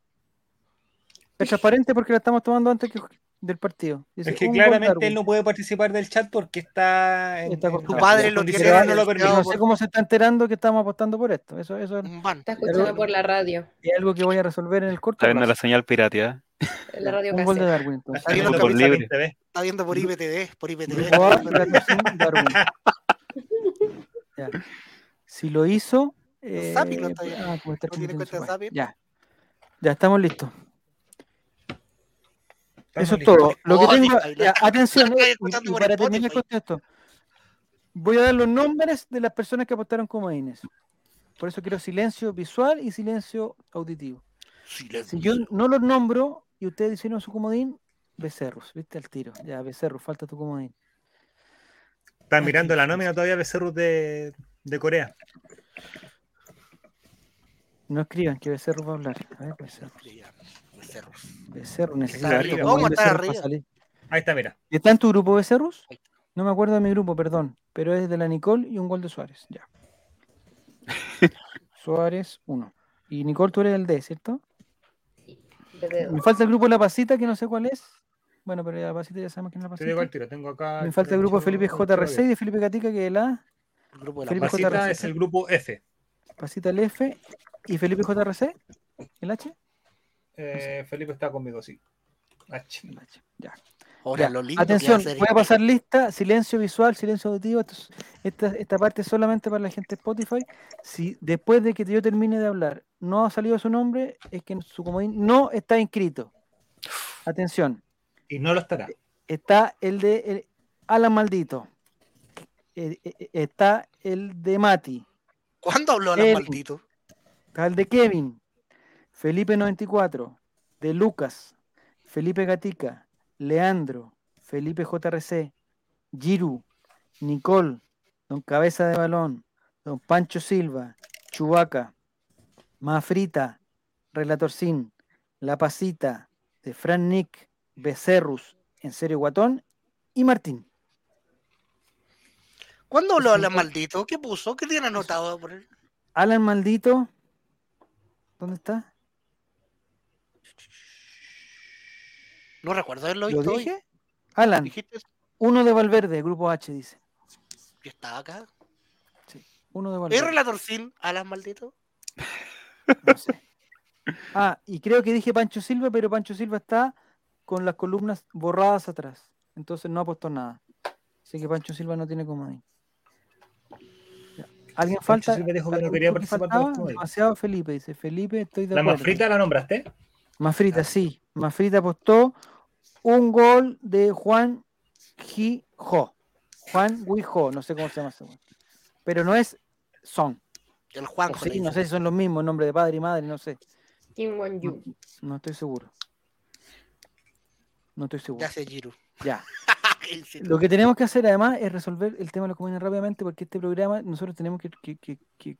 Es transparente porque la estamos tomando antes que- del partido. Dice, Es que claramente él no puede participar del chat porque está en, Está en- acostumbrado. Tu padre lo tiene no lo permiten. No sé cómo se está enterando que estamos apostando por esto. Eso, eso Un ban. Está escuchando por la radio, es algo que voy a resolver en el corto Está viendo la plazo. señal pirateada. en la radio Un gol de. Darwin, entonces. Está viendo por libre. Está viendo por IPTV, por IPTV. Ya. Si lo hizo. Eh, Zapping no está ya. ah, como está ¿No tiene escrito en cuenta su de página. Zapping? Ya. Ya estamos listos. Eso es todo. Lo que Oh, tengo, ya, atención, eh, para terminar con esto, voy a dar los nombres de las personas que apostaron como Inés. Por eso quiero silencio visual y silencio auditivo. Si yo no los nombro y ustedes hicieron su comodín, becerros, ¿viste? Al tiro. Ya, becerros, falta tu comodín. Están mirando la nómina todavía Becerrus de, de Corea. No escriban que becerros va a hablar. A ver, becerros. Becerros. Becerros, necesito Está arriba. cómo ¿Cómo hay está arriba? Ahí está, mira. ¿Está en tu grupo becerros? No me acuerdo de mi grupo, perdón. Pero es de la Nicole y un gol de Suárez. Ya. Suárez, uno. Y Nicole, tú eres el D, ¿cierto? Me falta el grupo de La Pasita, que no sé cuál es. Bueno, pero La Pasita ya sabemos quién es La Te digo Pasita. tiro. Tengo acá. Me falta el grupo de Felipe JRC. Y de Felipe Gatica, que es el A. El grupo de la Felipe. Pasita JRC. es el grupo F. Pasita el F. ¿Y Felipe JRC? ¿El H? Eh, Felipe está conmigo, sí. H. El H. Ya. Ahora, Ya, lo lindo Atención, voy a este- pasar lista, silencio visual, silencio auditivo. Esto es- esta, esta parte es solamente para la gente de Spotify. Si después de que yo termine de hablar no ha salido su nombre, es que su comodín no está inscrito. Atención, Y no lo estará. está el de el- Alan Maldito. Eh, eh, está el de Mati. ¿Cuándo habló Alan. Maldito? Está el de Kevin. Felipe 94. De Lucas. Felipe Gatica. Leandro. Felipe JRC. Giru. Nicole. Don Cabeza de Balón. Don Pancho Silva. Chubaca. Mafrita. Relator Sin. La Pasita. De Fran Nick. Becerrus. En serio Guatón. Y Martín. ¿Cuándo habló Alan Maldito? ¿Qué puso? ¿Qué tiene anotado por él? Alan Maldito. ¿Dónde está? No recuerdo haberlo ¿Lo visto hoy. dije? Alan. ¿Dijiste? Uno de Valverde, grupo H, dice. Yo estaba acá. Uno de ¿Es Valverde. relator sin Alan Maldito? No sé. Ah, y creo que dije Pancho Silva, pero Pancho Silva está con las columnas borradas atrás. Entonces no apostó nada. Así que Pancho Silva no tiene comodín. ¿Alguien Pancho falta? Silva. Demasiado Felipe, dice. Felipe, estoy de ¿La acuerdo. más frita la nombraste? Mafrita, sí. Mafrita apostó un gol de Juan Gijo. Juan Guijo, no sé cómo se llama ese. Pero no es Son. El O Juanjo. sí, no sé si son los mismos, nombre de padre y madre, no sé. Kim Won Yu. No estoy seguro. No estoy seguro. Ya sé Giru. Ya. Lo que tenemos que hacer además es resolver el tema de los comunes rápidamente porque este programa nosotros tenemos que, que- que- que-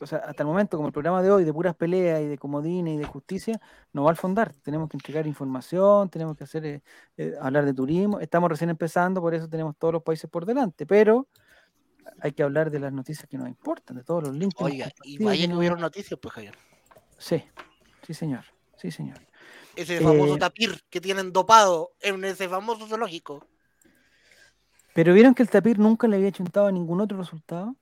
o sea, hasta el momento como el programa de hoy de puras peleas y de comodines y de justicia no va al fondar. Tenemos que entregar información, tenemos que hacer eh, eh, hablar de turismo. Estamos recién empezando, por eso tenemos todos los países por delante, pero hay que hablar de las noticias que nos importan, de todos los links. Oiga, y vaya que no- hubieron noticias, pues Javier. Sí, sí señor, sí señor. Ese famoso Eh, tapir que tienen dopado en ese famoso zoológico. Pero vieron que el tapir nunca le había chuntado a ningún otro resultado.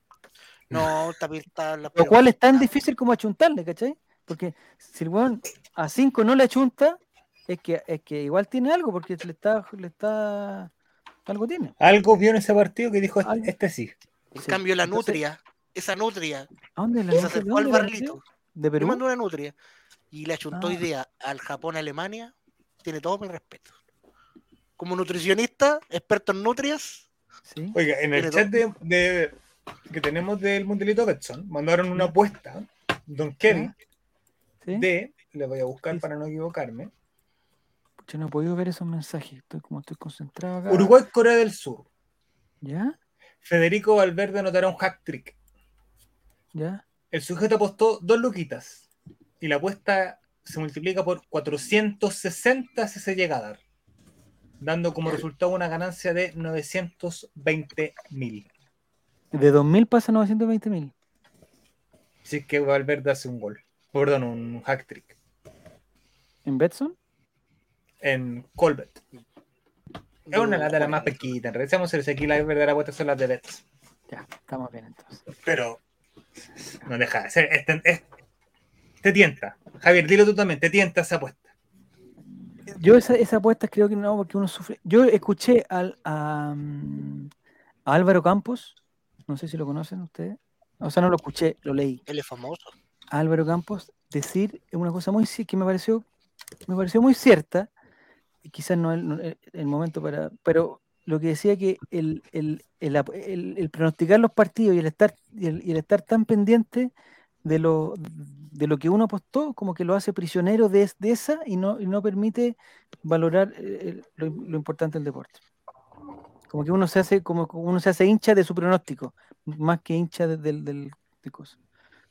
No, está la Lo cual es tan difícil como achuntarle, ¿cachai? Porque si el weón a 5 no le achunta, es que, es que igual tiene algo, porque le está, le está. Algo tiene. Algo vio en ese partido que dijo, Algo. este sí. En Sí. cambio, la Entonces, nutria, esa nutria, ¿A dónde la se nutria? acercó al ¿De dónde la barrilito. nutria? ¿De Perú? mandó una nutria y le achuntó Ah. día al Japón, Alemania. Tiene todo mi respeto. Como nutricionista, experto en nutrias, Sí. Oiga, en el chat de, de- que tenemos del Mundialito Betson, mandaron una apuesta. Don Kevin ¿Sí? de, le voy a buscar Sí, para no equivocarme, Pucha, no he podido ver esos mensajes. Estoy como estoy concentrado acá. Uruguay-Corea del Sur. ¿Ya? Federico Valverde anotará un hack trick. ¿Ya? El sujeto apostó dos luquitas y la apuesta se multiplica por 460 si se llega a dar, dando como resultado una ganancia de 920 mil. De 2.000 pasa a 920.000. Si es que Valverde hace un gol, perdón, un hack trick ¿En Betson? en Colbert. Es una lata la más pequeñita. En realidad, seamos serios, aquí la verdadera apuesta son las de Bets. Ya, estamos bien entonces. Pero no deja de ser. es- es- te tienta. Javier, dilo tú también, te tienta esa apuesta. Yo esa, esa apuesta creo que no, porque uno sufre. Yo escuché al, a, mm, a Álvaro Campos, no sé si lo conocen ustedes. O sea, no lo escuché, lo leí. Él es famoso. Álvaro Campos decir una cosa muy que me pareció me pareció muy cierta y quizás no es el, el momento para pero lo que decía que el, el, el pronosticar los partidos y el estar y el, y estar tan pendiente de lo de lo que uno apostó como que lo hace prisionero de, de esa y no y no permite valorar eh, lo, lo importante del deporte como que uno se hace como uno se hace hincha de su pronóstico más que hincha de- del del de cosas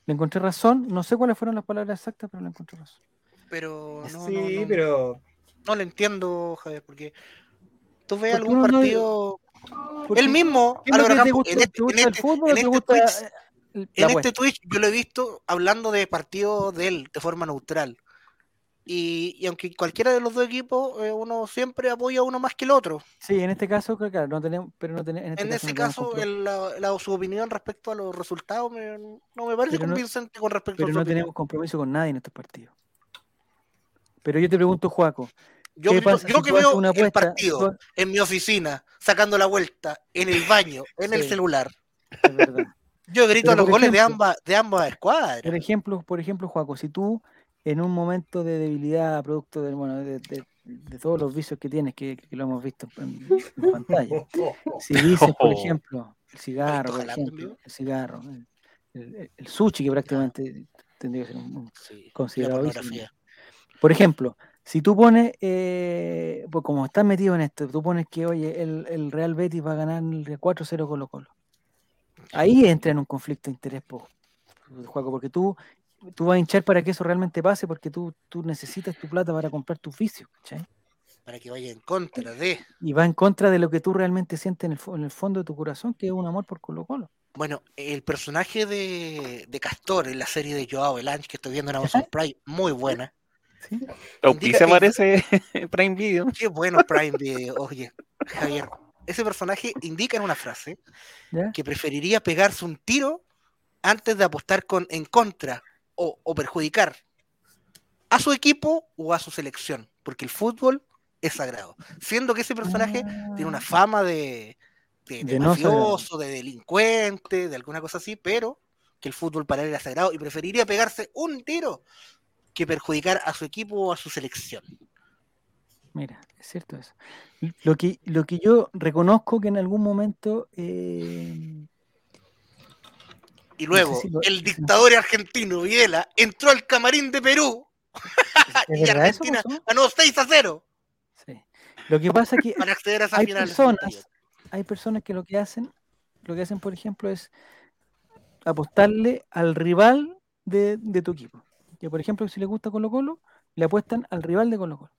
le encontré razón, no sé cuáles fueron las palabras exactas, pero le encontré razón. Pero no, sí, no, no, pero no le entiendo, Javier, porque tú ves Porque algún partido. Él mismo, en ¿Te este, gusta en el este- fútbol en este gusta Twitch- la en este? Twitch yo lo he visto hablando de partidos de él de forma neutral. Y, y aunque cualquiera de los dos equipos, eh, uno siempre apoya a uno más que el otro. Sí, en este caso, claro, claro, no tenemos, pero no tenemos, en este En caso ese no caso, el- la, la- su opinión respecto a los resultados me- no me parece Pero no- convincente con respecto pero a su no opinión. tenemos compromiso con nadie en estos partidos. Pero yo te pregunto, Juaco, Yo, ¿qué pasa yo si que veo una el partido en mi oficina, sacando la vuelta, en el baño, en el celular, es yo grito Pero, a los goles de ambas, de ambas escuadras. Por ejemplo, por ejemplo, Juaco, si tú en un momento de debilidad, producto de, bueno, de, de- de todos los vicios que tienes, que, que lo hemos visto en, en pantalla, si dices, por ejemplo, el cigarro, por ejemplo, el cigarro, el, el- el sushi, que prácticamente tendría que ser un, un Sí, considerado vicio. Por ejemplo, si tú pones, eh, pues como estás metido en esto, tú pones que, oye, el, el Real Betis va a ganar el 4-0 Colo Colo. Ahí entra en un conflicto de interés, po, Juaco, porque tú, tú vas a hinchar para que eso realmente pase, porque tú, tú necesitas tu plata para comprar tus vicios, ¿cachai? Para que vaya en contra de. Y va en contra de lo que tú realmente sientes en el, en el fondo de tu corazón, que es un amor por Colo Colo. Bueno, el personaje de, de Castor en la serie de Joao Belange que estoy viendo en Amazon Prime, muy buena. ¿sí? Que- parece Prime Video. Qué bueno Prime Video. Oye, Javier, ese personaje indica en una frase ¿Ya? que preferiría pegarse un tiro antes de apostar con en contra o, o perjudicar a su equipo o a su selección, porque el fútbol es sagrado. Siendo que ese personaje tiene una fama de, de, de De no mafioso, de delincuente, de alguna cosa así, pero que el fútbol para él era sagrado y preferiría pegarse un tiro que perjudicar a su equipo o a su selección. Mira, es cierto eso. Lo que, lo que yo reconozco que en algún momento eh, Y luego, si lo- el dictador argentino Videla entró al camarín de Perú ¿Es y eso Argentina ganó 6 a 0 Sí. Lo que pasa es que para acceder a esa hay final. personas, 78. hay personas que lo que hacen, lo que hacen, por ejemplo, es apostarle al rival de, de tu equipo. Que por ejemplo, si le gusta Colo Colo, le apuestan al rival de Colo Colo.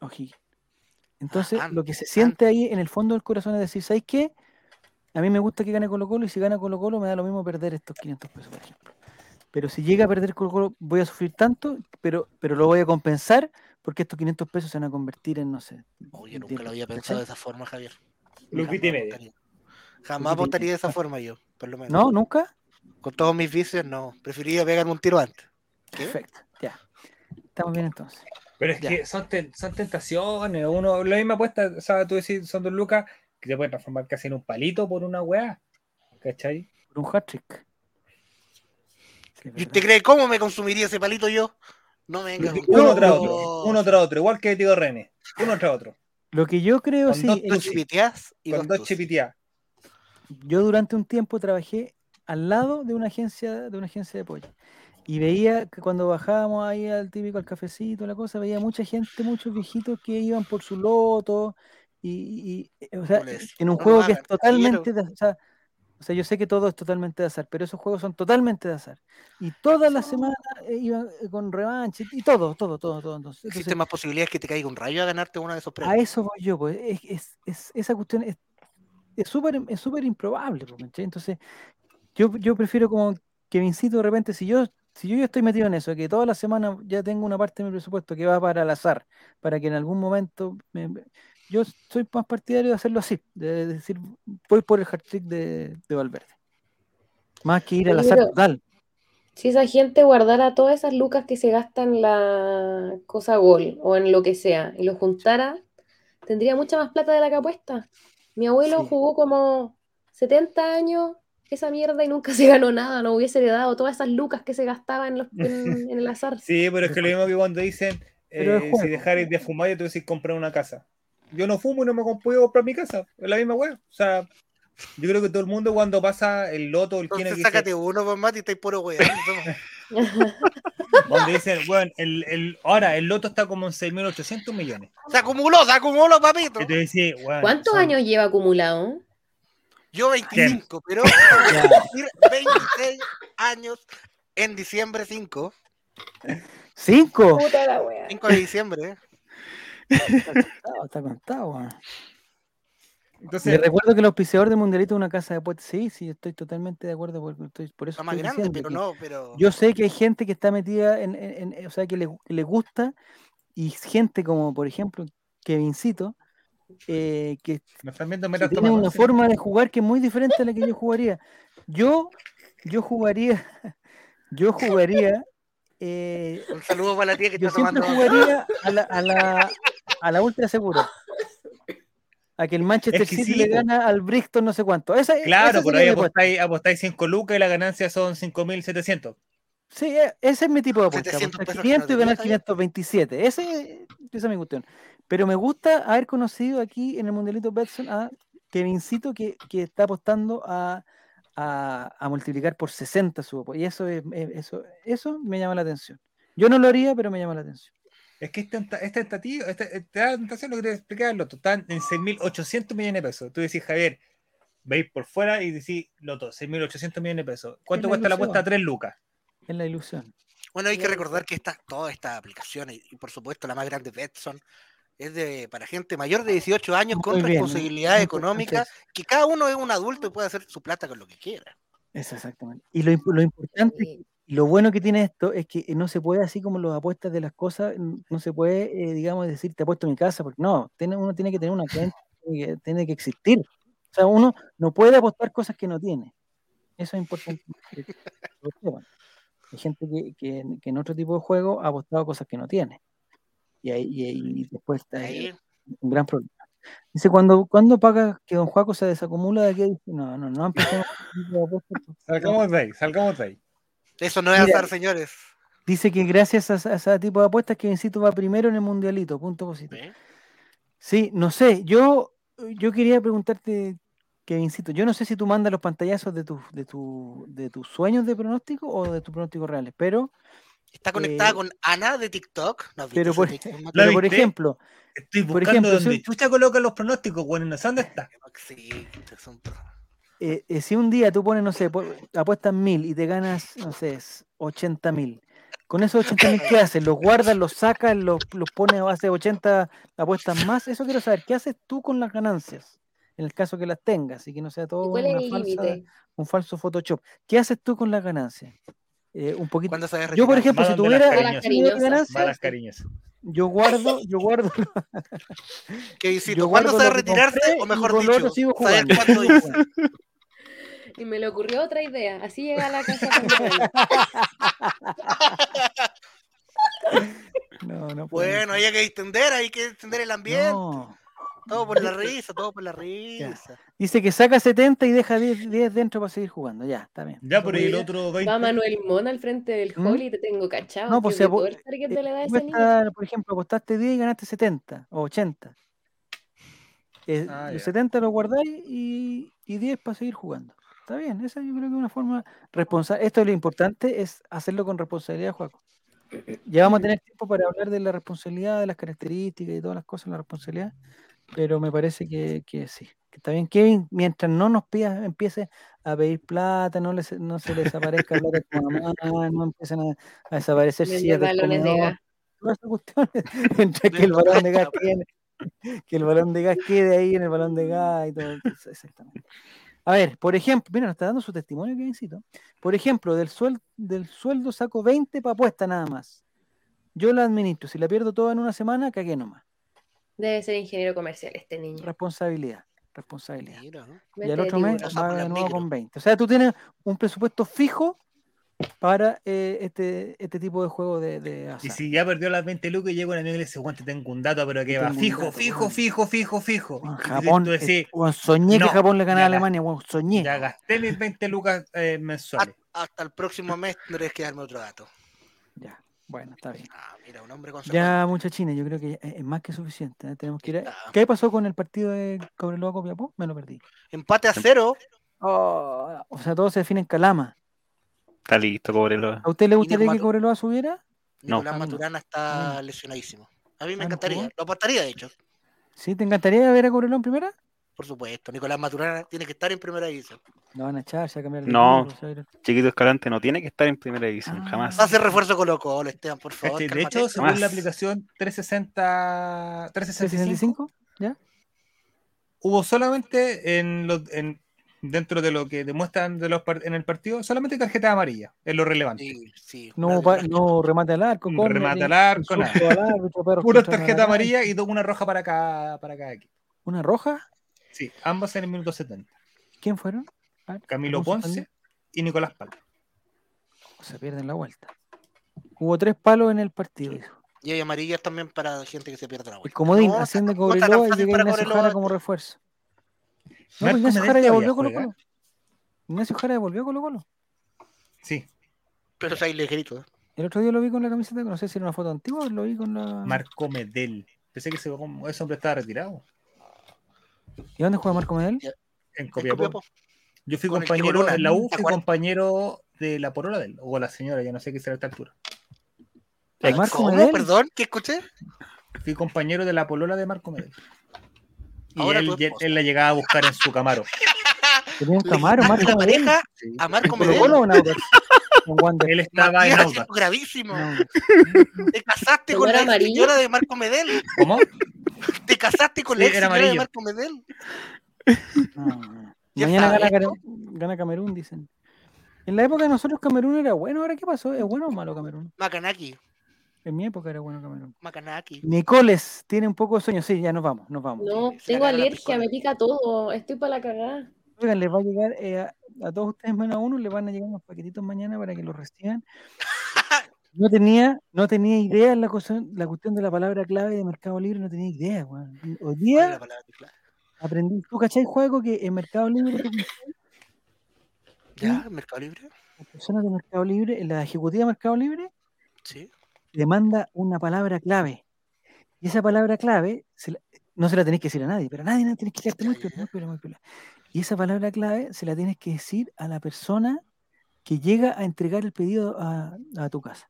O'Higgins. Entonces, Ah, lo que se siente ahí en el fondo del corazón es decir, ¿sabes qué? A mí me gusta que gane Colo Colo y si gana Colo Colo me da lo mismo perder estos 500 pesos, por ejemplo. Pero si llega a perder Colo Colo, voy a sufrir tanto, pero, pero lo voy a compensar porque estos 500 pesos se van a convertir en, no sé. Oye, nunca lo 10, había pensado de esa forma, Javier. Lupita y media. Jamás apostaría de esa forma yo, por lo menos. ¿No? ¿Nunca? Con todos mis vicios, no. Preferiría pegarme un tiro antes. ¿Qué? Perfecto, ya. Estamos bien entonces. Pero es Ya. que son, ten- son tentaciones. Uno, la misma apuesta, ¿sabes? Tú decís, son dos lucas que se pueden transformar casi en un palito por una weá. ¿Cachai? Por un hat-trick. Sí, ¿Y usted cree cómo me consumiría ese palito yo? No me venga Uno tras otro, uno tras otro, igual que Diego René. Uno tras otro. Lo que yo creo, Con sí, dos Dos chipiteas y Con dos dos tus. chipiteadas. yo durante un tiempo trabajé al lado de una agencia, de una agencia de pollo. Y veía que cuando bajábamos ahí al típico al cafecito, la cosa, veía mucha gente, muchos viejitos que iban por su loto. Y, y- o sea, en un no juego que es totalmente de, o sea, o sea, yo sé que todo es totalmente de azar, pero esos juegos son totalmente de azar. Y todas las semanas eh, iban eh, con revancha y todo, todo, todo, todo. Entonces, Existen más posibilidades que te caiga un rayo a ganarte uno de esos a premios. eso voy yo, pues. Es, es- es- esa cuestión es súper es súper improbable, pues, ¿cachai? Entonces, yo, yo prefiero como que me incito de repente, si yo, si yo ya estoy metido en eso, que toda la semana ya tengo una parte de mi presupuesto que va para el azar, para que en algún momento me- me- yo soy más partidario de hacerlo así, de decir, voy por el hat trick de, de Valverde. Más que ir al azar total. Si esa gente guardara todas esas lucas que se gastan en la cosa gol o en lo que sea y lo juntara, tendría mucha más plata de la que apuesta. Mi abuelo Sí. jugó como 70 años esa mierda y nunca se ganó nada, no hubiese dado todas esas lucas que se gastaban en, los- en- en el azar. Sí, pero es que lo mismo que cuando dicen, eh, si dejares de fumar, yo te decís comprar una casa. Yo no fumo y no me puedo comprar mi casa. Es la misma wea. O sea, yo creo que todo el mundo cuando pasa el loto, el tiene Entonces que sácate uno, pues Mati, estáis puro weón. donde dicen, bueno, el, el, ahora el loto está como en 6.800 millones. Se acumuló, se acumuló, papito. Te decís, bueno, ¿Cuántos son- años lleva acumulado? Yo 25, pero Ya. voy a cumplir 26 años en diciembre 5. ¡Cinco! Puta la wea. 5 de diciembre. Está contado, está contado, weón. Entonces, recuerdo que el auspiciador de Mundialito es una casa de apuestas. Sí, sí, estoy totalmente de acuerdo. Por, estoy- por eso Está más estoy grande, pero no, pero. Yo sé que hay gente que está metida en, en- en- o sea, que le, que le gusta, y gente como, por ejemplo, Kevincito, eh, que, tiene una ¿sí? forma de jugar que es muy diferente a la que yo jugaría. Yo, yo jugaría, yo jugaría, eh, Un saludo para la tía que yo está siempre tomando. jugaría a la, a la, a la ultra segura. A que el Manchester Es que City sí, le gana al Brixton no sé cuánto. Esa, Claro, esa por ahí apostáis, apostáis 5 lucas y la ganancia son 5.700. Sí, e- ese es mi tipo de apuesta. 700 apostar pesos que no 500 y ganar tenía, está 527. Ese, esa es mi cuestión. Pero me gusta haber conocido aquí en el Mundialito Betson a Kevincito que, que está apostando a, a, a multiplicar por 60 su apuesta. Y eso, es, es- eso, eso me llama la atención. Yo no lo haría, pero me llama la atención. Es que es, tenta- es tentativo, es te- da tentación lo que te explicaba loto. Están en 6.800 millones de pesos. Tú decís, Javier, veis por fuera y decís, loto, 6.800 millones de pesos. ¿Cuánto la cuesta la apuesta? 3 lucas. Es la ilusión. Bueno, hay que recordar que esta, todas estas aplicaciones, y por supuesto la más grande Betson, es de para gente mayor de 18 años con bien, responsabilidad económica, que cada uno es un adulto y puede hacer su plata con lo que quiera. Eso exactamente. Y lo, lo importante lo bueno que tiene esto es que no se puede, así como los apuestas de las cosas, no se puede, eh, digamos, decir, te apuesto mi casa, porque no, tiene, uno tiene que tener una cuenta, tiene que, tiene que existir. O sea, uno no puede apostar cosas que no tiene. Eso es importante. Hay gente que, que, en- que en otro tipo de juego ha apostado cosas que no tiene. Y ahí, y después está Ahí, un gran problema. Dice, cuando, cuando paga que don Juaco se desacumula de aquí, dice, no, no, no empecemos Salgamos de ahí, salgamos de ahí. Eso no es Mira, azar, señores. Dice que gracias a, ese tipo de apuestas que Vincito va primero en el mundialito, punto positivo. ¿eh? Sí, no sé, yo, yo quería preguntarte, Kevincito, yo no sé si tú mandas los pantallazos de tus de tu, de tus sueños de pronóstico o de tus pronósticos reales, pero, Está conectada Eh, con Ana de TikTok. ¿No has visto pero por, TikTok, pero por ejemplo, Estoy Por buscando ejemplo, donde si- chucha coloca los pronósticos, bueno, dónde está. Sí, es un- eh, eh, si un día tú pones, no sé, apuestas mil y te ganas, no sé, 80 mil, con esos 80 mil, ¿qué haces? ¿Los guardas, los sacas, los, los pones a hace 80 apuestas más? Eso quiero saber, ¿qué haces tú con las ganancias? En el caso que las tengas y que no sea todo ¿Y cuál es una falsa, un falso Photoshop. ¿Qué haces tú con las ganancias? Eh, un poquito. ¿Cuándo se va a Yo, por ejemplo, si las tuviera ganancias, Malas yo guardo, yo guardo, ¿Qué yo ¿Cuándo que retirarse? compré O mejor dicho, saber cuándo. Y me le ocurrió otra idea. Así llega a la casa. No, no puedo. Bueno, hay que extender, hay que extender el ambiente. No. Todo por la risa, todo por la risa. Dice que saca 70 y deja 10, 10 dentro para seguir jugando. Ya, está bien. Ya, por puede el otro 20. Va Manuel Mon al frente del ¿Mm? hall y te tengo cachado. No, pues tío, se que edad de tú ese niño. por ejemplo, apostaste 10 y ganaste 70 o 80. Eh, Ah, los ya. 70 los guardáis y, y 10 para seguir jugando. Está bien, esa yo creo que es una forma responsable. Esto es lo importante, es hacerlo con responsabilidad, Juaco. Ya vamos a tener tiempo para hablar de la responsabilidad, de las características y todas las cosas la responsabilidad, pero me parece que, que sí. Que está bien, Kevin, mientras no nos pidas, empiece a pedir plata, no, les, no se les desaparezca plata a tu mamá, no empiecen a, a desaparecer sillas de mientras que el balón de gas quede, que el balón de gas quede ahí en el balón de gas y todo. Exactamente. A ver, por ejemplo, mira, nos está dando su testimonio, Kevincito. Por ejemplo, del, suel- del sueldo saco 20 para apuesta nada más. Yo la administro. Si la pierdo toda en una semana, cagué nomás. Debe ser ingeniero comercial este niño. Responsabilidad. Responsabilidad. Mira, ¿no? Y al otro mes va de nuevo negro. con 20. O sea, tú tienes un presupuesto fijo para eh, este, este tipo de juego de, de Y si ya perdió las 20 lucas y llega un amigo y le dice, Juan, te tengo un dato, pero que va fijo, dato, fijo, fijo, fijo, fijo. Japón, tú decís, eh, soñé no, que Japón le ganaba a Alemania, weón, soñé. ya gasté mis 20 lucas eh, mensuales. Hasta el próximo mes tendrás que darme otro dato. Ya, bueno, está bien. Ah, mira, un hombre con Ya, muchachines, yo creo que ya es más que suficiente. ¿eh? Tenemos que ir a-. ¿Qué pasó con el partido de Cobreloa Copiapó? Me lo perdí. Empate a cero. Oh, o sea, todo se define en Calama. Está listo, Cobreloa. ¿A usted le gustaría que Cobreloa subiera? No. Nicolás Ah, no. Maturana está lesionadísimo. A mí me Ah, ¿no encantaría. Lo apostaría, de hecho. ¿Sí? ¿Te encantaría ver a Cobreloa en primera? Por supuesto. Nicolás Maturana tiene que estar en primera división. Lo van a echar, se va a cambiar de No. Chiquito Escalante no tiene que estar en primera división, Ah. jamás. Va a ser refuerzo Colo Colo, Esteban, por favor. De hecho, según Más. la aplicación 360, 365, 365? hubo solamente en los, en, dentro de lo que demuestran de los en el partido, solamente tarjeta amarilla, es lo relevante. Sí, sí. No, una- no remate al arco, córner, remate al arco, nada. Pura tarjeta amarilla y una roja para cada, para cada equipo. ¿Una roja? Sí, ambas en el minuto 70. ¿Quién fueron? Ver, Camilo ¿algún Ponce y Nicolás Palma. Se pierden la vuelta. Hubo tres palos en el partido. dijo. Y hay amarillas también para gente que se pierde la El vuelta. comodín, No, asciende no tan Cobreloa y llega Ignacio. Jara como refuerzo. No, pues Ignacio Jara ya volvió Colo. Colo. Ignacio Jara ya volvió Colo Colo. Sí, Pero es ahí ligerito. ¿eh? El otro día lo vi con la camiseta, no sé si era una foto antigua, o lo vi con la. Marco Medel. Pensé que ese, ese hombre estaba retirado ¿Y dónde juega Marco Medel? en En Copiapó. Yo fui Con compañero Chiboluna, en la U, ¿te fui compañero de la porola de él, o la señora, ya no sé qué será a esta altura. ¿El Marco ¿Cómo? Medel? Perdón, ¿qué escuché? Fui compañero de la polola de Marco Medel. Y Ahora él, él, la llegaba a buscar en su camaro. Tenía un Camaro, Marco pareja Sí. a Marco ¿En Colo Medel. Él estaba en Audax. gravísimo. Te casaste ¿No con la amarillo? señora de Marco Medel. ¿Cómo? Te casaste con Sí, la señora de. Marco Medel. No, no. Ya Mañana gana Camerún, dicen. En la época de nosotros Camerún era bueno, ¿ahora qué pasó? ¿Es bueno o malo Camerún? Macanaki. En mi época era bueno Camerún. Macanaki. Nicoles tiene un poco de sueño, sí, ya nos vamos, nos vamos. No, se tengo alergia, me pica todo. Estoy para la cagada. Oigan, les va a llegar eh, a, a todos ustedes menos a uno, les van a llegar unos paquetitos mañana para que los reciban. No tenía, no tenía idea la, cosa, la cuestión de la palabra clave de Mercado Libre, no tenía idea, weón. Hoy ¿Cuál es día la palabra clave? aprendí, ¿tú cachai, juego que en Mercado Libre ¿Ya? ¿Mercado Libre? las personas de Mercado Libre, la ejecutiva de Mercado Libre, Sí. Le manda una palabra clave. Y esa palabra clave se la- no se la tenés que decir a nadie, pero a nadie, nadie tenés que quedarte muy muy. Y esa palabra clave se la tienes que decir a la persona que llega a entregar el pedido a, a tu casa.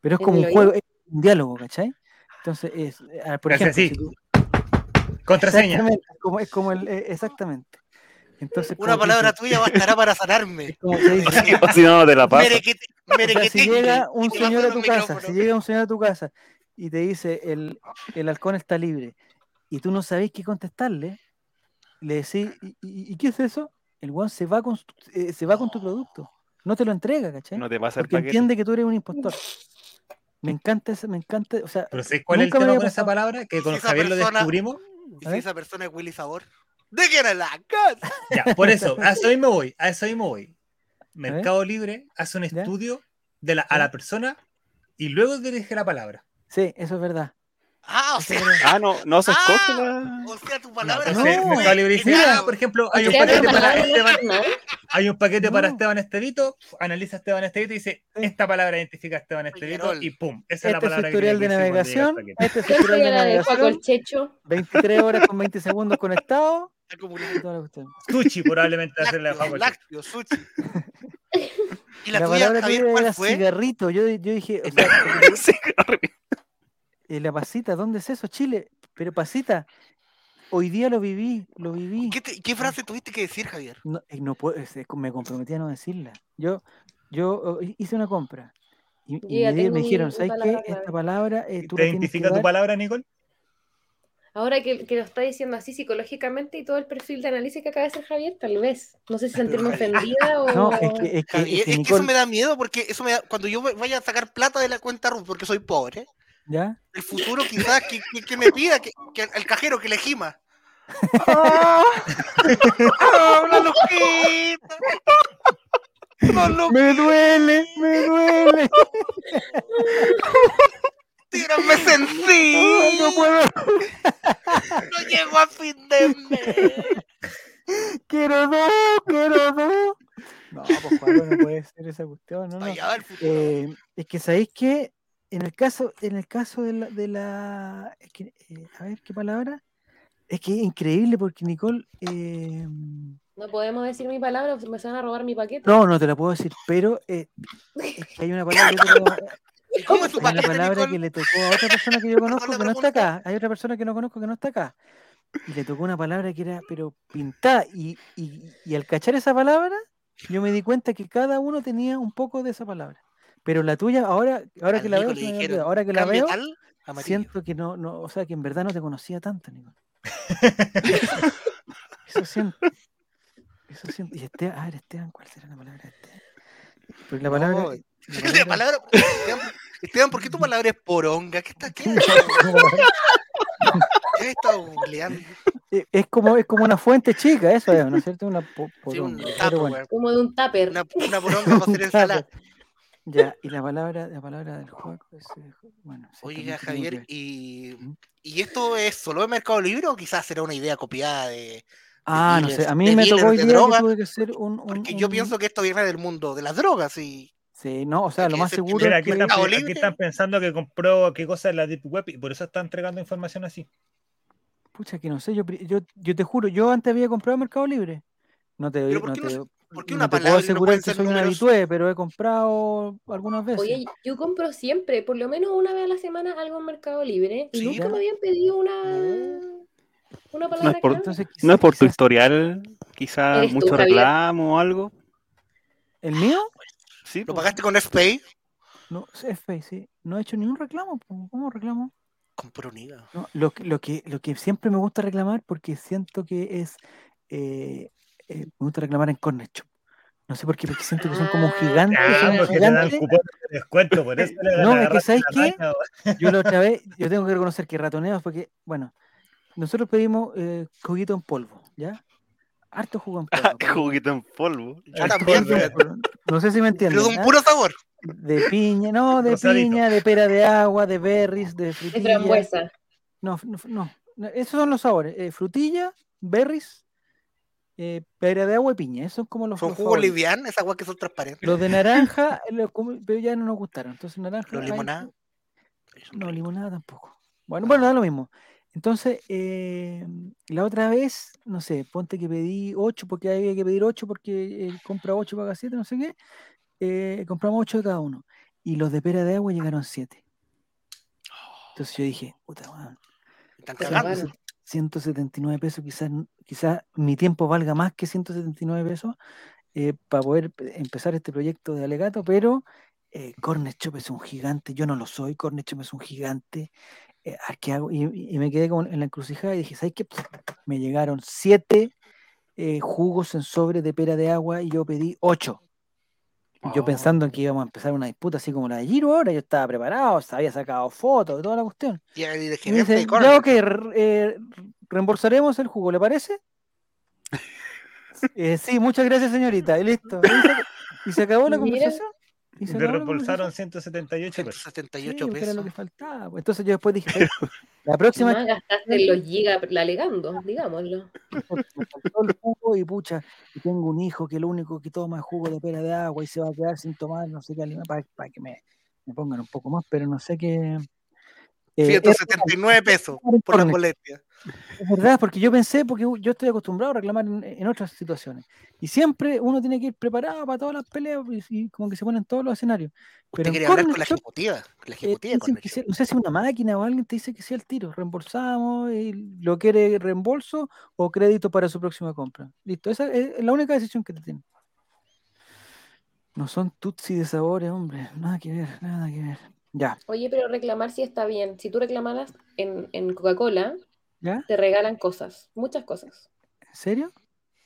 Pero es ¿En como un juego, es un diálogo, ¿cachai? Entonces, es, por ejemplo, así. si tú- Contraseña. exactamente, es como, es como el, eh, exactamente. Entonces, Una palabra dice- tuya bastará para sanarme. es como que dice, O si no, te la paso. Merequete, O sea, merequete. si llega un señor a tu el casa, si llega un señor a tu casa y te dice el, el halcón está libre y tú no sabés qué contestarle, le decís, ¿y, y- y qué es eso? El weón se va con, eh, se va con tu producto, no te lo entrega, ¿cachai? No te pasa el Porque paquete. entiende que tú eres un impostor. Me encanta, ese- me encanta, o sea, Pero ¿sabes cuál es el tema con esa palabra? Que con esa Javier lo descubrimos. ¿Y si ver. esa persona es Willy Sabor? ¿De quién es la casa? Ya, por eso, a eso mismo voy, a eso mismo voy. Mercado Libre hace un estudio de la, a la persona y luego dirige la palabra. sí, eso es verdad. Ah, o es sea. Ah, no, no se escoge Ah, la. o sea, tu No, palabra entonces, no. Mercado Libre dice, Mira. ah, por ejemplo, hay un paquete la para no Esteban, hay un paquete para No. Esteban Estevito, analiza a Esteban Estevito y dice, esta palabra identifica a Esteban Estevito y pum, esa es la Este es su palabra que de tiene que el navegación, este es soy de la de navegación, Checho. 23 horas con 20 segundos conectado, Toda la cuestión. Sushi probablemente hacer la Lácteos, Jacob. lácteos, sushi. ¿Y la, La, tuya, palabra Javier, cuál era fue? cigarrito. Yo, yo dije, o sea, eh, la pasita, ¿dónde es eso? Chile. Pero pasita, hoy día lo viví, lo viví. ¿Qué, te- qué frase tuviste que decir, Javier? No, eh, no puedo, es- es- me comprometí a no decirla. Yo, yo eh, hice una compra. Y, y me, dijeron, ¿sabes qué? Esta clave". palabra eh, tú ¿Te la identifica tu palabra, Nicole? Ahora que, que lo está diciendo así psicológicamente y todo el perfil de análisis que acaba de hacer Javier, tal vez. No sé si sentirme ofendida o. No, es que, es que, Javier, es que es que Nicole, eso me da miedo porque eso me da, cuando yo vaya a sacar plata de la cuenta Ruth, porque soy pobre, ¿ya? el futuro quizás que, que- que me pida que, que el cajero que le gima. ¡Ah! ¡Ah, ¡Una! ¡Una lujita! Me duele, me duele. ¡Tírame Ay, sencillo! no puedo. ¡No llego a fin de mes! Quiero dos, quiero dos. No, pues Juan, no puede ser esa cuestión, no, no. Eh, es que sabéis que en el caso, en el caso de la, de la es que, eh, a ver qué palabra, es que es increíble porque Nicole, eh, No podemos decir mi palabra me se van a robar mi paquete. no, no te la puedo decir, pero eh, es que hay una palabra, yo te la- ¿Y cómo es tu hay una palabra Nicole? que le tocó a otra persona que yo conozco que no está acá, hay otra persona que no conozco que no está acá, y le tocó una palabra que era pero pintada, y, y, y al cachar esa palabra, yo me di cuenta que cada uno tenía un poco de esa palabra. Pero la tuya, ahora, ahora Al que la Nico veo, dijeron, ahora que la "Cambia veo, tal, amarillo". siento que no, no, o sea, que en verdad no te conocía tanto, Nico. Eso siento. Eso siento. Y Esteban, a ver, Esteban, ¿cuál será la palabra de Esteban? Porque la palabra. No, la palabra- Esteban, Esteban, ¿por qué tu palabra es poronga? ¿Qué está qué? ¿Qué está googleando? Eh, es como, es como una fuente chica, eso es, ¿no es cierto? Una po- Sí, un poronga, bueno. Como de un tupper. Una, una poronga para hacer ensalada. Ya, y la palabra, la palabra del juego es, eh, bueno. Oiga, Javier. ¿y, Ujú. ¿y esto es solo de Mercado Libre o quizás será una idea copiada de. Ah, no dealers- sé, a mí me tocó hoy de día que droga? tuve que hacer un. un- Porque yo un- pienso que esto viene del mundo de las drogas y. Sí, no, o sea, lo más seguro Mira, es aquí que. están, aquí están pensando que compró qué cosa en la Deep Web y por eso está entregando información así. Pucha, que no sé, yo, yo, yo te juro, yo antes había comprado en Mercado Libre. No te, Pero ¿por no qué no te, se- ¿Por qué no una te puedo palabra no asegurar que soy un habitué, pero he comprado algunas veces. Oye, yo compro siempre, por lo menos una vez a la semana, algo en Mercado Libre. Y Sí. nunca Ya. me habían pedido una, una No palabra es por. Entonces, no es por tu quizás- historial, quizá Eres tú, mucho reclamo o algo. ¿El mío? Sí, ¿Lo pues. pagaste con FPay? No, fake, sí. No he hecho ningún reclamo. po. ¿Cómo reclamo? Con Proniga. No, lo, que- lo, que, lo que siempre me gusta reclamar, porque siento que es. eh, eh, me gusta reclamar en Corner Shop. No sé por qué, porque siento que son como gigantes. Ah, son porque te dan gigantes. cupón de descuento, por eso le No, es que ¿sabes qué? Yo la otra vez, yo tengo que reconocer que ratoneo porque, bueno, nosotros pedimos eh, juguito en polvo, ¿ya? Harto jugo en polvo. Ah, juguito en polvo. También, polvo. no sé si me Pero entienden. de un ¿ah? puro sabor. De piña, no, de Rosadito. piña, de pera de agua, de berries, de De frutilla. frambuesa. No, no, no, esos son los sabores. eh, frutilla, berries, eh, pera de agua y piña. Esos son como los, Son jugos livianos, esas aguas que son transparentes. Los de naranja, los pero ya no nos gustaron. Entonces naranja. Los limonada. No, limonada tampoco. Bueno, bueno, da lo mismo. Entonces, eh, la otra vez, no sé, ponte que pedí 8 porque había que pedir 8 porque eh, compra 8 paga 7, no sé qué. eh, compramos 8 de cada uno. Y los de pera de agua llegaron 7. Entonces yo dije, puta, weón, Están cagando. bueno. 179 pesos, quizás, quizás mi tiempo valga más que 179 pesos para poder pe- empezar este proyecto de alegato, pero eh, Corner Shop es un gigante, yo no lo soy, Corner Shop es un gigante. Eh, ¿a ¿qué hago? Y, me quedé con- en la encrucijada y dije, ¿sabes qué? Me llegaron siete eh, jugos en sobre de pera de agua y yo pedí ocho. Yo Oh. pensando en que íbamos a empezar una disputa así como la de Giro ahora, yo estaba preparado, había sacado fotos de toda la cuestión. Y ahí de Y me dice, ya ok, eh, reembolsaremos el jugo, ¿le parece? Eh, sí, muchas gracias señorita, y listo. Y se, y se acabó la Mira. conversación. Y se reembolsaron conversación. 178 pesos. Sí, 178 porque era lo que pesos. faltaba. pues. Entonces yo después dije, "Oye, la próxima Más gastaste los gigas alegando, digámoslo. porque me faltó el jugo y pucha, y tengo un hijo que lo único que toma es jugo de pera de agua y se va a quedar sin tomar no sé qué alimento, para, para que me, me pongan un poco más, pero no sé qué. eh, era 179 pesos por la molestia. Es verdad, porque yo pensé, porque yo estoy acostumbrado a reclamar en, en otras situaciones. Y siempre uno tiene que ir preparado para todas las peleas y, y como que se ponen todos los escenarios. Pero Usted hablar con la ejecutiva. con La eh, ejecutiva sea- no sé si una máquina o alguien te dice que sea el tiro. Reembolsamos, y lo quiere reembolso o crédito para su próxima compra. Listo, esa es la única decisión que te tiene. No son tutsi de sabores, hombre. Nada que ver, nada que ver. Ya, Oye, pero reclamar sí está bien. Si tú reclamaras en, en Coca-Cola, ¿ya? te regalan cosas, muchas cosas. ¿En serio?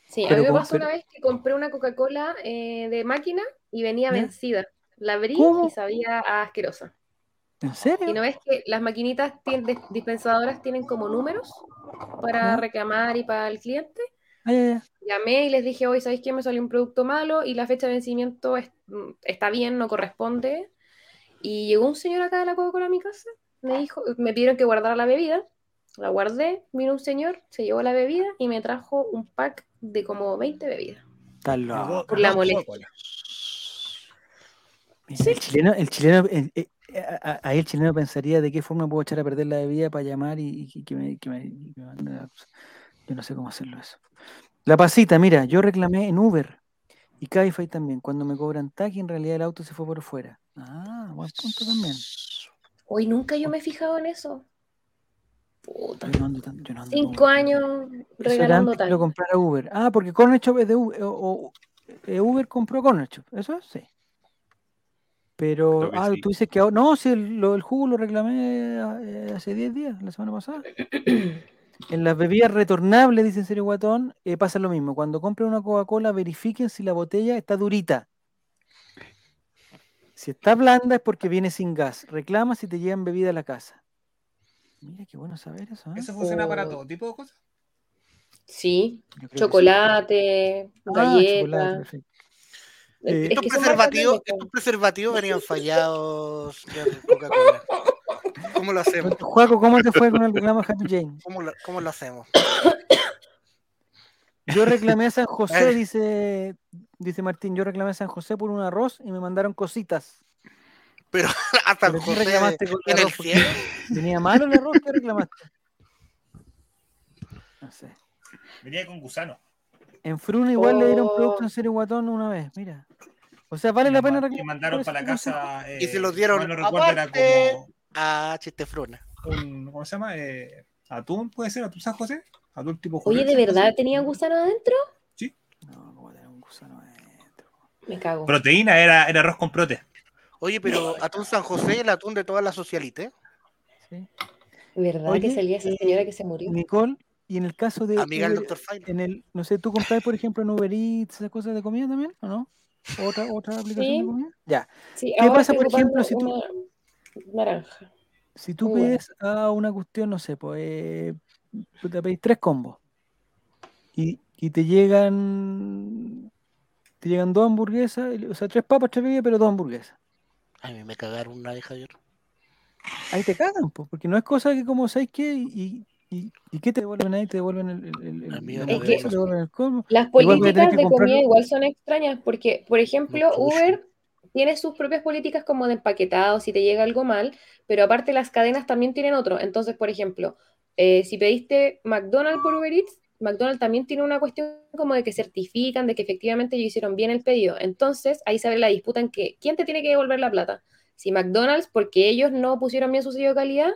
Sí, a mí me pasó pero- una vez que compré una Coca-Cola eh, de máquina y venía ¿Ya? vencida. La abrí ¿Cómo? y sabía a asquerosa. ¿En serio? Y no ves que las maquinitas dispensadoras tienen como números para ¿Ya? reclamar y para el cliente. Ah, ya, ya. Llamé y les dije, hoy ¿sabéis qué? Me salió un producto malo y la fecha de vencimiento es- está bien, no corresponde. Y llegó un señor acá de la Coca-Cola a mi casa, me dijo, me pidieron que guardara la bebida, la guardé, vino un señor, se llevó la bebida y me trajo un pack de como 20 bebidas. Por la molestia. El chileno, el chileno, eh, eh, ahí el chileno pensaría de qué forma puedo echar a perder la bebida para llamar y, y que me, que me- y que me mande la cosa. Yo no sé cómo hacerlo eso. La pasita, mira, yo reclamé en Uber y Cabify también. Cuando me cobran taxi, en realidad el auto se fue por fuera. Ah, buen punto también. Hoy nunca yo me he fijado en eso. Puta. Yo no ando tan- yo no ando Cinco años regalando tal. lo comprara Uber. Ah, porque Corner Shop es de Uber. O, o- eh, Uber compró Corner Shop. Eso es, sí. Pero, ah, sí. tú dices que ahora. No, si el, lo- el jugo lo reclamé eh, hace 10 días, la semana pasada. En las bebidas retornables, dice en serio Guatón, eh, pasa lo mismo. Cuando compren una Coca-Cola, verifiquen si la botella está durita. Si está blanda es porque viene sin gas. Reclama si te llevan bebida a la casa. Mira, qué bueno saber eso. ¿eh? Eso funciona para todo tipo de cosas. Sí, chocolate, Ah, chocolate, galletas. Es- Eh, es Estos preservativos, estos preservativos venían fallados, Coca-Cola. ¿Cómo lo hacemos? Juaco, ¿cómo te fue con el reclamo de Happy Jane? ¿Cómo lo, cómo lo hacemos? Yo reclamé a San José, dice, dice Martín, yo reclamé a San José por un arroz y me mandaron cositas. Pero hasta Pero José reclamaste con el en el cielo. tenía malo el arroz que reclamaste. No sé. Venía con gusano. En Fruna igual le dieron Oh. producto en serio guatón una vez, mira. O sea, vale Y la pena reclamar. mandaron por para la casa. Y se eh, los dieron no aparte. como Ah, chiste fruna. un. ¿Cómo se llama? Eh, ¿Atún puede ser? ¿Atún San José? ¿Atún tipo Oye, Julián ¿de verdad José? tenía gusano adentro? No, ¿cómo tener un gusano adentro? Me cago. Proteína, era, era arroz con prote. Oye, pero atún San José, el atún de toda la socialite. ¿sí? ¿Verdad Oye, que salía esa eh, señora que se murió? Nicole, y en el caso de Amiga del. File. en el, no sé, ¿tú compras, por ejemplo, en Uber Eats esas cosas de comida también, o no? ¿Otra, otra aplicación Sí. de comida? Ya. Sí, ¿qué pasa, por ejemplo, si tú- naranja. Si tú Muy pides a una cuestión, no sé, pues eh, tú te pedís tres combos y, y te llegan te llegan dos hamburguesas, o sea, tres papas, tres bebidas, pero dos hamburguesas. A mí me cagaron una vez, Javier. Ahí te cagan, pues, porque no es cosa que como sabes qué y, y, y qué te devuelven ahí, te devuelven el, el, te devuelven. Las políticas de comida igual son extrañas porque, por ejemplo. Uber tiene sus propias políticas como de empaquetado si te llega algo mal, pero aparte las cadenas también tienen otro. Entonces, por ejemplo, eh, si pediste McDonald's por Uber Eats, McDonald's también tiene una cuestión como de que certifican de que efectivamente ellos hicieron bien el pedido. Entonces, ahí se abre la disputa en que quién te tiene que devolver la plata. Si McDonald's porque ellos no pusieron bien su sello de calidad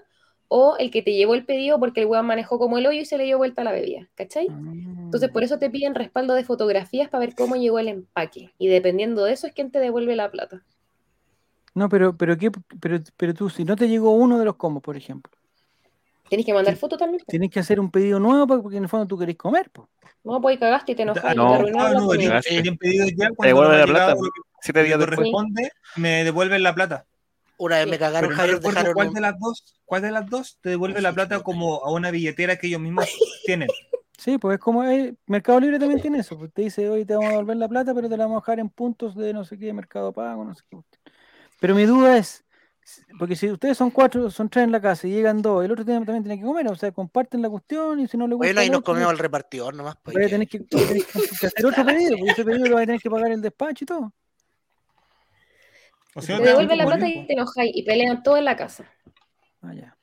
o el que te llevó el pedido porque el weón manejó como el hoyo y se le dio vuelta la bebida, ¿cachai? Entonces, por eso te piden respaldo de fotografías para ver cómo llegó el empaque. Y dependiendo de eso es quien te devuelve la plata. No, pero, pero qué, pero, pero tú, si no te llegó uno de los combos, por ejemplo, Tienes que mandar Sí. foto también. po. tienes que hacer un pedido nuevo porque en el fondo tú querés comer, pues. No, pues ahí cagaste y te enojas Ah, no. te no, comida. Cagaste. tienen pedido ya cuando devuelve no me la plata. Siete días me después. corresponde, me devuelven la plata. Una vez Sí. me cagaron, no Javier, dejaron cuál un- de las dos, cuál de las dos te devuelve la plata como a una billetera que ellos mismos tienen. Sí, pues es como eh, Mercado Libre también tiene eso. Pues te dice, hoy te vamos a devolver la plata, pero te la vamos a dejar en puntos de no sé qué, Mercado Pago, no sé qué. Pero mi duda es, porque si ustedes son cuatro, son tres en la casa y llegan dos, el otro tiene- también tiene que comer, o sea, comparten la cuestión y si no le gusta. Bueno, ahí nos comemos al repartidor nomás. Pues, a que- tener hacer otro pedido, porque ese pedido lo va a tener que pagar el despacho y todo. O Te dan devuelven la plata y te enojáis y pelean todo en la casa. Ah, ya.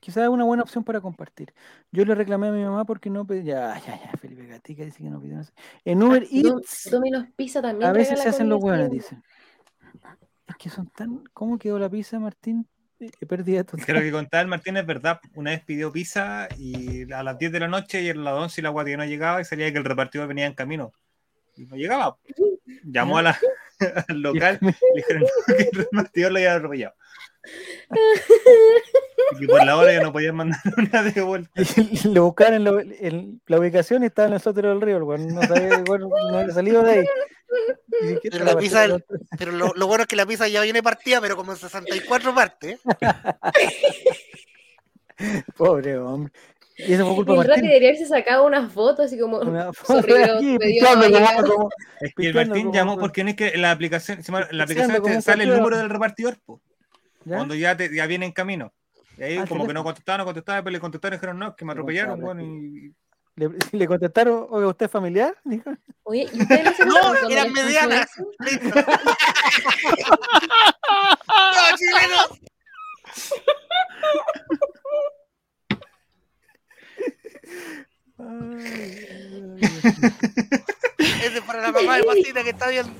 quizás es una buena opción para compartir. Yo le reclamé a mi mamá porque no pedí. Ya, ya, ya, Felipe Gatica dice que no pidió. no sé. En Uber Ah, Dom- Eats Domino's Pizza también. a veces se hacen los hueones, dicen. Es que son tan. ¿Cómo quedó la pizza, Martín? Eh, He perdido Que lo total. que contaba el Martín es verdad. Una vez pidió pizza y a las 10 de la noche y a las 11 y la guardia no llegaba y salía que el repartidor venía en camino. Y no llegaba. Llamó a la, al local le dijeron que el repartidor lo había atropellado. Y por la hora ya no podían mandar una de vuelta. Y le buscaron en la, en la ubicación y estaba en el sótero del río, no sabía, bueno, no había salido de ahí. Y dije, ¿qué Pero la pizza? Pero lo, lo bueno es que la pizza ya viene partida, pero como en 64 partes. Pobre hombre. Y eso fue culpa de Martín. debería haberse sacado unas fotos así como. Una foto aquí, como- como- Es que el Martín como- llamó porque no es que en la aplicación, se la aplicación te sale el número del repartidor, po, ¿ya? cuando ya, te, ya viene en camino. Y ahí Ah, como que no contestaban, no contestaban, pero le contestaron y dijeron, no, es que me Se atropellaron, bueno, y Le, le contestaron, oye, ¿usted es familiar? Dijo. Oye, ¿y ustedes les No, eran medianas. ¡No, chilenos! Ese es para la mamá de Pasita que está viendo.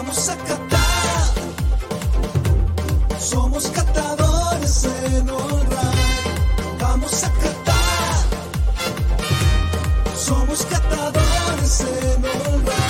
vamos a catar. Somos catadores en honra. Vamos a catar. Somos catadores en honra.